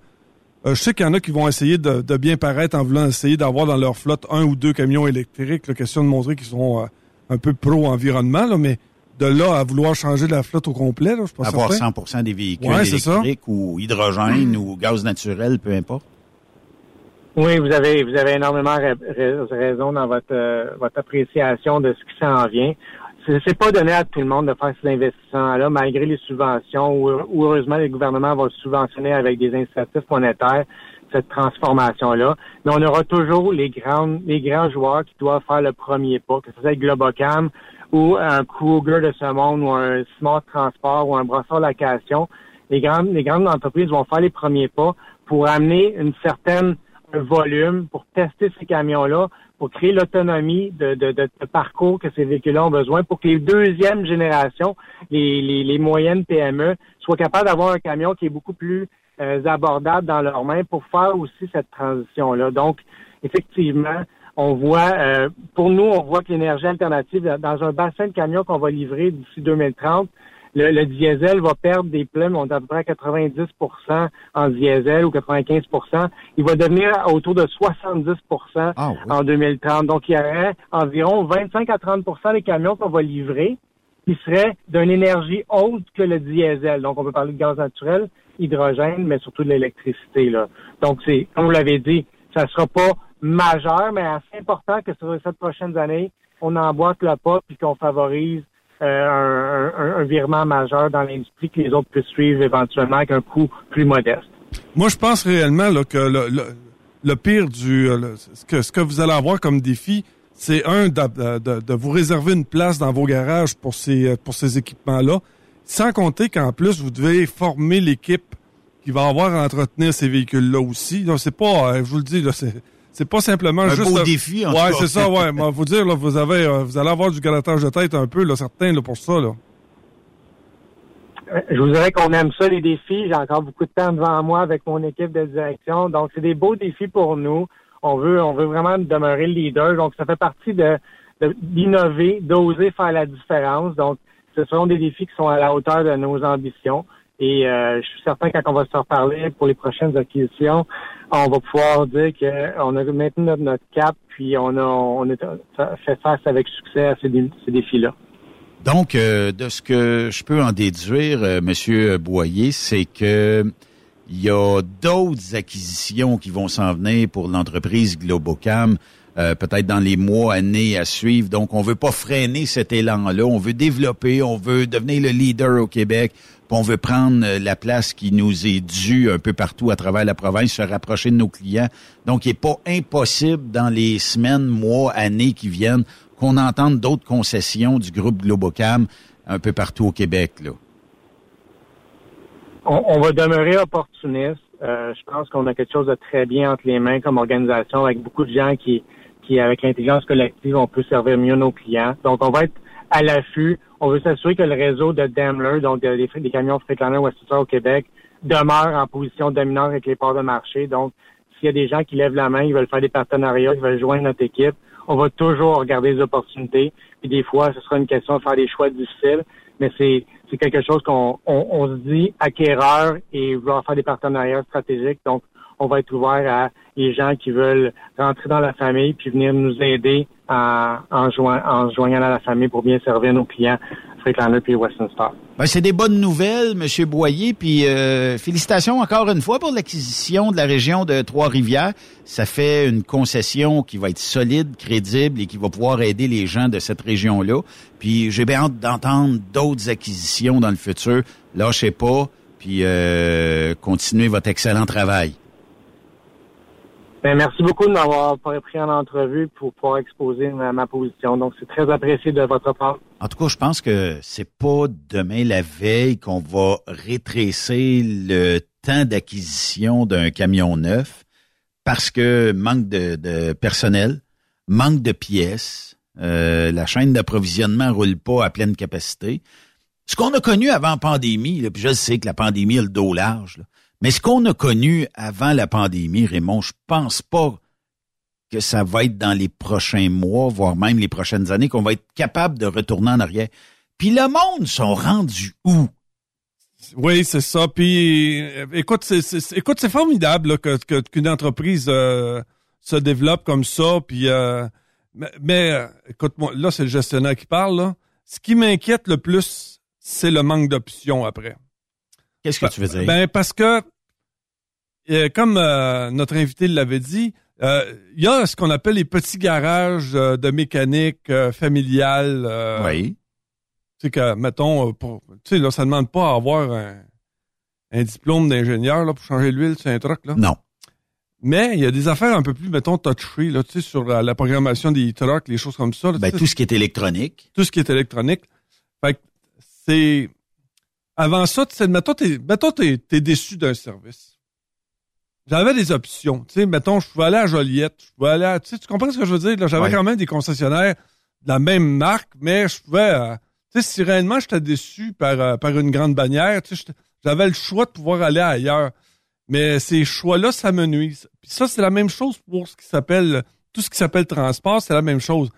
je sais qu'il y en a qui vont essayer de, de bien paraître en voulant essayer d'avoir dans leur flotte un ou deux camions électriques. La question de montrer qu'ils sont un peu pro-environnement, là, mais de là à vouloir changer la flotte au complet, là, je pense Avoir 100% des véhicules électriques ou hydrogène ou gaz naturel, peu importe. Oui, vous avez vous avez énormément raison dans votre euh, votre appréciation de ce qui s'en vient. c'est pas donné à tout le monde de faire ces investissements-là, malgré les subventions, ou, heureusement les gouvernements vont subventionner avec des incitatifs monétaires cette transformation-là. Mais on aura toujours les grands, les grands joueurs qui doivent faire le premier pas, que ce soit Globocam ou un Kruger de ce monde ou un Smart Transport ou un Brossard Location. Les grandes, les grandes entreprises vont faire les premiers pas pour amener une certaine volume, pour tester ces camions-là, pour créer l'autonomie de, de, de, parcours que ces véhicules ont besoin, pour que les deuxièmes générations, les, les, les moyennes PME, soient capables d'avoir un camion qui est beaucoup plus euh, abordables dans leurs mains pour faire aussi cette transition-là. Donc, effectivement, on voit, euh, pour nous, on voit que l'énergie alternative, dans un bassin de camions qu'on va livrer d'ici 2030, le, diesel va perdre des plumes, on est à peu près à 90% en diesel ou 95% Il va devenir autour de 70 ah, en 2030. Donc, il y aurait environ 25 à 30% des camions qu'on va livrer qui seraient d'une énergie haute que le diesel. Donc, on peut parler de gaz naturel, hydrogène, mais surtout de l'électricité. Là. Donc, c'est, comme vous l'avez dit, ça ne sera pas majeur, mais assez important que sur les sept prochaines années, on emboîte le pas puis qu'on favorise euh, un, virement majeur dans l'industrie que les autres puissent suivre éventuellement avec un coût plus modeste. Moi, je pense réellement que le, pire du euh, ce, que, ce que vous allez avoir comme défi, c'est un de, de, vous réserver une place dans vos garages pour ces pour ces équipements-là. Sans compter qu'en plus, vous devez former l'équipe qui va avoir à entretenir ces véhicules-là aussi. Donc, c'est pas, euh, je vous le dis, là, c'est, c'est pas simplement un juste. Beau défi, en Ouais, c'est ça, ouais. Mais vous dire, là, vous avez, euh, vous allez avoir du galatage de tête un peu, là, certains, là, pour ça, là. Euh, je vous dirais qu'on aime ça, les défis. J'ai encore beaucoup de temps devant moi avec mon équipe de direction. Donc, c'est des beaux défis pour nous. On veut, on veut vraiment demeurer le leader. Donc, ça fait partie de, d'innover, d'oser faire la différence. Donc, ce sont des défis qui sont à la hauteur de nos ambitions. Et euh, je suis certain quand on va se reparler pour les prochaines acquisitions, on va pouvoir dire qu'on a maintenu notre, cap, puis on a, on fait face avec succès à ces, défis-là. Donc, euh, de ce que je peux en déduire, euh, Monsieur Boyer, c'est que il y a d'autres acquisitions qui vont s'en venir pour l'entreprise Globocam euh, peut-être dans les mois, années à suivre. Donc, on veut pas freiner cet élan-là. On veut développer, on veut devenir le leader au Québec. On veut prendre euh, la place qui nous est due un peu partout à travers la province, se rapprocher de nos clients. Donc, il n'est pas impossible dans les semaines, mois, années qui viennent qu'on entende d'autres concessions du groupe Globocam un peu partout au Québec. Là. On, va demeurer opportuniste. Euh, je pense qu'on a quelque chose de très bien entre les mains comme organisation avec beaucoup de gens qui, qui, avec l'intelligence collective, on peut servir mieux nos clients. Donc, on va être à l'affût. On veut s'assurer que le réseau de Daimler, donc des, des camions Freightliner Westchester au Québec, demeure en position dominante avec les ports de marché. Donc, s'il y a des gens qui lèvent la main, ils veulent faire des partenariats, ils veulent joindre notre équipe, on va toujours regarder les opportunités. Puis des fois, ce sera une question de faire des choix difficiles, mais c'est quelque chose qu'on on, se dit acquéreur et vouloir faire des partenariats stratégiques. Donc, on va être ouvert à les gens qui veulent rentrer dans la famille puis venir nous aider en, en, en joignant à la famille pour bien servir nos clients Freightliner puis Western Star. Ben, c'est des bonnes nouvelles, Monsieur Boyer. Puis euh, félicitations encore une fois pour l'acquisition de la région de Trois-Rivières. Ça fait une concession qui va être solide, crédible et qui va pouvoir aider les gens de cette région-là. Puis j'ai bien hâte d'entendre d'autres acquisitions dans le futur. Lâchez pas, puis euh, continuez votre excellent travail. Ben, merci beaucoup de m'avoir pris en entrevue pour pouvoir exposer ma, position. Donc, c'est très apprécié de votre part. En tout cas, je pense que c'est pas demain la veille qu'on va rétrécir le temps d'acquisition d'un camion neuf parce que manque de, personnel, manque de pièces, euh, la chaîne d'approvisionnement roule pas à pleine capacité. Ce qu'on a connu avant pandémie, puis je sais que la pandémie a le dos large, mais ce qu'on a connu avant la pandémie, Raymond, je pense pas que ça va être dans les prochains mois, voire même les prochaines années, qu'on va être capable de retourner en arrière. Puis le monde sont rendus où? Oui, c'est ça. Puis écoute, c'est, écoute, c'est formidable que, qu'une entreprise euh, se développe comme ça. Puis euh, mais, euh, écoute-moi, là c'est le gestionnaire qui parle. Là. Ce qui m'inquiète le plus, c'est le manque d'options après. Qu'est-ce que tu veux dire? Ben, parce que, euh, comme euh, notre invité l'avait dit, euh, il y a ce qu'on appelle les petits garages de mécanique familiale. oui. sais que, mettons, pour, tu sais, là, ça demande pas à avoir un, un diplôme d'ingénieur, là, pour changer l'huile sur un truck, là. Non. Mais il y a des affaires un peu plus, mettons, touch-free, là, tu sais, sur la, la programmation des trucks, les choses comme ça. là, Ben, tu tout ce qui est électronique. tout ce qui est électronique. Fait que c'est. Avant ça, tu sais, mettons, t'es, mettons, t'es, t'es déçu d'un service. J'avais des options. Tu sais, mettons, je pouvais aller à Joliette, je pouvais aller à, tu sais, tu comprends ce que je veux dire? là? J'avais Ouais. quand même des concessionnaires de la même marque, mais je pouvais, euh, tu sais, si réellement j'étais déçu par, euh, par une grande bannière, tu sais, j'avais le choix de pouvoir aller ailleurs. Mais ces choix-là, ça me nuit. Puis ça, c'est la même chose pour ce qui s'appelle, tout ce qui s'appelle transport, c'est la même chose.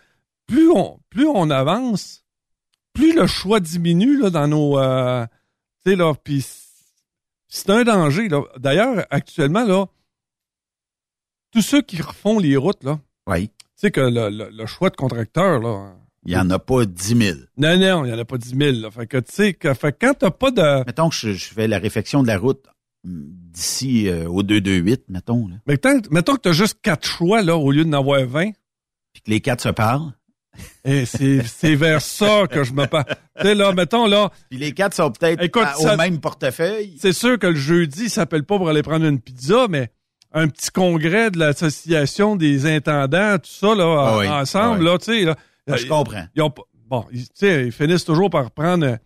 Plus on, plus on avance, plus le choix diminue là, dans nos, euh, tu sais là, puis c'est un danger là. D'ailleurs, actuellement là, tous ceux qui refont les routes là, oui. tu sais que le, le- le choix de contracteur là, Il n'y en a pas 10 000. non non, il y en a pas 10 000. Là. Fait que tu sais que, fait quand t'as pas de, Mettons que je, je fais la réfection de la route hum, d'ici euh, au 228, mettons. Là. mettons, mettons que t'as juste quatre choix là au lieu d'en avoir 20. Puis que les quatre se parlent. Et c'est vers ça que je me parle. Tu sais, là, mettons, là. Puis les quatre sont peut-être au ça- même portefeuille. C'est sûr que le jeudi, il s'appelle pas pour aller prendre une pizza, mais un petit congrès de l'association des intendants, tout ça, là, Ah oui, ensemble, ah oui. là, tu sais, là. Ah, je comprends. Ils ont bon, ils, tu sais, ils finissent toujours par prendre, euh,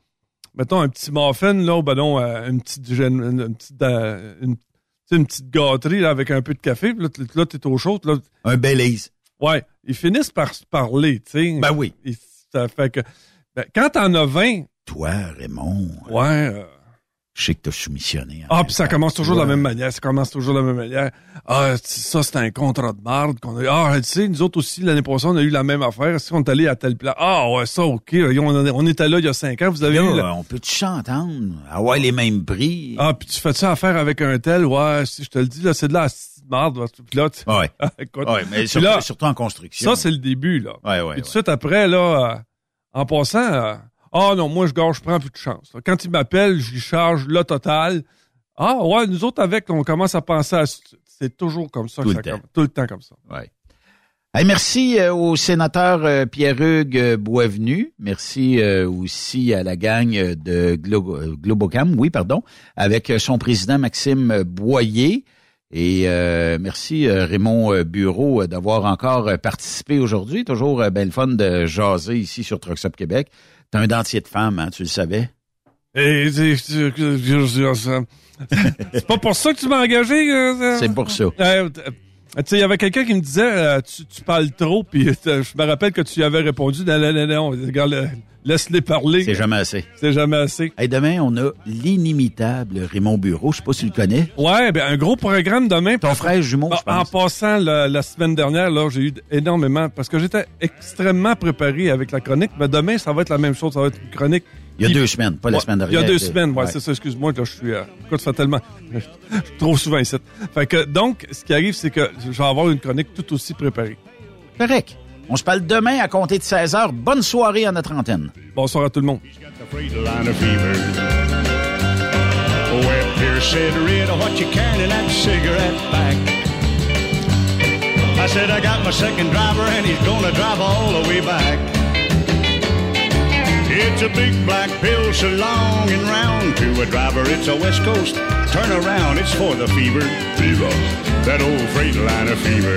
mettons, un petit muffin, là, ou ben non, euh, une petite, une, une petite, euh, une, tu sais, une petite gâterie, là, avec un peu de café, puis là, là, t'es au chaud, là. Un Belize. Ouais, ils finissent par se parler, tu sais. Ben oui. Et ça fait que, ben, quand t'en as 20, Toi, Raymond, ouais, euh, je sais que t'as soumissionné. ah, puis ça commence toujours de la Ouais. même manière. Ça commence toujours de la même manière. Ah, ça, c'est un contrat de marde qu'on a eu. Ah, tu sais, nous autres aussi, l'année passée, on a eu la même affaire. Si on est allé à tel plat. Ah, ouais, ça, OK. On, on était là il y a cinq ans. Vous avez eu... Là, on peut-tu s'entendre? Avoir les mêmes prix? Ah, puis tu fais ça affaire avec un tel? Ouais, si je te le dis, là, c'est de la asti de marde. Puis là, tu... Ouais. Écoute. Ouais, mais surtout, là, surtout en construction. ça, c'est le début, là. Ouais, ouais, Puis tout de suite après, là, euh, en passant, euh, ah non, moi, je gars, je prends plus de chance. là. Quand il m'appelle, je lui charge le total. Ah ouais, nous autres avec, on commence à penser à... C'est toujours comme ça. Tout que le ça temps. commence. Tout le temps comme ça. Ouais. Hey, merci euh, au sénateur euh, Pierre-Hugues euh, Boisvenu. Merci aussi à la gang de Glo- Globocam, oui, pardon, avec son président Maxime Boyer. Et euh, merci euh, Raymond euh, Bureau d'avoir encore participé aujourd'hui. Toujours euh, ben le fun de jaser ici sur Trucks Up Québec. T'as un dentier de femme, hein, tu le savais? Et c'est- pas pour ça que tu m'as engagé. C'est pour ça. Euh, tu sais, il y avait quelqu'un qui me disait, euh, tu, tu parles trop, puis je me rappelle que tu y avais répondu, non, non, non, non, regarde, laisse-les parler. C'est jamais assez. C'est jamais assez. Hey, demain, on a l'inimitable Raymond Bureau. Je sais pas si tu le connais. Ouais, ben un gros programme demain. Ton frère jumeau, Ah, je pense. En passant, la, la semaine dernière, là, j'ai eu énormément, parce que j'étais extrêmement préparé avec la chronique, mais demain, ça va être la même chose, ça va être une chronique. Il y a deux semaines, pas la semaine Il y dernière. a deux semaines, ouais, ouais. c'est ça, excuse-moi, là, je suis, euh, écoute, ça fait tellement, je suis trop souvent ici. Fait que, donc, ce qui arrive, c'est que je vais avoir une chronique tout aussi préparée. Correct. On se parle demain à compter de 16 heures. Bonne soirée à notre antenne. Bonsoir à tout le monde. I said, I got my second driver and he's gonna drive all the way back. It's a big black pill so long and round to a driver. It's a West Coast. Turn around, it's for the fever. Fever. That old freight line of fever.